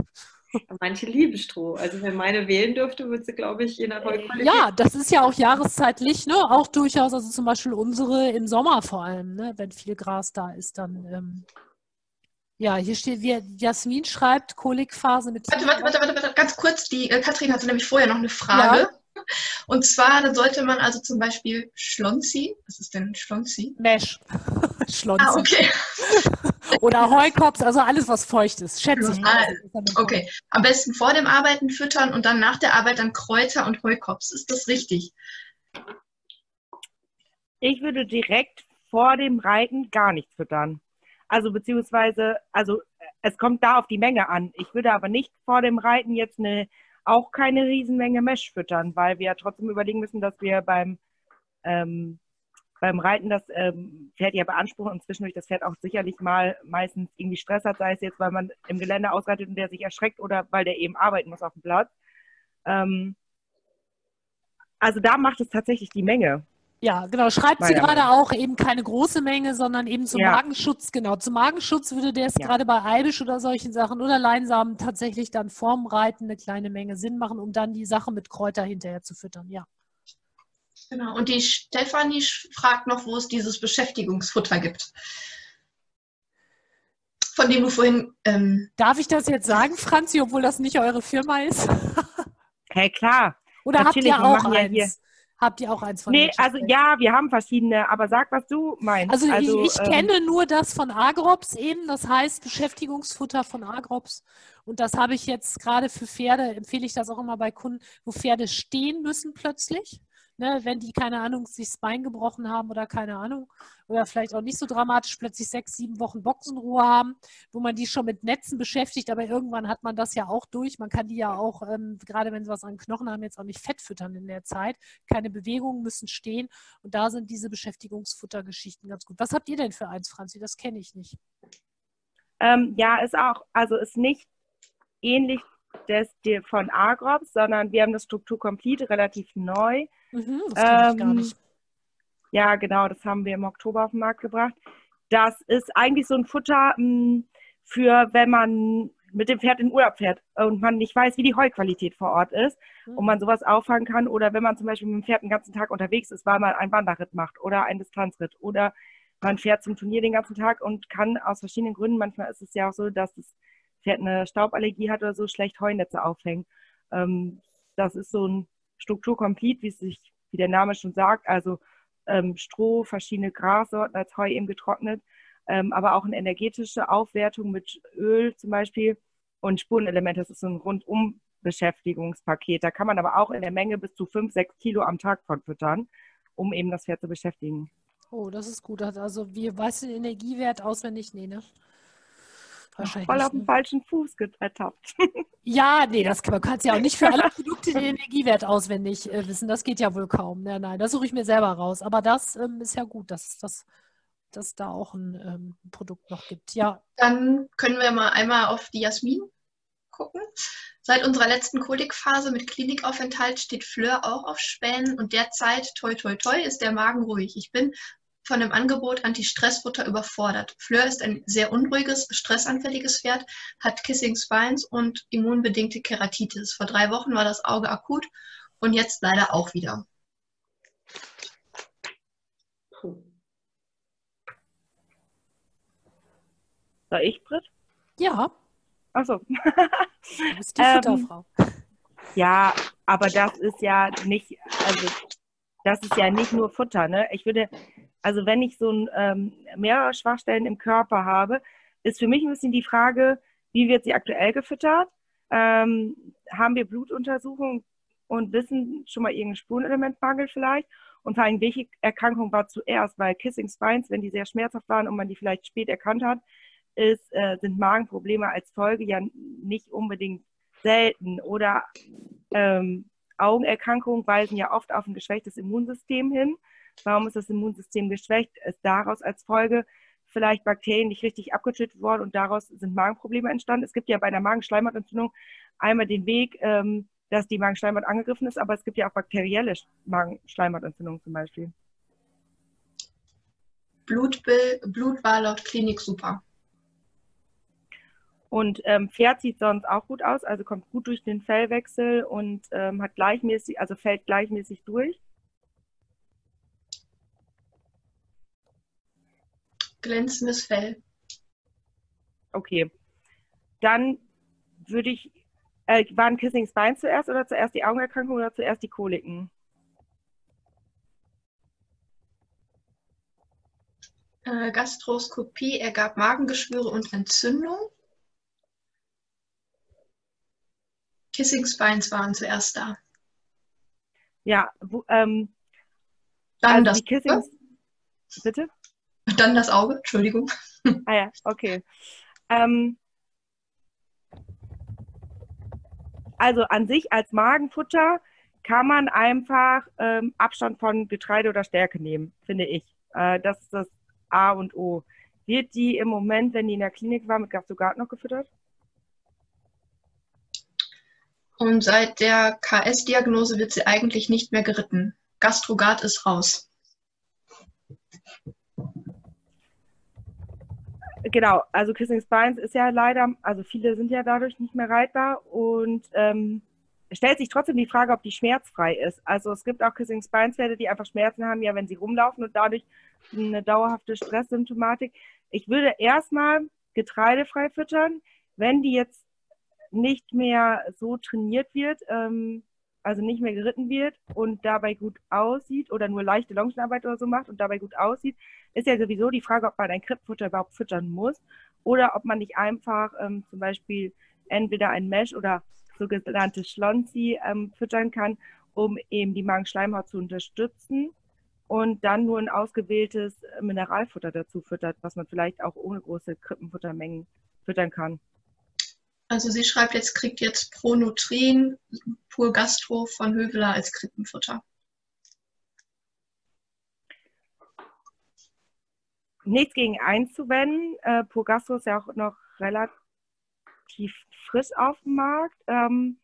Manche lieben Stroh. Also wenn meine wählen dürfte, würde sie, glaube ich, je nach Heuqualität. Ja, das ist ja auch jahreszeitlich, ne? Auch durchaus, also zum Beispiel unsere im Sommer vor allem, ne? Wenn viel Gras da ist, dann. Ähm ja, hier steht, wie Jasmin schreibt, Kolikphase mit. Warte, warte, warte, warte, ganz kurz. Die äh, Katrin hatte nämlich vorher noch eine Frage. Ja. Und zwar, dann sollte man also zum Beispiel Schlonzi, was ist denn Schlonzi? Mesh. Schlonzi. Ah, okay. Oder Heukops, also alles, was feucht ist, schätze ich. Ah, okay. Am besten vor dem Arbeiten füttern und dann nach der Arbeit dann Kräuter und Heukops. Ist das richtig? Ich würde direkt vor dem Reiten gar nichts füttern. Also beziehungsweise, also es kommt da auf die Menge an. Ich würde aber nicht vor dem Reiten jetzt eine auch keine Riesenmenge Mesh füttern, weil wir ja trotzdem überlegen müssen, dass wir beim, ähm, beim Reiten das ähm, Pferd ja beansprucht und zwischendurch das Pferd auch sicherlich mal meistens irgendwie Stress hat, sei es jetzt, weil man im Gelände ausreitet und der sich erschreckt oder weil der eben arbeiten muss auf dem Platz. Ähm, also da macht es tatsächlich die Menge. Ja, genau. Schreibt sie gerade auch eben keine große Menge, sondern eben zum ja. Magenschutz. Genau, zum Magenschutz würde der es ja. gerade bei Eibisch oder solchen Sachen oder Leinsamen tatsächlich dann vorm Reiten eine kleine Menge Sinn machen, um dann die Sache mit Kräuter hinterher zu füttern. Ja. Genau. Und die Stefanie fragt noch, wo es dieses Beschäftigungsfutter gibt. Von dem du vorhin. Ähm Darf ich das jetzt sagen, Franzi, obwohl das nicht eure Firma ist? hey, klar. Oder Natürlich, habt ihr auch eins? Ja Habt ihr auch eins von Nee, also ja, wir haben verschiedene, aber sag, was du meinst. Also, also ich, ich ähm, kenne nur das von Agrops eben, das heißt Beschäftigungsfutter von Agrops. Und das habe ich jetzt gerade für Pferde, empfehle ich das auch immer bei Kunden, wo Pferde stehen müssen plötzlich ne, wenn die, keine Ahnung, sich das Bein gebrochen haben oder keine Ahnung, oder vielleicht auch nicht so dramatisch plötzlich sechs, sieben Wochen Boxenruhe haben, wo man die schon mit Netzen beschäftigt, aber irgendwann hat man das ja auch durch. Man kann die ja auch, ähm, gerade wenn sie was an Knochen haben, jetzt auch nicht fett füttern in der Zeit. Keine Bewegungen müssen stehen und da sind diese Beschäftigungsfuttergeschichten ganz gut. Was habt ihr denn für eins, Franzi? Das kenne ich nicht. Ähm, ja, ist auch, also ist nicht ähnlich des, von Agrops, sondern wir haben das Struktur Complete relativ neu. Mhm, das ähm, ich gar ähm, nicht. Ja, genau, das haben wir im Oktober auf den Markt gebracht. Das ist eigentlich so ein Futter mh, hm, für, wenn man mit dem Pferd in Urlaub fährt und man nicht weiß, wie die Heuqualität vor Ort ist mhm. und man sowas auffangen kann. Oder wenn man zum Beispiel mit dem Pferd den ganzen Tag unterwegs ist, weil man einen Wanderritt macht oder einen Distanzritt oder man fährt zum Turnier den ganzen Tag und kann aus verschiedenen Gründen, manchmal ist es ja auch so, dass Pferd eine Stauballergie hat oder so, schlecht Heunetze aufhängen. Ähm, das ist so ein Strukturkomplet, wie sich, wie der Name schon sagt, also ähm, Stroh, verschiedene Grassorten als Heu eben getrocknet, ähm, aber auch eine energetische Aufwertung mit Öl zum Beispiel und Spurenelemente. Das ist so ein rundum Beschäftigungspaket. Da kann man aber auch in der Menge bis zu 5, 6 Kilo am Tag von füttern, um eben das Pferd zu beschäftigen. Oh, das ist gut. Also, wie weißt du den Energiewert auswendig? Nee, ne? Wahrscheinlich. Voll auf dem falschen Fuß ertappt. Ja, nee, das kann, man kann ja auch nicht für alle Produkte den Energiewert auswendig äh, wissen. Das geht ja wohl kaum. Nein, nein, das suche ich mir selber raus. Aber das ähm, ist ja gut, dass das dass da auch ein ähm, Produkt noch gibt. Ja. Dann können wir mal einmal auf die Jasmin gucken. Seit unserer letzten Kolikphase mit Klinikaufenthalt steht Fleur auch auf Spänen und derzeit, toi toi toi, ist der Magen ruhig. Ich bin von dem Angebot Anti-Stress-Futter überfordert. Fleur ist ein sehr unruhiges, stressanfälliges Pferd, hat Kissing Spines und immunbedingte Keratitis. Vor drei Wochen war das Auge akut und jetzt leider auch wieder. Soll ich, Britt? Ja. Achso. Du bist die Futterfrau. Ähm, ja, aber das ist ja nicht, also das ist ja nicht nur Futter, ne? Ich würde, also wenn ich so ein, ähm, mehrere Schwachstellen im Körper habe, ist für mich ein bisschen die Frage, wie wird sie aktuell gefüttert? Ähm, haben wir Blutuntersuchungen und wissen schon mal irgendeinen Spurenelementmangel vielleicht? Und vor allem, welche Erkrankung war zuerst? Weil Kissing Spines, wenn die sehr schmerzhaft waren und man die vielleicht spät erkannt hat, ist, äh, sind Magenprobleme als Folge ja nicht unbedingt selten. Oder ähm, Augenerkrankungen weisen ja oft auf ein geschwächtes Immunsystem hin. Warum ist das Immunsystem geschwächt? Ist daraus als Folge vielleicht Bakterien nicht richtig abgetötet worden und daraus sind Magenprobleme entstanden. Es gibt ja bei einer Magenschleimhautentzündung einmal den Weg, ähm, dass die Magenschleimhaut angegriffen ist, aber es gibt ja auch bakterielle Magenschleimhautentzündungen zum Beispiel. Blutbild, Blut war laut Klinik super. Und ähm, Pferd sieht sonst auch gut aus, also kommt gut durch den Fellwechsel und ähm, hat gleichmäßig, also fällt gleichmäßig durch. Glänzendes Fell. Okay. Dann würde ich, äh, waren Kissing Spine zuerst oder zuerst die Augenerkrankung oder zuerst die Koliken? Äh, Gastroskopie ergab Magengeschwüre und Entzündung. Kissing Spines waren zuerst da. Ja, wo, ähm, dann also das. Die Kissing, bitte? Dann das Auge, Entschuldigung. Ah ja, okay. Ähm, also an sich als Magenfutter kann man einfach ähm, Abstand von Getreide oder Stärke nehmen, finde ich. Äh, das ist das A und O. Wird die im Moment, wenn die in der Klinik war, mit Gastrogat noch gefüttert? Und seit der KS-Diagnose wird sie eigentlich nicht mehr geritten. Gastrogat ist raus. Genau, also Kissing Spines ist ja leider, also viele sind ja dadurch nicht mehr reitbar und ähm, stellt sich trotzdem die Frage, ob die schmerzfrei ist. Also es gibt auch Kissing Spines Pferde, die einfach Schmerzen haben, ja, wenn sie rumlaufen und dadurch eine dauerhafte Stresssymptomatik. Ich würde erstmal getreidefrei füttern, wenn die jetzt nicht mehr so trainiert wird, ähm, also nicht mehr geritten wird und dabei gut aussieht oder nur leichte Longenarbeit oder so macht und dabei gut aussieht, ist ja sowieso die Frage, ob man ein Krippfutter überhaupt füttern muss oder ob man nicht einfach ähm, zum Beispiel entweder ein Mesh oder sogenannte Schlonzi ähm, füttern kann, um eben die Magenschleimhaut zu unterstützen und dann nur ein ausgewähltes Mineralfutter dazu füttert, was man vielleicht auch ohne große Krippenfuttermengen füttern kann. Also sie schreibt jetzt, kriegt jetzt Pronutrin pur Gastro von Höveler als Krippenfutter. Nichts gegen einzuwenden. Äh, pur Gastro ist ja auch noch relativ frisch auf dem Markt. Ähm,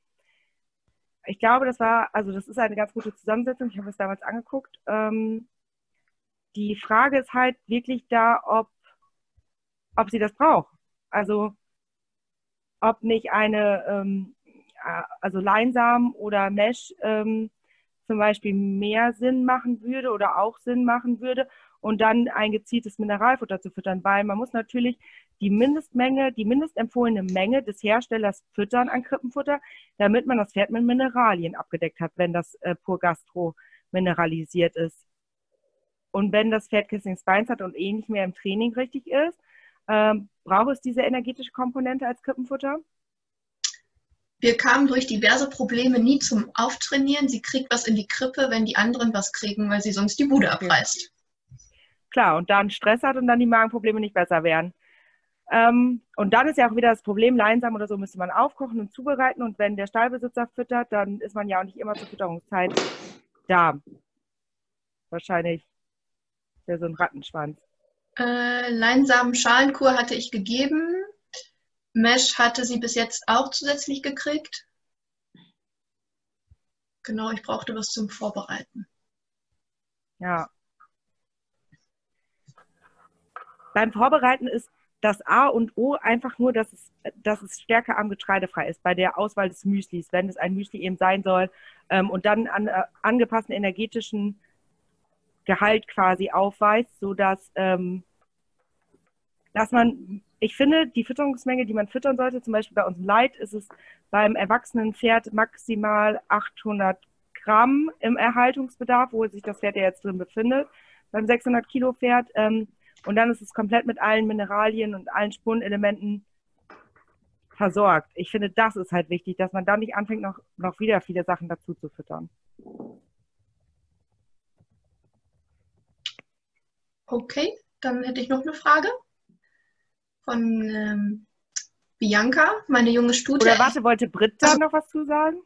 ich glaube, das war, also das ist eine ganz gute Zusammensetzung. Ich habe es damals angeguckt. Ähm, die Frage ist halt wirklich da, ob, ob sie das braucht. Also ob nicht eine, ähm, also Leinsamen oder Mesh ähm, zum Beispiel mehr Sinn machen würde oder auch Sinn machen würde und dann ein gezieltes Mineralfutter zu füttern, weil man muss natürlich die Mindestmenge, die mindestempfohlene Menge des Herstellers füttern an Krippenfutter, damit man das Pferd mit Mineralien abgedeckt hat, wenn das äh, pur Gastro mineralisiert ist. Und wenn das Pferd Kissing Spines hat und eh nicht mehr im Training richtig ist, ähm, braucht es diese energetische Komponente als Krippenfutter? Wir kamen durch diverse Probleme nie zum Auftrainieren. Sie kriegt was in die Krippe, wenn die anderen was kriegen, weil sie sonst die Bude abreißt. Klar, und dann Stress hat und dann die Magenprobleme nicht besser werden. Ähm, und dann ist ja auch wieder das Problem, Leinsam oder so müsste man aufkochen und zubereiten. Und wenn der Stallbesitzer füttert, dann ist man ja auch nicht immer zur Fütterungszeit da. Wahrscheinlich wäre so ein Rattenschwanz. Äh, Leinsamen-Schalenkur hatte ich gegeben. Mesh hatte sie bis jetzt auch zusätzlich gekriegt. Genau, ich brauchte was zum Vorbereiten. Ja. Beim Vorbereiten ist das A und O einfach nur, dass es, dass es stärkearm getreidefrei ist bei der Auswahl des Müslis, wenn es ein Müsli eben sein soll ähm, und dann an äh, angepassten energetischen Gehalt quasi aufweist, sodass ähm, dass man, ich finde, die Fütterungsmenge, die man füttern sollte, zum Beispiel bei unserem Light, ist es beim erwachsenen Pferd maximal 800 Gramm im Erhaltungsbedarf, wo sich das Pferd ja jetzt drin befindet, beim 600 Kilo Pferd. Ähm, und dann ist es komplett mit allen Mineralien und allen Spurenelementen versorgt. Ich finde, das ist halt wichtig, dass man da nicht anfängt, noch, noch wieder viele Sachen dazu zu füttern. Okay, dann hätte ich noch eine Frage von ähm, Bianca, meine junge Stute. Oder warte, wollte Britta also, noch was zu sagen?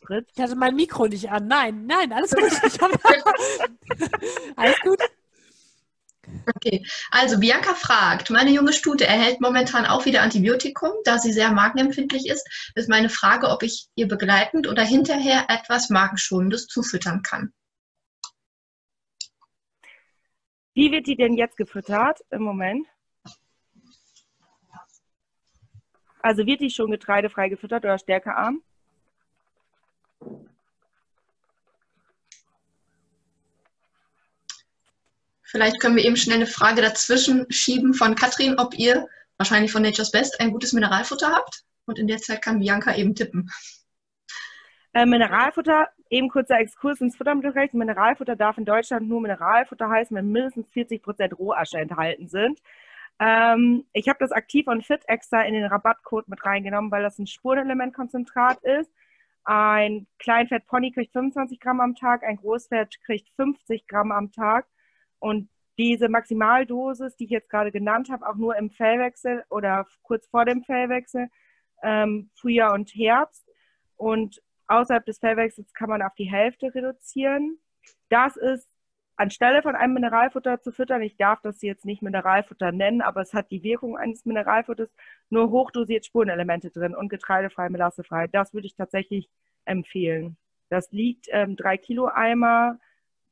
Brit? Ich hatte mein Mikro nicht an. Nein, nein, alles gut. alles gut. Okay, also Bianca fragt, meine junge Stute erhält momentan auch wieder Antibiotikum, da sie sehr magenempfindlich ist. Ist meine Frage, ob ich ihr begleitend oder hinterher etwas Magenschonendes zufüttern kann. Wie wird die denn jetzt gefüttert im Moment? Also wird die schon getreidefrei gefüttert oder stärkearm? Vielleicht können wir eben schnell eine Frage dazwischen schieben von Katrin, ob ihr wahrscheinlich von Nature's Best ein gutes Mineralfutter habt. Und in der Zeit kann Bianca eben tippen. Äh, Mineralfutter, eben kurzer Exkurs ins Futtermittelrecht. Mineralfutter darf in Deutschland nur Mineralfutter heißen, wenn mindestens 40 Prozent Rohasche enthalten sind. Ähm, ich habe das aktiv und fit extra in den Rabattcode mit reingenommen, weil das ein Spurenelementkonzentrat ist. Ein Kleinfett-Pony kriegt 25 Gramm am Tag, ein Großfett kriegt 50 Gramm am Tag. Und diese Maximaldosis, die ich jetzt gerade genannt habe, auch nur im Fellwechsel oder kurz vor dem Fellwechsel, ähm, Frühjahr und Herbst. Und außerhalb des Fellwechsels kann man auf die Hälfte reduzieren. Das ist anstelle von einem Mineralfutter zu füttern. Ich darf das jetzt nicht Mineralfutter nennen, aber es hat die Wirkung eines Mineralfutters, nur hochdosiert Spurenelemente drin und getreidefrei, melassefrei. Das würde ich tatsächlich empfehlen. Das liegt ähm, drei Kilo Eimer,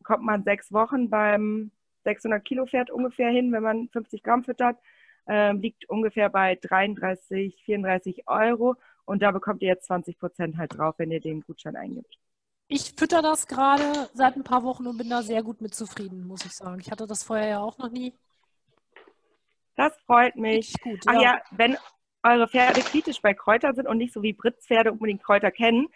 kommt man sechs Wochen beim 600 Kilo Pferd ungefähr hin, wenn man 50 Gramm füttert, ähm, liegt ungefähr bei 33, 34 Euro und da bekommt ihr jetzt 20 Prozent halt drauf, wenn ihr den Gutschein eingibt. Ich fütter das gerade seit ein paar Wochen und bin da sehr gut mit zufrieden, muss ich sagen. Ich hatte das vorher ja auch noch nie. Das freut mich. Gut, Ach ja, wenn eure Pferde kritisch bei Kräutern sind und nicht so wie Britzpferde unbedingt Kräuter kennen,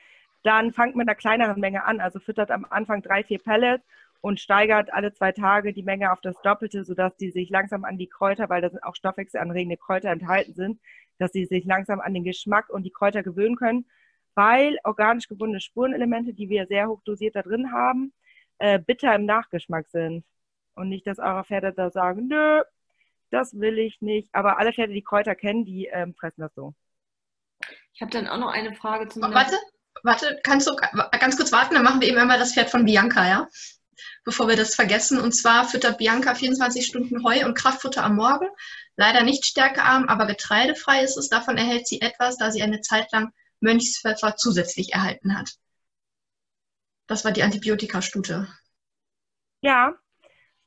dann fangt mit einer kleineren Menge an. Also füttert am Anfang drei, vier Pellets und steigert alle zwei Tage die Menge auf das Doppelte, sodass die sich langsam an die Kräuter, weil da sind auch stoffwechselanregende Kräuter enthalten sind, dass sie sich langsam an den Geschmack und die Kräuter gewöhnen können weil organisch gebundene Spurenelemente, die wir sehr hoch dosiert da drin haben, äh, bitter im Nachgeschmack sind. Und nicht, dass eure Pferde da sagen, nö, das will ich nicht. Aber alle Pferde, die Kräuter kennen, die ähm, fressen das so. Ich habe dann auch noch eine Frage zum. Warte, warte, kannst du ganz kurz warten? Dann machen wir eben einmal das Pferd von Bianca, ja? Bevor wir das vergessen. Und zwar füttert Bianca 24 Stunden Heu und Kraftfutter am Morgen. Leider nicht stärkearm, aber getreidefrei ist es. Davon erhält sie etwas, da sie eine Zeit lang Mönchspfeffer zusätzlich erhalten hat. Das war die Antibiotikastute. Ja,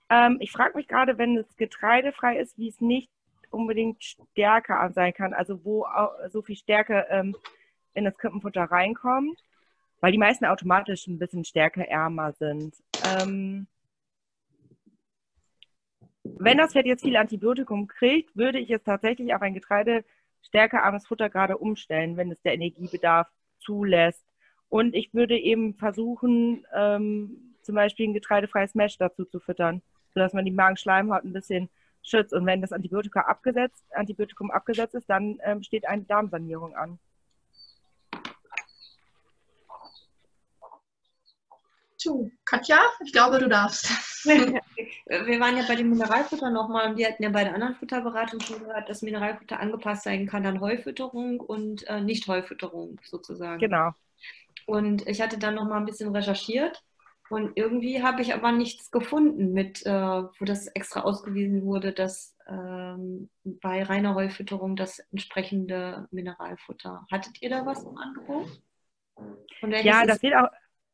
ähm, ich frage mich gerade, wenn es getreidefrei ist, wie es nicht unbedingt stärker sein kann, also wo so viel Stärke ähm, in das Krippenfutter reinkommt, weil die meisten automatisch ein bisschen stärkeärmer sind. Ähm, wenn das Pferd jetzt viel Antibiotikum kriegt, würde ich es tatsächlich auf ein Getreide stärkearmes Futter gerade umstellen, wenn es der Energiebedarf zulässt. Und ich würde eben versuchen, ähm, zum Beispiel ein getreidefreies Mesh dazu zu füttern, sodass man die Magenschleimhaut ein bisschen schützt. Und wenn das Antibiotika abgesetzt, Antibiotikum abgesetzt ist, dann ähm, steht eine Darmsanierung an. Zu. Katja, ich glaube, du darfst. Wir waren ja bei dem Mineralfutter nochmal und wir hatten ja bei der anderen Futterberatung schon gehört, dass Mineralfutter angepasst sein kann an Heufütterung und äh, Nicht-Heufütterung sozusagen. Genau. Und ich hatte dann nochmal ein bisschen recherchiert und irgendwie habe ich aber nichts gefunden, mit, äh, wo das extra ausgewiesen wurde, dass ähm, bei reiner Heufütterung das entsprechende Mineralfutter. Hattet ihr da was im Angebot? Ja, das wird auch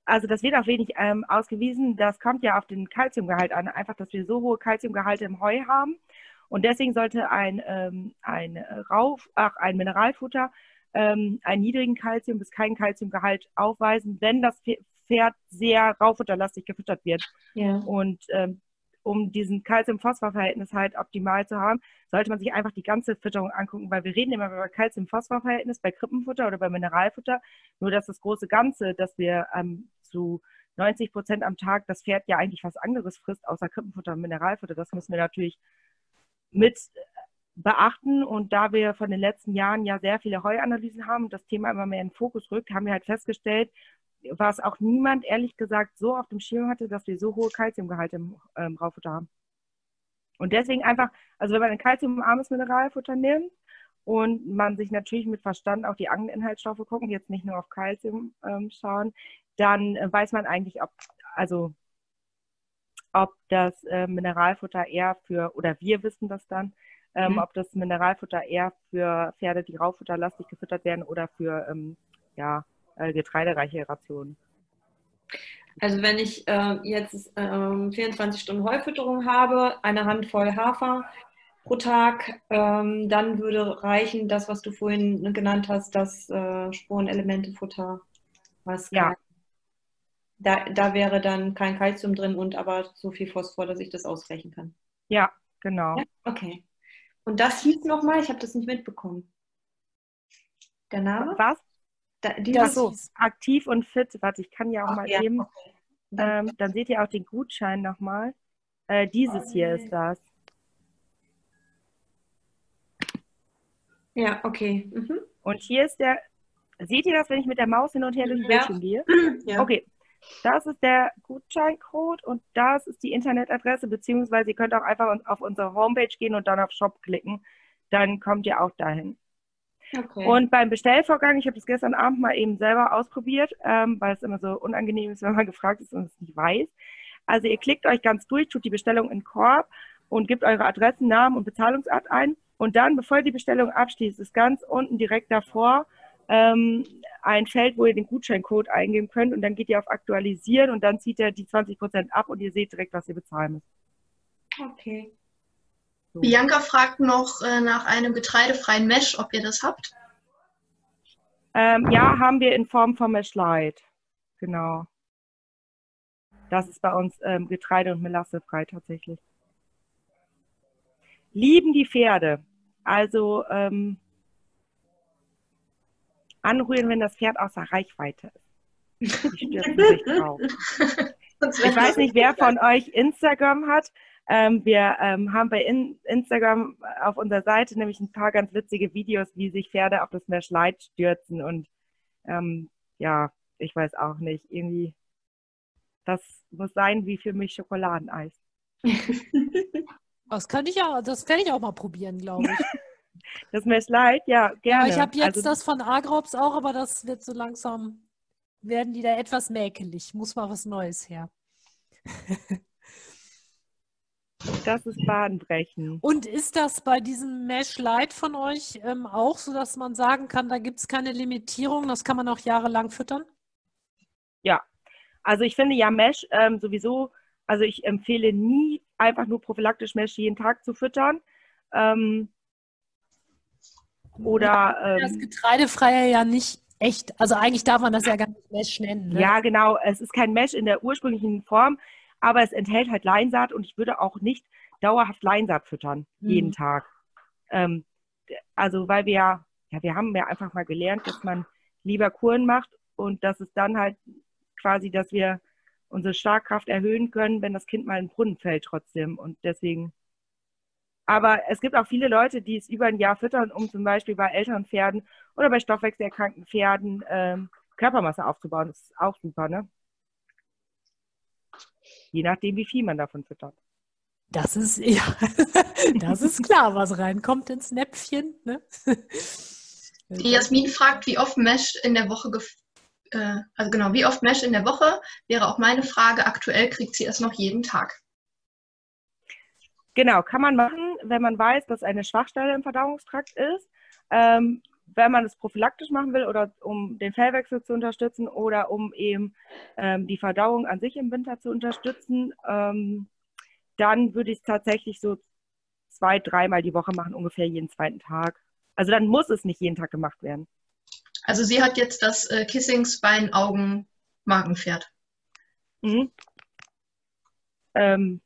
also das wird auch wenig ähm, ausgewiesen. Das kommt ja auf den Kalziumgehalt an. Einfach, dass wir so hohe Kalziumgehalte im Heu haben. Und deswegen sollte ein, ähm, ein, Rauf, ach, ein Mineralfutter ähm, einen niedrigen Kalzium- bis keinen Kalziumgehalt aufweisen, wenn das Pferd sehr raufutterlastig gefüttert wird. Ja. Und ähm, um diesen Calcium-Phosphor-Verhältnis halt optimal zu haben, sollte man sich einfach die ganze Fütterung angucken, weil wir reden immer über Calcium-Phosphor-Verhältnis bei Krippenfutter oder bei Mineralfutter, nur dass das große Ganze, dass wir ähm, zu 90 Prozent am Tag das Pferd ja eigentlich was anderes frisst, außer Krippenfutter und Mineralfutter, das müssen wir natürlich mit beachten. Und da wir von den letzten Jahren ja sehr viele Heuanalysen haben und das Thema immer mehr in den Fokus rückt, haben wir halt festgestellt, was auch niemand ehrlich gesagt so auf dem Schirm hatte, dass wir so hohe Kalziumgehalte im ähm, Raufutter haben. Und deswegen einfach, also wenn man ein kalziumarmes Mineralfutter nimmt und man sich natürlich mit Verstand auch die anderen Inhaltsstoffe gucken, jetzt nicht nur auf Kalzium ähm, schauen, dann äh, weiß man eigentlich, ob, also ob das äh, Mineralfutter eher für, oder wir wissen das dann, ähm, mhm. ob das Mineralfutter eher für Pferde, die raufutterlastig gefüttert werden oder für ähm, ja, äh, getreidereiche Rationen. Also wenn ich äh, jetzt äh, 24 Stunden Heufütterung habe, eine Handvoll Hafer pro Tag, ähm, dann würde reichen das, was du vorhin genannt hast, das äh, Spurenelementefutter. Was ja. Da, da wäre dann kein Kalzium drin und aber so viel Phosphor, dass ich das ausreichen kann. Ja, genau. Ja? Okay. Und das hieß nochmal, ich habe das nicht mitbekommen. Der Name? Was? Da, ja, so, aktiv und fit. Warte, ich kann ja auch Ach, mal ja, eben. Okay. Ähm, dann seht ihr auch den Gutschein nochmal. Äh, dieses hier ist das. Ja, okay. Mhm. Und hier ist der. Seht ihr das, wenn ich mit der Maus hin und her durch den Bildschirm gehe? Ja. Okay. Das ist der Gutscheincode und das ist die Internetadresse, beziehungsweise ihr könnt auch einfach auf unsere Homepage gehen und dann auf Shop klicken. Dann kommt ihr auch dahin. Okay. Und beim Bestellvorgang, ich habe das gestern Abend mal eben selber ausprobiert, ähm, weil es immer so unangenehm ist, wenn man gefragt ist und es nicht weiß. Also ihr klickt euch ganz durch, tut die Bestellung in Korb und gebt eure Adressen, Namen und Bezahlungsart ein. Und dann, bevor ihr die Bestellung abschließt, ist ganz unten direkt davor ähm, ein Feld, wo ihr den Gutscheincode eingeben könnt und dann geht ihr auf Aktualisieren und dann zieht er die 20% ab und ihr seht direkt, was ihr bezahlen müsst. Okay. Bianca fragt noch äh, nach einem getreidefreien Mesh, ob ihr das habt. Ähm, ja, haben wir in Form von Mesh Light. Genau. Das ist bei uns ähm, Getreide- und Melassefrei tatsächlich. Lieben die Pferde. Also ähm, anrühren, wenn das Pferd außer Reichweite ist. Die stürzen sich drauf. Ich weiß nicht, wer von euch Instagram hat. Ähm, wir ähm, haben bei In Instagram auf unserer Seite nämlich ein paar ganz witzige Videos, wie sich Pferde auf das Mesh Light stürzen. Und ähm, ja, ich weiß auch nicht. Irgendwie, das muss sein wie für mich Schokoladeneis. Das kann ich ja, das kann ich auch mal probieren, glaube ich. Das Mesh Light, ja, gerne. Ja, ich habe jetzt also, das von Agrops auch, aber das wird so langsam, werden die da etwas mäkelig. Muss mal was Neues her. Das ist Badenbrechen. Und ist das bei diesem Mesh Light von euch ähm, auch so, dass man sagen kann, da gibt es keine Limitierung, das kann man auch jahrelang füttern? Ja, also ich finde ja Mesh ähm, sowieso, also ich empfehle nie einfach nur prophylaktisch Mesh jeden Tag zu füttern. Ähm, oder ja, das ähm, Getreidefreie ja nicht echt, also eigentlich darf man das ja gar nicht Mesh nennen. Ne? Ja, genau, es ist kein Mesh in der ursprünglichen Form, aber es enthält halt Leinsaat und ich würde auch nicht dauerhaft Leinsaat füttern, mhm. jeden Tag. Ähm, also weil wir ja, wir haben ja einfach mal gelernt, dass man lieber Kuren macht und dass es dann halt quasi, dass wir unsere Schlagkraft erhöhen können, wenn das Kind mal in den Brunnen fällt trotzdem. Und deswegen. Aber es gibt auch viele Leute, die es über ein Jahr füttern, um zum Beispiel bei älteren Pferden oder bei stoffwechselerkrankten Pferden ähm, Körpermasse aufzubauen. Das ist auch super, ne? Je nachdem, wie viel man davon füttert. Das ist, ja, das ist klar, was reinkommt ins Näpfchen. Ne? Die Jasmin fragt, wie oft Mesh in der Woche, äh, also genau, wie oft Mesh in der Woche wäre auch meine Frage. Aktuell kriegt sie es noch jeden Tag. Genau, kann man machen, wenn man weiß, dass eine Schwachstelle im Verdauungstrakt ist. Ähm, wenn man es prophylaktisch machen will oder um den Fellwechsel zu unterstützen oder um eben ähm, die Verdauung an sich im Winter zu unterstützen, ähm, dann würde ich es tatsächlich so zwei, dreimal die Woche machen, ungefähr jeden zweiten Tag. Also dann muss es nicht jeden Tag gemacht werden. Also sie hat jetzt das äh, Kissingsbein, Augen, Magenpferd. Mhm. Ähm,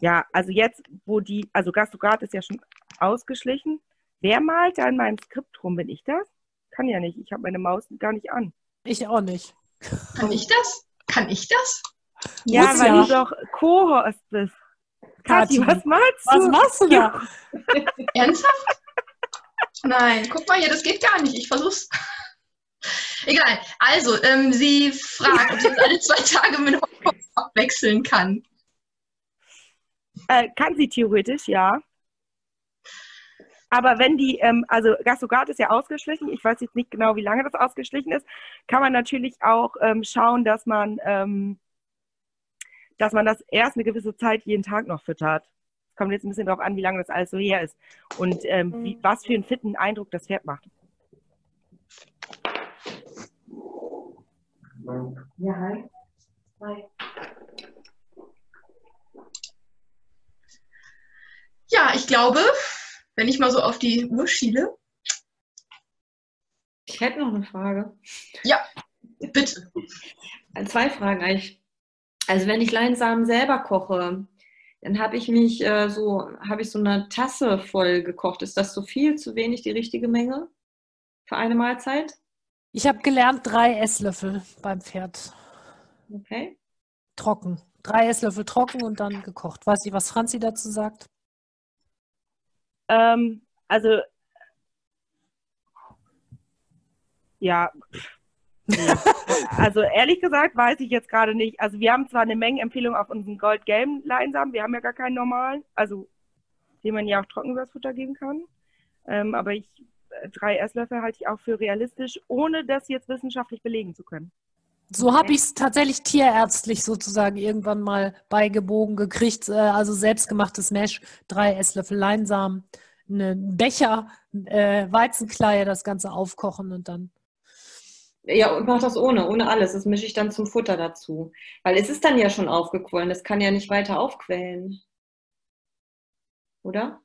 ja, also jetzt, wo die, also Gastrograd ist ja schon ausgeschlichen, Wer malt da in meinem Skript rum? Bin ich das? Kann ja nicht. Ich habe meine Maus gar nicht an. Ich auch nicht. Kann ich das? Kann ich das? Ja, Muss weil ja. du doch Co-Host bist. Kathi, was malst du? Was machst du da? Ernsthaft? Nein, guck mal hier, das geht gar nicht. Ich versuch's. Egal. Also, ähm, sie fragt, ob sie alle zwei Tage mit Hongkong abwechseln kann. Äh, kann sie theoretisch, ja. Aber wenn die, ähm, also Gastrogard ist ja ausgeschlichen, ich weiß jetzt nicht genau, wie lange das ausgeschlichen ist, kann man natürlich auch ähm, schauen, dass man, ähm, dass man das erst eine gewisse Zeit jeden Tag noch füttert. Es kommt jetzt ein bisschen darauf an, wie lange das alles so her ist und ähm, wie, was für einen fitten Eindruck das Pferd macht. Ja, hi. Hi. Ja, ich glaube, wenn ich mal so auf die Uhr schiele. Ich hätte noch eine Frage. Ja, bitte. Zwei Fragen eigentlich. Also wenn ich Leinsamen selber koche, dann habe ich mich äh, so, habe ich so eine Tasse voll gekocht. Ist das so viel, zu wenig, die richtige Menge für eine Mahlzeit? Ich habe gelernt, drei Esslöffel beim Pferd. Okay. Trocken. Drei Esslöffel trocken und dann gekocht. Weiß ich, was Franzi dazu sagt? Ähm, also, ja. also ehrlich gesagt weiß ich jetzt gerade nicht. Also wir haben zwar eine Menge Empfehlungen auf unseren Gold Game Leinsamen, wir haben ja gar keinen normalen, also den man ja auch trocken übers Futter geben kann. Ähm, aber ich drei Esslöffel halte ich auch für realistisch, ohne das jetzt wissenschaftlich belegen zu können. So habe ich es tatsächlich tierärztlich sozusagen irgendwann mal beigebogen gekriegt. Äh, also selbstgemachtes Mesh, drei Esslöffel Leinsamen, einen Becher, äh, Weizenkleie, das Ganze aufkochen und dann. Ja, und mach das ohne, ohne alles. Das mische ich dann zum Futter dazu. Weil es ist dann ja schon aufgequollen. Das kann ja nicht weiter aufquellen. Oder?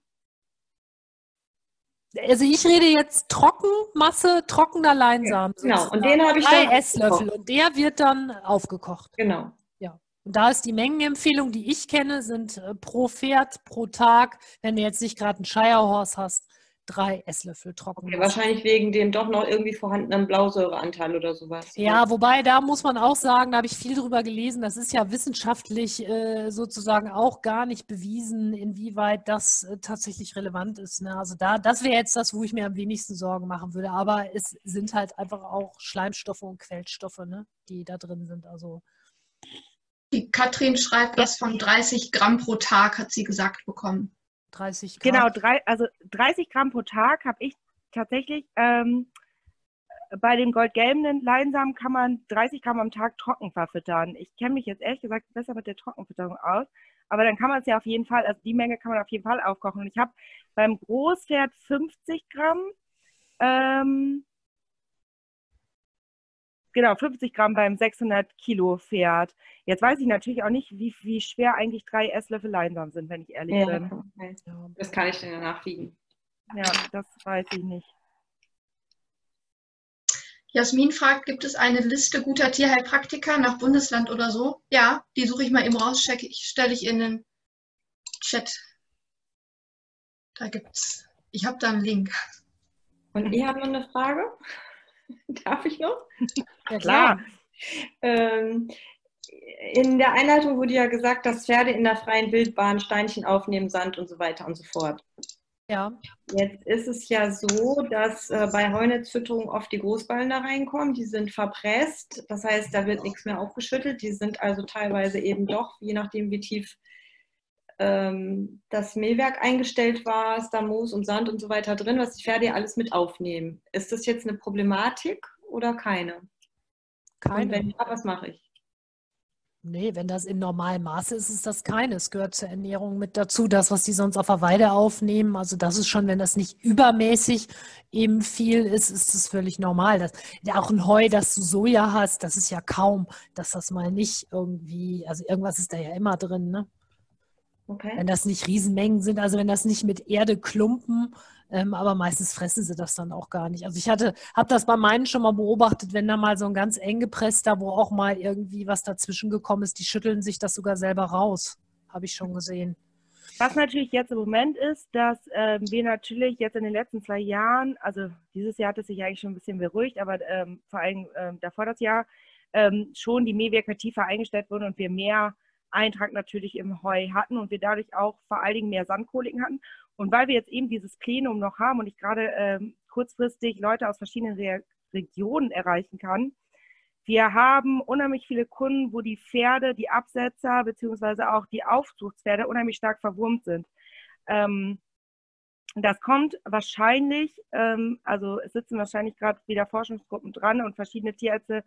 Also ich rede jetzt Trockenmasse, trockener Leinsamen. Ja, genau, und den habe ich Drei Esslöffel und der wird dann aufgekocht. Genau. Ja. Und da ist die Mengenempfehlung, die ich kenne, sind äh, pro Pferd, pro Tag, wenn du jetzt nicht gerade einen Shire Horse hast, drei Esslöffel trocken. Okay, wahrscheinlich wegen dem doch noch irgendwie vorhandenen Blausäureanteil oder sowas. Ja, wobei da muss man auch sagen, da habe ich viel drüber gelesen, das ist ja wissenschaftlich äh, sozusagen auch gar nicht bewiesen, inwieweit das äh, tatsächlich relevant ist. Ne? Also da, das wäre jetzt das, wo ich mir am wenigsten Sorgen machen würde. Aber es sind halt einfach auch Schleimstoffe und Quellstoffe, ne? die da drin sind. Also die Katrin schreibt das von 30 Gramm pro Tag, hat sie gesagt bekommen. 30 Gramm. Genau, drei, also 30 Gramm pro Tag habe ich tatsächlich. Ähm, bei den goldgelben Leinsamen kann man 30 Gramm am Tag trocken verfüttern. Ich kenne mich jetzt ehrlich gesagt besser mit der Trockenfütterung aus. Aber dann kann man es ja auf jeden Fall, also die Menge kann man auf jeden Fall aufkochen. Und ich habe beim Großpferd 50 Gramm, ähm, genau, 50 Gramm beim 600 Kilo Pferd. Jetzt weiß ich natürlich auch nicht, wie, wie schwer eigentlich drei Esslöffel Leinsamen sind, wenn ich ehrlich ja, bin. Das kann ich dann ja nachwiegen. Ja, das weiß ich nicht. Jasmin fragt, gibt es eine Liste guter Tierheilpraktiker nach Bundesland oder so? Ja, die suche ich mal eben raus, stelle ich in den Chat. Da gibt's. Ich habe da einen Link. Und ihr habt noch eine Frage? Darf ich noch? Ja, klar. Ähm, in der Einleitung wurde ja gesagt, dass Pferde in der freien Wildbahn Steinchen aufnehmen, Sand und so weiter und so fort. Ja. Jetzt ist es ja so, dass äh, bei Heunetzfütterung oft die Großballen da reinkommen. Die sind verpresst. Das heißt, da wird nichts mehr aufgeschüttet. Die sind also teilweise eben doch, je nachdem wie tief ähm, das Mähwerk eingestellt war, ist da Moos und Sand und so weiter drin, was die Pferde ja alles mit aufnehmen. Ist das jetzt eine Problematik oder keine? Keine. Und wenn ja, was mache ich? Nee, wenn das in normalem Maße ist, ist das keine. Es gehört zur Ernährung mit dazu, das, was die sonst auf der Weide aufnehmen. Also das ist schon, wenn das nicht übermäßig eben viel ist, ist es völlig normal. Das, auch ein Heu, das du Soja hast, das ist ja kaum, dass das mal nicht irgendwie, also irgendwas ist da ja immer drin, ne? Okay. Wenn das nicht Riesenmengen sind, also wenn das nicht mit Erde klumpen, ähm, aber meistens fressen sie das dann auch gar nicht. Also ich hatte, habe das bei meinen schon mal beobachtet, wenn da mal so ein ganz eng gepresster, wo auch mal irgendwie was dazwischen gekommen ist, die schütteln sich das sogar selber raus. Habe ich schon gesehen. Was natürlich jetzt im Moment ist, dass ähm, wir natürlich jetzt in den letzten zwei Jahren, also dieses Jahr hat es sich eigentlich schon ein bisschen beruhigt, aber ähm, vor allem ähm, davor das Jahr, ähm, schon die Mähwerke tiefer eingestellt wurden und wir mehr Eintrag natürlich im Heu hatten und wir dadurch auch vor allen Dingen mehr Sandkoliken hatten. Und weil wir jetzt eben dieses Plenum noch haben und ich gerade ähm, kurzfristig Leute aus verschiedenen Re Regionen erreichen kann, wir haben unheimlich viele Kunden, wo die Pferde, die Absetzer beziehungsweise auch die Aufzuchtspferde unheimlich stark verwurmt sind. Ähm, das kommt wahrscheinlich, ähm, also es sitzen wahrscheinlich gerade wieder Forschungsgruppen dran und verschiedene Tierärzte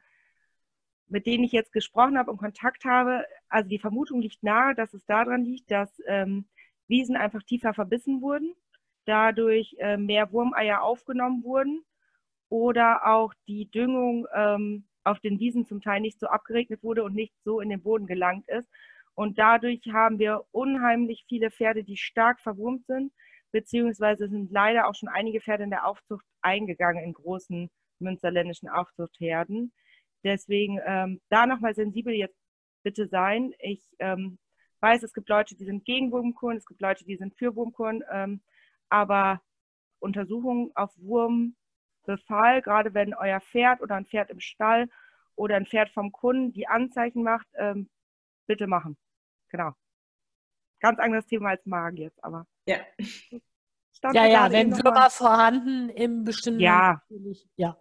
mit denen ich jetzt gesprochen habe und Kontakt habe, also die Vermutung liegt nahe, dass es daran liegt, dass ähm, Wiesen einfach tiefer verbissen wurden, dadurch äh, mehr Wurmeier aufgenommen wurden oder auch die Düngung ähm, auf den Wiesen zum Teil nicht so abgeregnet wurde und nicht so in den Boden gelangt ist. Und dadurch haben wir unheimlich viele Pferde, die stark verwurmt sind, beziehungsweise sind leider auch schon einige Pferde in der Aufzucht eingegangen in großen münsterländischen Aufzuchtherden. Deswegen ähm, da nochmal sensibel jetzt bitte sein. Ich ähm, weiß, es gibt Leute, die sind gegen Wurmkuren, es gibt Leute, die sind für Wurmkuren, ähm, aber Untersuchungen auf Wurmbefall, gerade wenn euer Pferd oder ein Pferd im Stall oder ein Pferd vom Kunden die Anzeichen macht, ähm, bitte machen. Genau. Ganz anderes Thema als Magen jetzt, aber. Ja. Ja, ja, wenn Würmer vorhanden im bestimmten. Ja. Ja,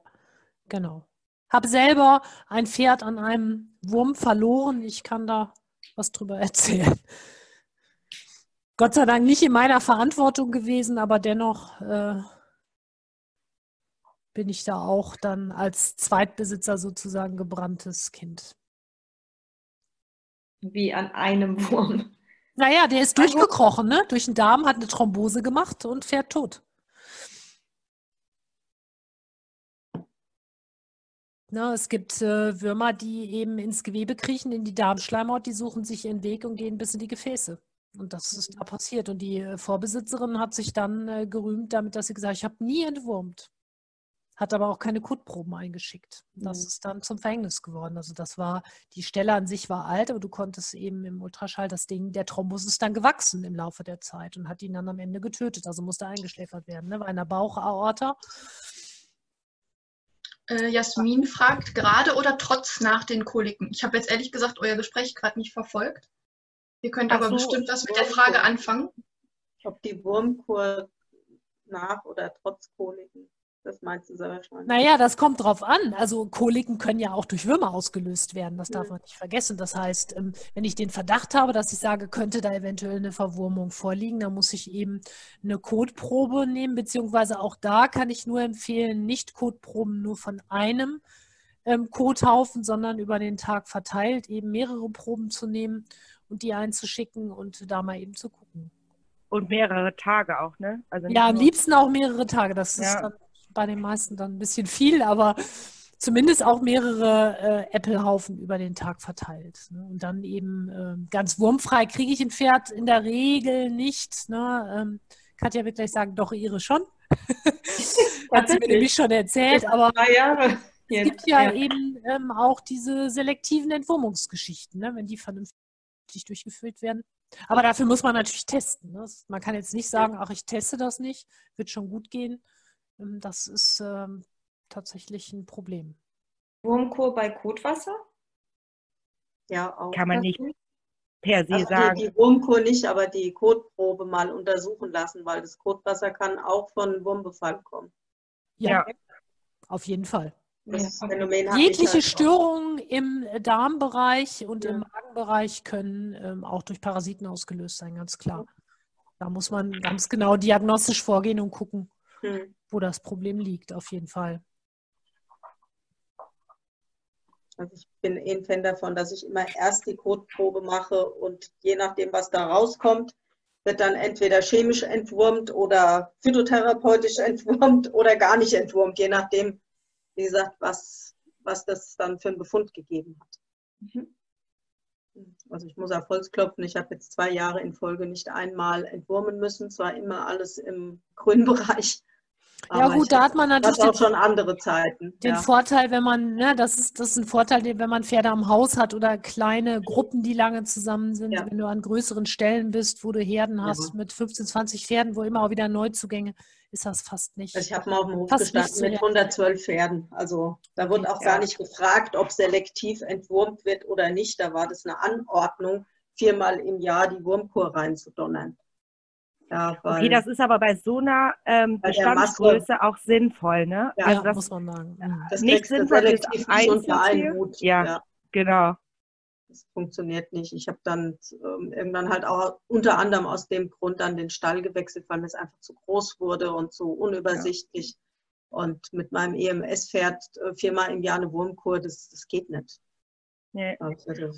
genau. Habe selber ein Pferd an einem Wurm verloren. Ich kann da was drüber erzählen. Gott sei Dank nicht in meiner Verantwortung gewesen, aber dennoch äh, bin ich da auch dann als Zweitbesitzer sozusagen gebranntes Kind. Wie an einem Wurm. Naja, der ist durchgekrochen, ne? Durch den Darm, hat eine Thrombose gemacht und fährt tot. Ne, es gibt äh, Würmer, die eben ins Gewebe kriechen, in die Darmschleimhaut, die suchen sich ihren Weg und gehen bis in die Gefäße. Und das ist da passiert. Und die äh, Vorbesitzerin hat sich dann äh, gerühmt damit, dass sie gesagt hat, ich habe nie entwurmt. Hat aber auch keine Kotproben eingeschickt. Das mhm. ist dann zum Verhängnis geworden. Also das war, die Stelle an sich war alt, aber du konntest eben im Ultraschall das Ding, der Thrombus ist dann gewachsen im Laufe der Zeit und hat ihn dann am Ende getötet. Also musste eingeschläfert werden. Ne? Bei einer Bauchaorta äh, Jasmin fragt, gerade oder trotz nach den Koliken? Ich habe jetzt ehrlich gesagt euer Gespräch gerade nicht verfolgt. Ihr könnt aber so, bestimmt was mit der Frage anfangen. Ob die Wurmkur nach oder trotz Koliken. Das meinst du sehr wahrscheinlich. Naja, das kommt drauf an. Also Koliken können ja auch durch Würmer ausgelöst werden. Das darf man nicht vergessen. Das heißt, ähm, wenn ich den Verdacht habe, dass ich sage, könnte da eventuell eine Verwurmung vorliegen, dann muss ich eben eine Kotprobe nehmen, beziehungsweise auch da kann ich nur empfehlen, nicht Kotproben nur von einem ähm, Kothaufen, sondern über den Tag verteilt, eben mehrere Proben zu nehmen und die einzuschicken und da mal eben zu gucken. Und mehrere Tage auch, ne? Also ja, am liebsten auch mehrere Tage. Das ja. ist dann bei den meisten dann ein bisschen viel, aber zumindest auch mehrere äh, Äpfelhaufen über den Tag verteilt. Ne? Und dann eben äh, ganz wurmfrei kriege ich ein Pferd in der Regel nicht. Ne? Ähm, Katja wird gleich sagen, doch ihre schon. Hat sie mir nämlich schon erzählt, aber es gibt ja, ja. eben ähm, auch diese selektiven Entwurmungsgeschichten, ne? wenn die vernünftig durchgeführt werden. Aber dafür muss man natürlich testen. Ne? Man kann jetzt nicht sagen, ach, ich teste das nicht, wird schon gut gehen. Ähm, das ist ähm, tatsächlich ein Problem. Wurmkur bei Kotwasser? Ja, auch. Kann man nicht per se also sagen. Die, die Wurmkur nicht, aber die Kotprobe mal untersuchen lassen, weil das Kotwasser kann auch von Wurmbefall kommen. Ja, ja. auf jeden Fall. Jegliche halt Störungen im Darmbereich und ja. im Magenbereich können ähm, auch durch Parasiten ausgelöst sein, ganz klar. Da muss man ganz genau diagnostisch vorgehen und gucken, hm. Wo das Problem liegt, auf jeden Fall. Also ich bin eh ein Fan davon, dass ich immer erst die Kotprobe mache und je nachdem, was da rauskommt, wird dann entweder chemisch entwurmt oder phytotherapeutisch entwurmt oder gar nicht entwurmt, je nachdem, wie gesagt, was, was das dann für einen Befund gegeben hat. Mhm. Also ich muss auf Holz klopfen, ich habe jetzt zwei Jahre in Folge nicht einmal entwurmen müssen, zwar immer alles im grünen Bereich, ja gut, da hat man natürlich auch schon andere Zeiten. Den ja. Vorteil, wenn man, ne, das ist, das ist ein Vorteil, wenn man Pferde am Haus hat oder kleine Gruppen, die lange zusammen sind. Ja. Wenn du an größeren Stellen bist, wo du Herden hast ja. mit 15, 20 Pferden, wo immer auch wieder Neuzugänge, ist das fast nicht. Also ich habe mal auf dem Hof gestanden mit 112 Pferden. Also da wurde auch gar nicht gefragt, ob selektiv entwurmt wird oder nicht. Da war das eine Anordnung, viermal im Jahr die Wurmkur reinzudonnern. Ja, okay, das ist aber bei so einer ähm, Bestandsgröße auch sinnvoll, ne? Ja, also das, muss man sagen. Ja, mhm. das nicht sinnvoll ist Einzeltier. Ja, ja, genau. Das funktioniert nicht. Ich habe dann ähm, irgendwann halt auch unter anderem aus dem Grund dann den Stall gewechselt, weil es einfach zu groß wurde und zu unübersichtlich. Ja. Und mit meinem EMS-Pferd äh, viermal im Jahr eine Wurmkur, das, das geht nicht. Nee.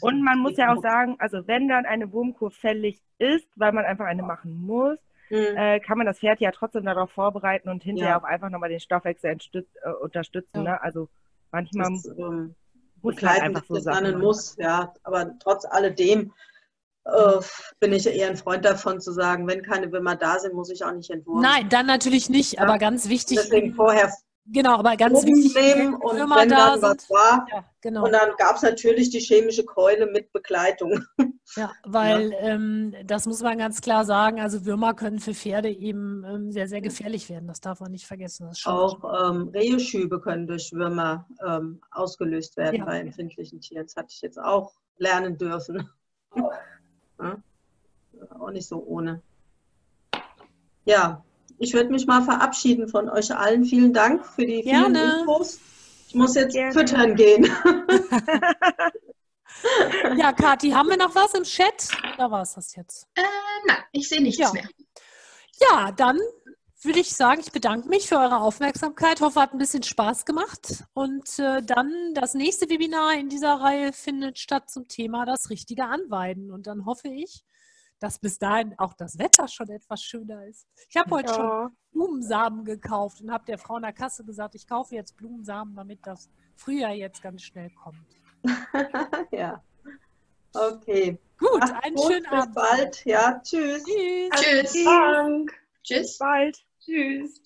Und man muss ja auch sagen, also wenn dann eine Wurmkur fällig ist, weil man einfach eine machen muss, mhm. äh, kann man das Pferd ja trotzdem darauf vorbereiten und hinterher ja. auch einfach nochmal den Stoffwechsel äh, unterstützen. Ja. Ne? Also manchmal das, ähm, muss halt einfach so sein. muss, ja. Aber trotz alledem äh, bin ich eher ein Freund davon zu sagen, wenn keine Würmer da sind, muss ich auch nicht entwurmen. Nein, dann natürlich nicht, ja. aber ganz wichtig. Deswegen vorher Genau, aber ganz wichtig, nehmen und wenn da dann sind. was war. Ja, genau. Und dann gab es natürlich die chemische Keule mit Begleitung. Ja, weil ja. Ähm, das muss man ganz klar sagen. Also Würmer können für Pferde eben ähm, sehr, sehr gefährlich werden. Das darf man nicht vergessen. Auch ähm, Reheschübe können durch Würmer ähm, ausgelöst werden ja. bei empfindlichen Tieren. Das hatte ich jetzt auch lernen dürfen. ja? Auch nicht so ohne. Ja, ich würde mich mal verabschieden von euch allen. Vielen Dank für die vielen Gerne. Infos. Ich muss jetzt Gerne. füttern gehen. ja, Kathi, haben wir noch was im Chat? Oder war es das jetzt? Äh, nein, ich sehe nichts ja. mehr. Ja, dann würde ich sagen, ich bedanke mich für eure Aufmerksamkeit. Hoffe, hat ein bisschen Spaß gemacht. Und äh, dann das nächste Webinar in dieser Reihe findet statt zum Thema das richtige Anweiden. Und dann hoffe ich, dass bis dahin auch das Wetter schon etwas schöner ist. Ich habe heute ja. schon Blumensamen gekauft und habe der Frau in der Kasse gesagt, ich kaufe jetzt Blumensamen, damit das Frühjahr jetzt ganz schnell kommt. ja. Okay. Gut, einen gut, schönen bis Abend. Bis bald. Ja, tschüss. Tschüss. Tschüss. Tschüss. Bis bald. Tschüss.